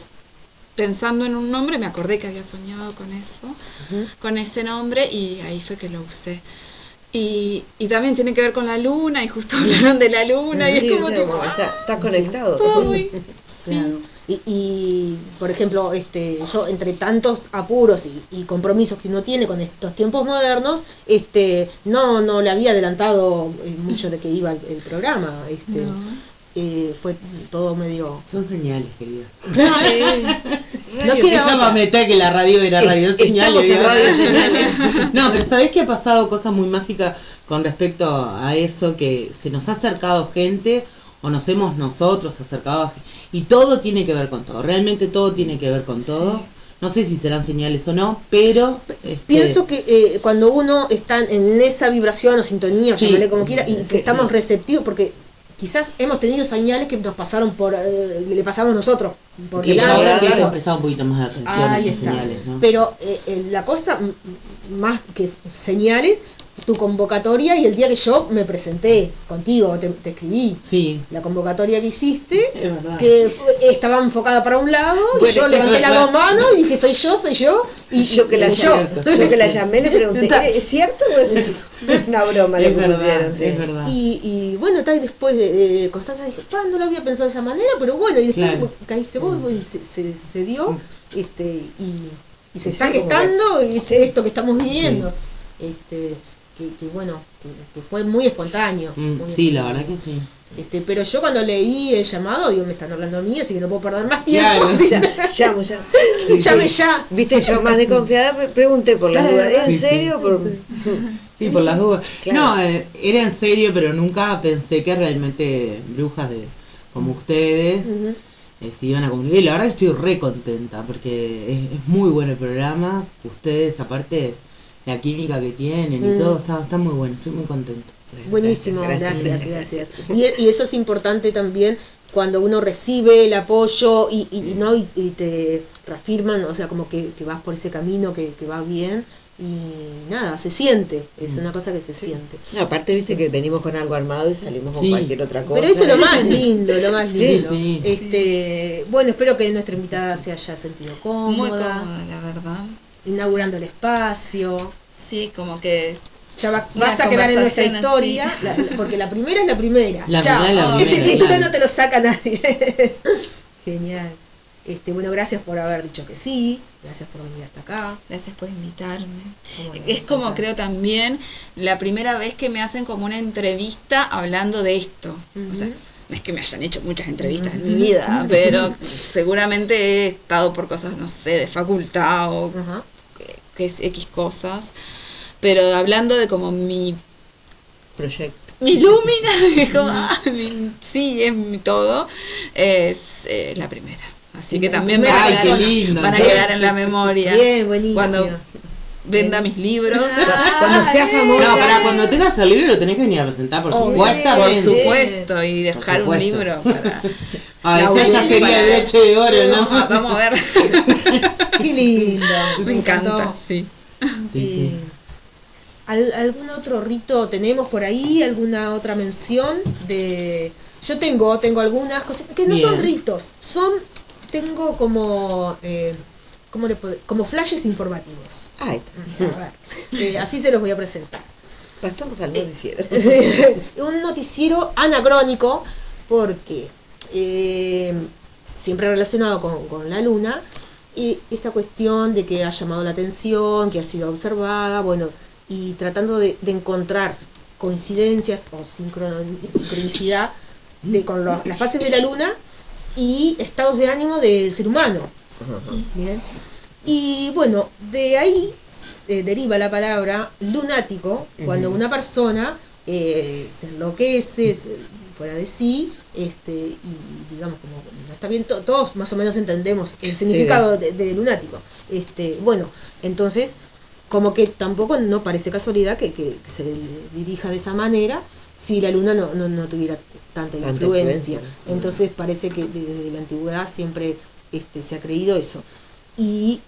pensando en un nombre, me acordé que había soñado con eso, con ese nombre, y ahí fue que lo usé. Y, y también tiene que ver con la luna, y justo hablaron de la luna, y es como o sea, tipo, como está, está conectado. sí. Claro. Y, y, por ejemplo, este, yo entre tantos apuros y, y compromisos que uno tiene con estos tiempos modernos, este, no, no le había adelantado eh, mucho de que iba el, el programa. Este, eh, fue todo medio. Son señales, querida. No Se queda llama. Meta que la radio era radio señales. radio señales. No, pero ¿sabés que ha pasado cosas muy mágicas con respecto a eso? Que se nos ha acercado gente o nos hemos nosotros acercado a y todo tiene que ver con todo. Realmente todo tiene que ver con todo. No sé si serán señales o no, pero este, Pienso que eh, cuando uno está en esa vibración o sintonía, o Sí. llámale como quiera, y Sí, que estamos receptivos, porque quizás hemos tenido señales que nos pasaron por, eh, le pasamos nosotros por y delante, ahora claro. a prestar un poquito más de atención a Ahí esas está. señales, ¿no? Pero eh, eh, la cosa más que señales, tu convocatoria y el día que yo me presenté contigo, te, te escribí. Sí, La convocatoria que hiciste, es que estaba enfocada para un lado, y yo levanté las dos manos y dije, soy yo, soy yo. Y yo que la llamé, yo. yo que la llamé le pregunté. ¿es cierto o es una broma lo que verdad, pusieron? Sí. es verdad. Y, y bueno, tal, y después de, de Constanza dije, "Pa, no lo había pensado de esa manera, pero bueno, y después Claro. caíste vos, vos, y se, se, se dio, este, y, y se está gestando y es esto que estamos viviendo. Este, que, que bueno, que, que fue muy espontáneo. Mm, muy sí, la espontáneo. verdad que sí. Este, pero yo cuando leí el llamado, digo, me están hablando a mí, así que no puedo perder más tiempo. Claro, Ya, llamo ya. Llame ya. Viste, yo más desconfiada pre- pregunté por la Claro, duda. ¿En serio? Por... Sí, por las dudas. Claro. No, eh, era en serio, pero nunca pensé que realmente brujas de como ustedes eh, se iban a comunicar. Y la verdad que estoy re contenta porque es, es muy bueno el programa. Ustedes, aparte, la química que tienen y Mm. todo, está, está muy bueno, estoy muy contento. Buenísimo, Gracias, gracias, gracias, gracias. Y, y eso es importante también cuando uno recibe el apoyo y, y- y no y, y te reafirman, o sea, como que, que vas por ese camino que, que va bien y nada, se siente, es una cosa que se siente. No, aparte, viste que venimos con algo armado y salimos con Sí. cualquier otra cosa. Pero eso es lo más lindo, lo más lindo. sí. Este, bueno, espero que nuestra invitada se haya sentido cómoda, Muy cómoda, la verdad. Inaugurando el espacio. Sí, como que Ya va- vas a quedar en nuestra historia, así. la- la- porque la primera es la primera. La Chao. primera es la Ese primera, título claro. no te lo saca nadie. Genial. Este, bueno, gracias por haber dicho que sí, gracias por venir hasta acá. gracias por invitarme. Es como creo también la primera vez que me hacen como una entrevista hablando de esto. O sea, no es que me hayan hecho muchas entrevistas en mi vida, pero seguramente he estado por cosas, no sé, de facultad o Ajá. que, que es X cosas. Pero hablando de como mi Proyecto. mi lúmina, es como, ah, mi- sí, es mi todo, es eh, la primera. Así que también van, a quedar en la memoria. Bien, buenísimo. Cuando venda mis libros. Cuando seas famosa. No, para cuando tengas el libro lo tenés que venir a presentar, por supuestamente. Por supuesto, y dejar un supuesto. libro para. Ay, ya sería el broche de oro, ¿no? Ah, Vamos a ver. Qué lindo. Me encanta, sí. Sí, sí. Eh, ¿al- ¿Algún otro rito tenemos por ahí? ¿Alguna otra mención? de Yo tengo, tengo algunas cosas que no son ritos, son, tengo como, eh, ¿cómo le puedo- como flashes informativos. Ay, A ver, eh, así se los voy a presentar. pasamos al noticiero. un noticiero anacrónico porque eh, siempre relacionado con, con la luna y esta cuestión de que ha llamado la atención, que ha sido observada, bueno, y tratando de, de encontrar coincidencias o sincron- sincronicidad de, con lo- las fases de la luna y estados de ánimo del ser humano. Bien. Y bueno, de ahí eh, deriva la palabra lunático, cuando una persona eh, se enloquece, se- fuera de sí, este, y digamos como no está bien, to- todos más o menos entendemos el significado de, de lunático. Este, bueno, entonces, como que tampoco no parece casualidad que, que- que se dirija de esa manera si la luna no, no, no tuviera tanta Tanta influencia. influencia. Entonces parece que desde la antigüedad siempre este, se ha creído eso. Y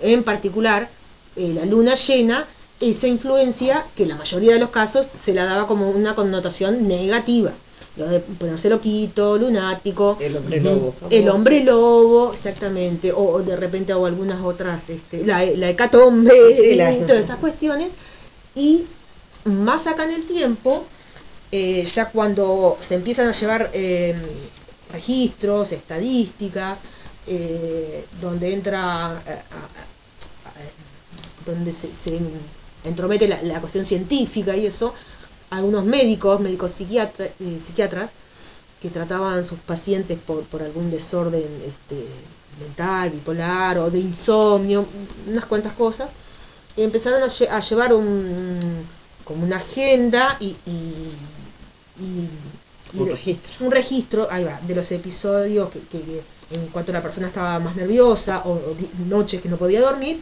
en particular, eh, la luna llena, esa influencia, que en la mayoría de los casos se la daba como una connotación negativa. Lo de ponerse loquito, lunático, El hombre lobo. el hombre lobo, exactamente, o, o de repente o algunas otras, este, la, la hecatombe, Sí, la- y todas esas cuestiones. Y más acá en el tiempo, eh, ya cuando se empiezan a llevar eh, registros, estadísticas, eh, donde entra, eh, a- a- a- donde se, entromete la, cuestión científica y eso, algunos médicos, médicos psiquiatra- eh, psiquiatras, que trataban sus pacientes por, por algún desorden este, mental, bipolar o de insomnio, unas cuantas cosas, y empezaron a, lle- a llevar un, como una agenda y Un registro. un registro, ahí va, de los episodios que, que- que en cuanto la persona estaba más nerviosa o, noches que no podía dormir.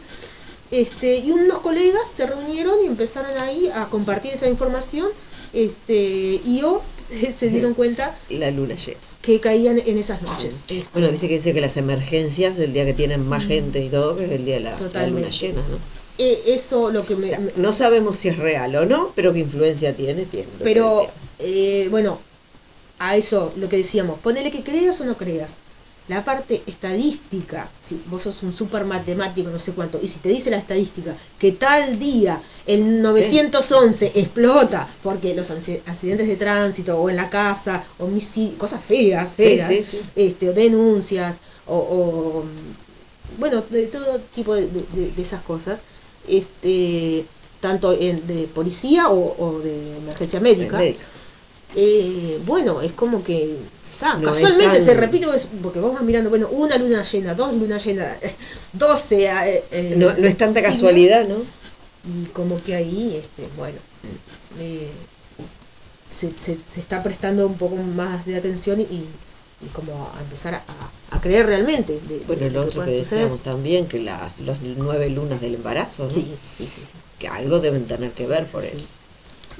Este, y unos colegas se reunieron y empezaron ahí a compartir esa información este, y o se dieron cuenta La luna llena. que caían en esas noches. Bueno, viste que dice que las emergencias, el día que tienen más gente y todo, que es el día de la, luna llena, ¿no? eh, eso lo que me... O sea, me- no sabemos si es real o no, pero qué influencia tiene, tiene. pero, eh, bueno, a eso lo que decíamos, ponele que creas o no creas. La parte estadística, si vos sos un super matemático, no sé cuánto, y si te dice la estadística que tal día el 911 explota porque los accidentes de tránsito o en la casa, homicidios, cosas feas, Sí, feas sí, sí. Este, o denuncias, o, o, bueno, de todo tipo de, de- de esas cosas, este, tanto en, de policía o, o de emergencia médica. Eh, bueno, es como que ta, No es casualmente tan- se repite porque vos vas mirando, bueno, una luna llena, dos lunas llenas, doce. eh, eh, No, no es tanta signos, casualidad, ¿no? Y como que ahí, este, bueno, eh, se, se, se está prestando un poco más de atención y, y como a empezar a, a creer realmente. de- Bueno, de lo otro que decíamos también, que las los nueve lunas del embarazo, ¿no? Sí, sí, sí. que algo deben tener que ver por él.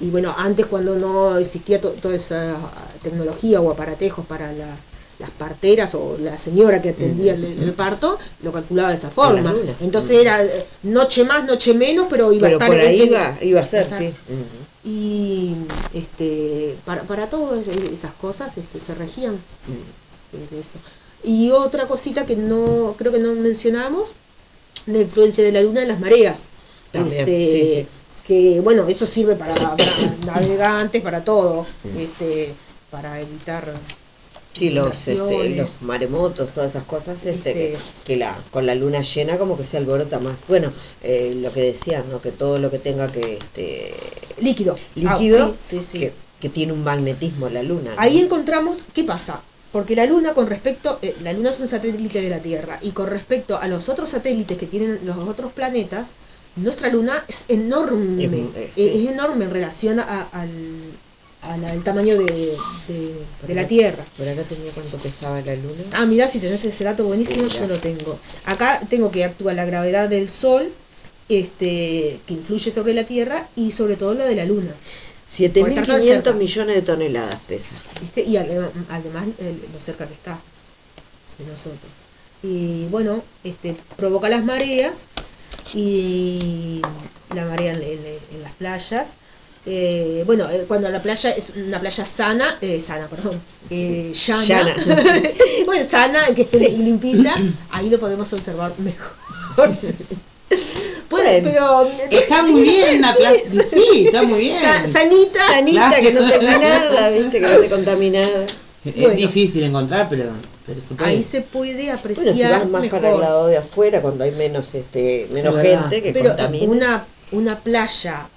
Y bueno, antes cuando no existía to- toda esa tecnología o aparatejos para la- las parteras o la señora que atendía el, el parto, lo calculaba de esa forma. Entonces era eh, noche más, noche menos, pero iba Pero a estar por ahí este- iba, iba a ser, Ajá. sí. Y este, para, para todas esas cosas este, se regían Mm. eh, eso. Y otra cosita que no creo que no mencionamos, la influencia de la luna en las mareas. También, Este, sí, sí. Que bueno, eso sirve para, para navegantes, para todo, este, para evitar Sí, los, este, los maremotos, todas esas cosas, este, Este- que, que la, con la luna llena como que se alborota más. Bueno, eh, lo que decías, ¿no? Que todo lo que tenga que, este, líquido. Ah, líquido, sí, sí, sí. Que, que tiene un magnetismo la luna. ¿no? Ahí encontramos qué pasa. Porque la Luna con respecto, eh, la Luna es un satélite de la Tierra y con respecto a los otros satélites que tienen los otros planetas, nuestra Luna es enorme, Es- eh, es, enorme en relación a- al, al- al tamaño de, de- de la Tierra. Por acá tenía cuánto pesaba la luna. Ah, mirá, si tenés ese dato buenísimo, Sí, yo lo tengo. Acá tengo que actúa la gravedad del Sol, este, que influye sobre la Tierra y sobre todo lo de la Luna. Por estar tan 7.500 cerca. millones de toneladas pesa. ¿viste? Y adem- además lo cerca que está de nosotros. Y bueno, este, provoca las mareas y la marea en, en- en las playas. Eh, bueno, eh, cuando la playa es una playa sana, eh, sana, perdón, eh, llana, Llana. bueno, sana, que esté limpita, ahí lo podemos observar mejor. Puede, pero Está muy bien la Sí, plaza. Sí, está muy bien. sa- sanita, Sanita, que no tenga nada, viste, que no esté contaminada. Es Bueno. difícil encontrar, pero, pero se puede. ahí se puede Bueno, si apreciar vas más mejor. para el lado de afuera, cuando hay menos este menos Es verdad. gente que pero contamina. una una playa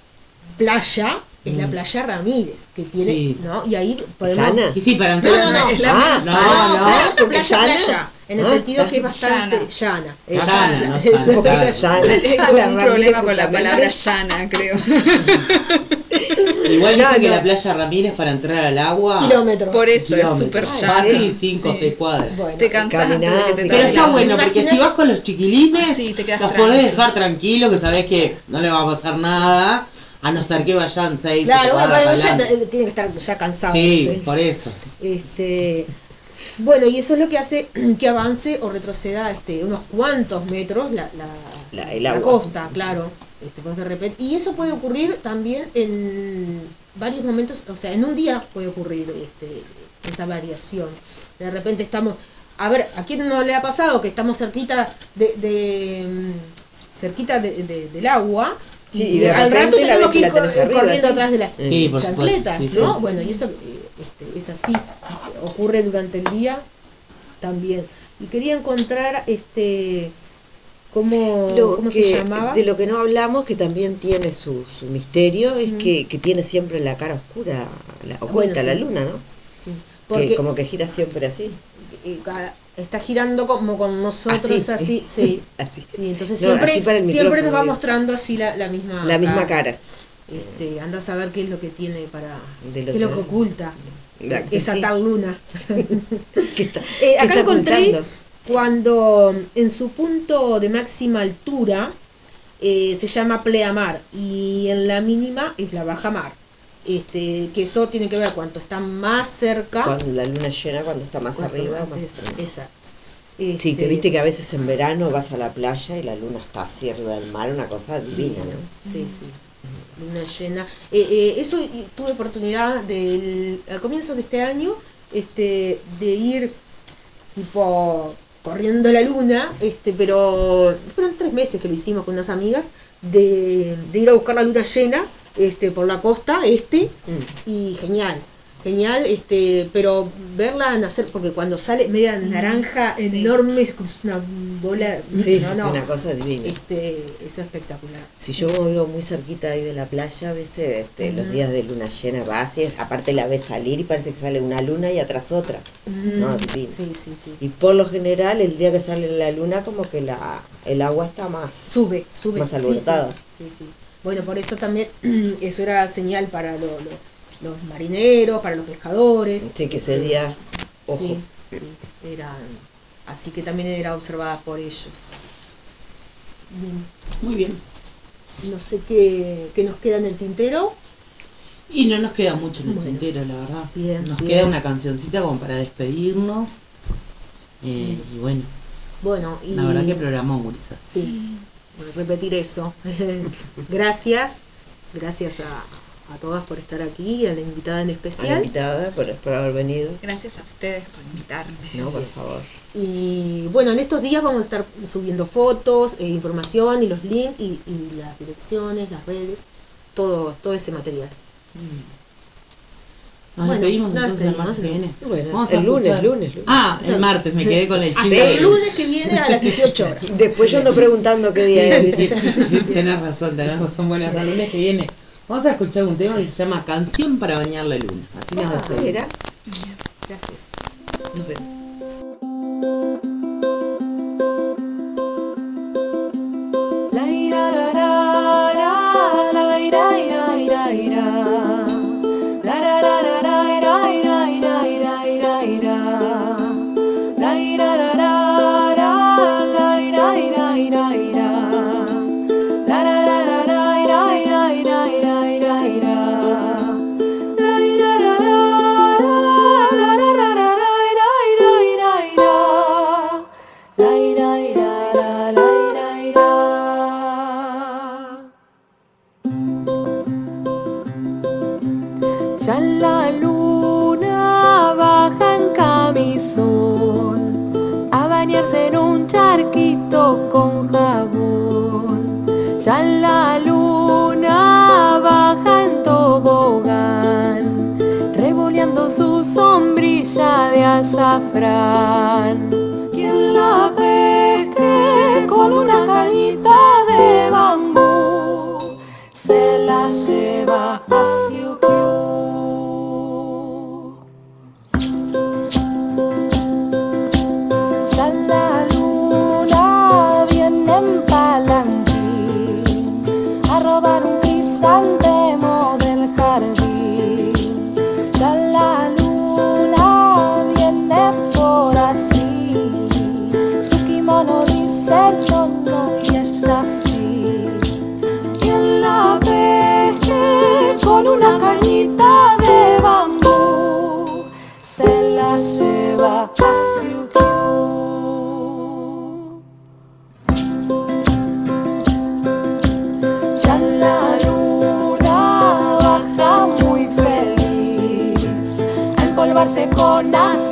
playa es la playa Ramírez que tiene Mm. Sí. no y ahí podemos ¿Sana? Y sí, para no entrar. no no, Es la Ah, no, no, playa, en el Ah, sentido que es bastante llana. llana, Es es Llana, no Es-. Tengo La un problema con la palabra llana, creo. Igual dicen que la playa Ramírez para entrar al agua. kilómetros Por eso es kilómetros. súper Fácil, llana. 5 o Sí. 6 cuadras. Bueno, Te cansas que te. Pero está bueno, porque si vas con los chiquilines, Sí, te los podés dejar tranquilos, que sabés que no le va a pasar nada, a no ser que vayan 6 claro bueno, ya eh, tiene que estar ya cansado Sí, no sé. por eso. Este, bueno, y eso es lo que hace que avance o retroceda este, unos cuantos metros la, la, La- el la agua. costa, claro. Este, pues de repente, y eso puede ocurrir también en varios momentos, o sea, en un día puede ocurrir este, esa variación. De repente estamos, a ver, ¿a quién no le ha pasado que estamos cerquita de, de, mm, cerquita de- de- del agua? Sí, y de al rato tenemos que ir corriendo atrás de las Sí, chancletas, sí. ¿no? Bueno, y eso este, es así, ocurre durante el día también. Y quería encontrar este cómo, Lo cómo que- se llamaba. De lo que no hablamos, que también tiene su, su misterio, es que, que tiene siempre la cara oscura, la, oculta Bueno, sí. la luna, ¿no? Sí, Que como que gira siempre así. está girando como con nosotros así, sí. así. Sí, entonces No, siempre, así siempre nos va digo. mostrando así la, la misma La misma cara. Este, anda a saber qué es lo que tiene para qué es lo que oculta La- esa tal luna. ¿Qué está, Eh, acá está encontré ocultando? Cuando en su punto de máxima altura eh, se llama pleamar y en la mínima es la baja mar. Este, que eso tiene que ver cuanto está más cerca. Cuando la luna llena, cuando está más cuanto arriba. más- más- es- exacto. Sí, Este, que viste que a veces en verano vas a la playa y la luna está así arriba del mar, una cosa divina, ¿no? Sí, sí. Luna llena. Eh, eh, eso tuve oportunidad del, al comienzo de este año este, de ir tipo corriendo la luna, este, pero fueron tres meses que lo hicimos con unas amigas, de, de ir a buscar la luna llena este, por la costa este Mm. y genial. Genial, este, pero verla nacer, porque cuando sale media naranja sí. enorme, es como una bola. Sí, no, es no, una cosa divina. este, es espectacular. Si yo me vivo muy cerquita ahí de la playa, viste, este, los días de luna llena vas y aparte la ves salir y parece que sale una luna y atrás otra. No, divino. Sí, sí, sí. Y por lo general, el día que sale la luna, como que la el agua está más. Sube, sube. Más alborotada. Sí, sí, sí. Bueno, por eso también eso era señal para lo- lo- los marineros, para los pescadores. Sí, que ese día. Ojo. Sí, sí, eran así que también era observada por ellos. Bien, Muy bien. no sé qué, qué nos queda en el tintero. Y no nos queda mucho en el Bueno. tintero, la verdad. Bien, nos bien. queda una cancioncita como para despedirnos. Eh, y bueno, Bueno, y la verdad que programó Gurisa. sí, repetir eso. gracias, gracias a, a todas por estar aquí y a la invitada en A la especial. invitada por, por haber venido. Gracias a ustedes por invitarme. No, por favor. Y bueno, en estos días vamos a estar subiendo fotos, e información y los links y, y las direcciones, las redes, todo, todo ese material. Nos Bueno, despedimos entonces el martes que viene. entonces. Bueno, Vamos a el lunes, lunes, lunes. Ah, el martes, me quedé con el Hasta chico. el lunes que viene a las 18 horas. Después yo ando preguntando qué día es. tenés razón, tenés razón. Bueno, hasta el lunes que viene. Vamos a escuchar un tema que se llama Canción para bañar la luna. Así nos despedimos. Gracias. nos vemos. Azafrán. Empolvarse con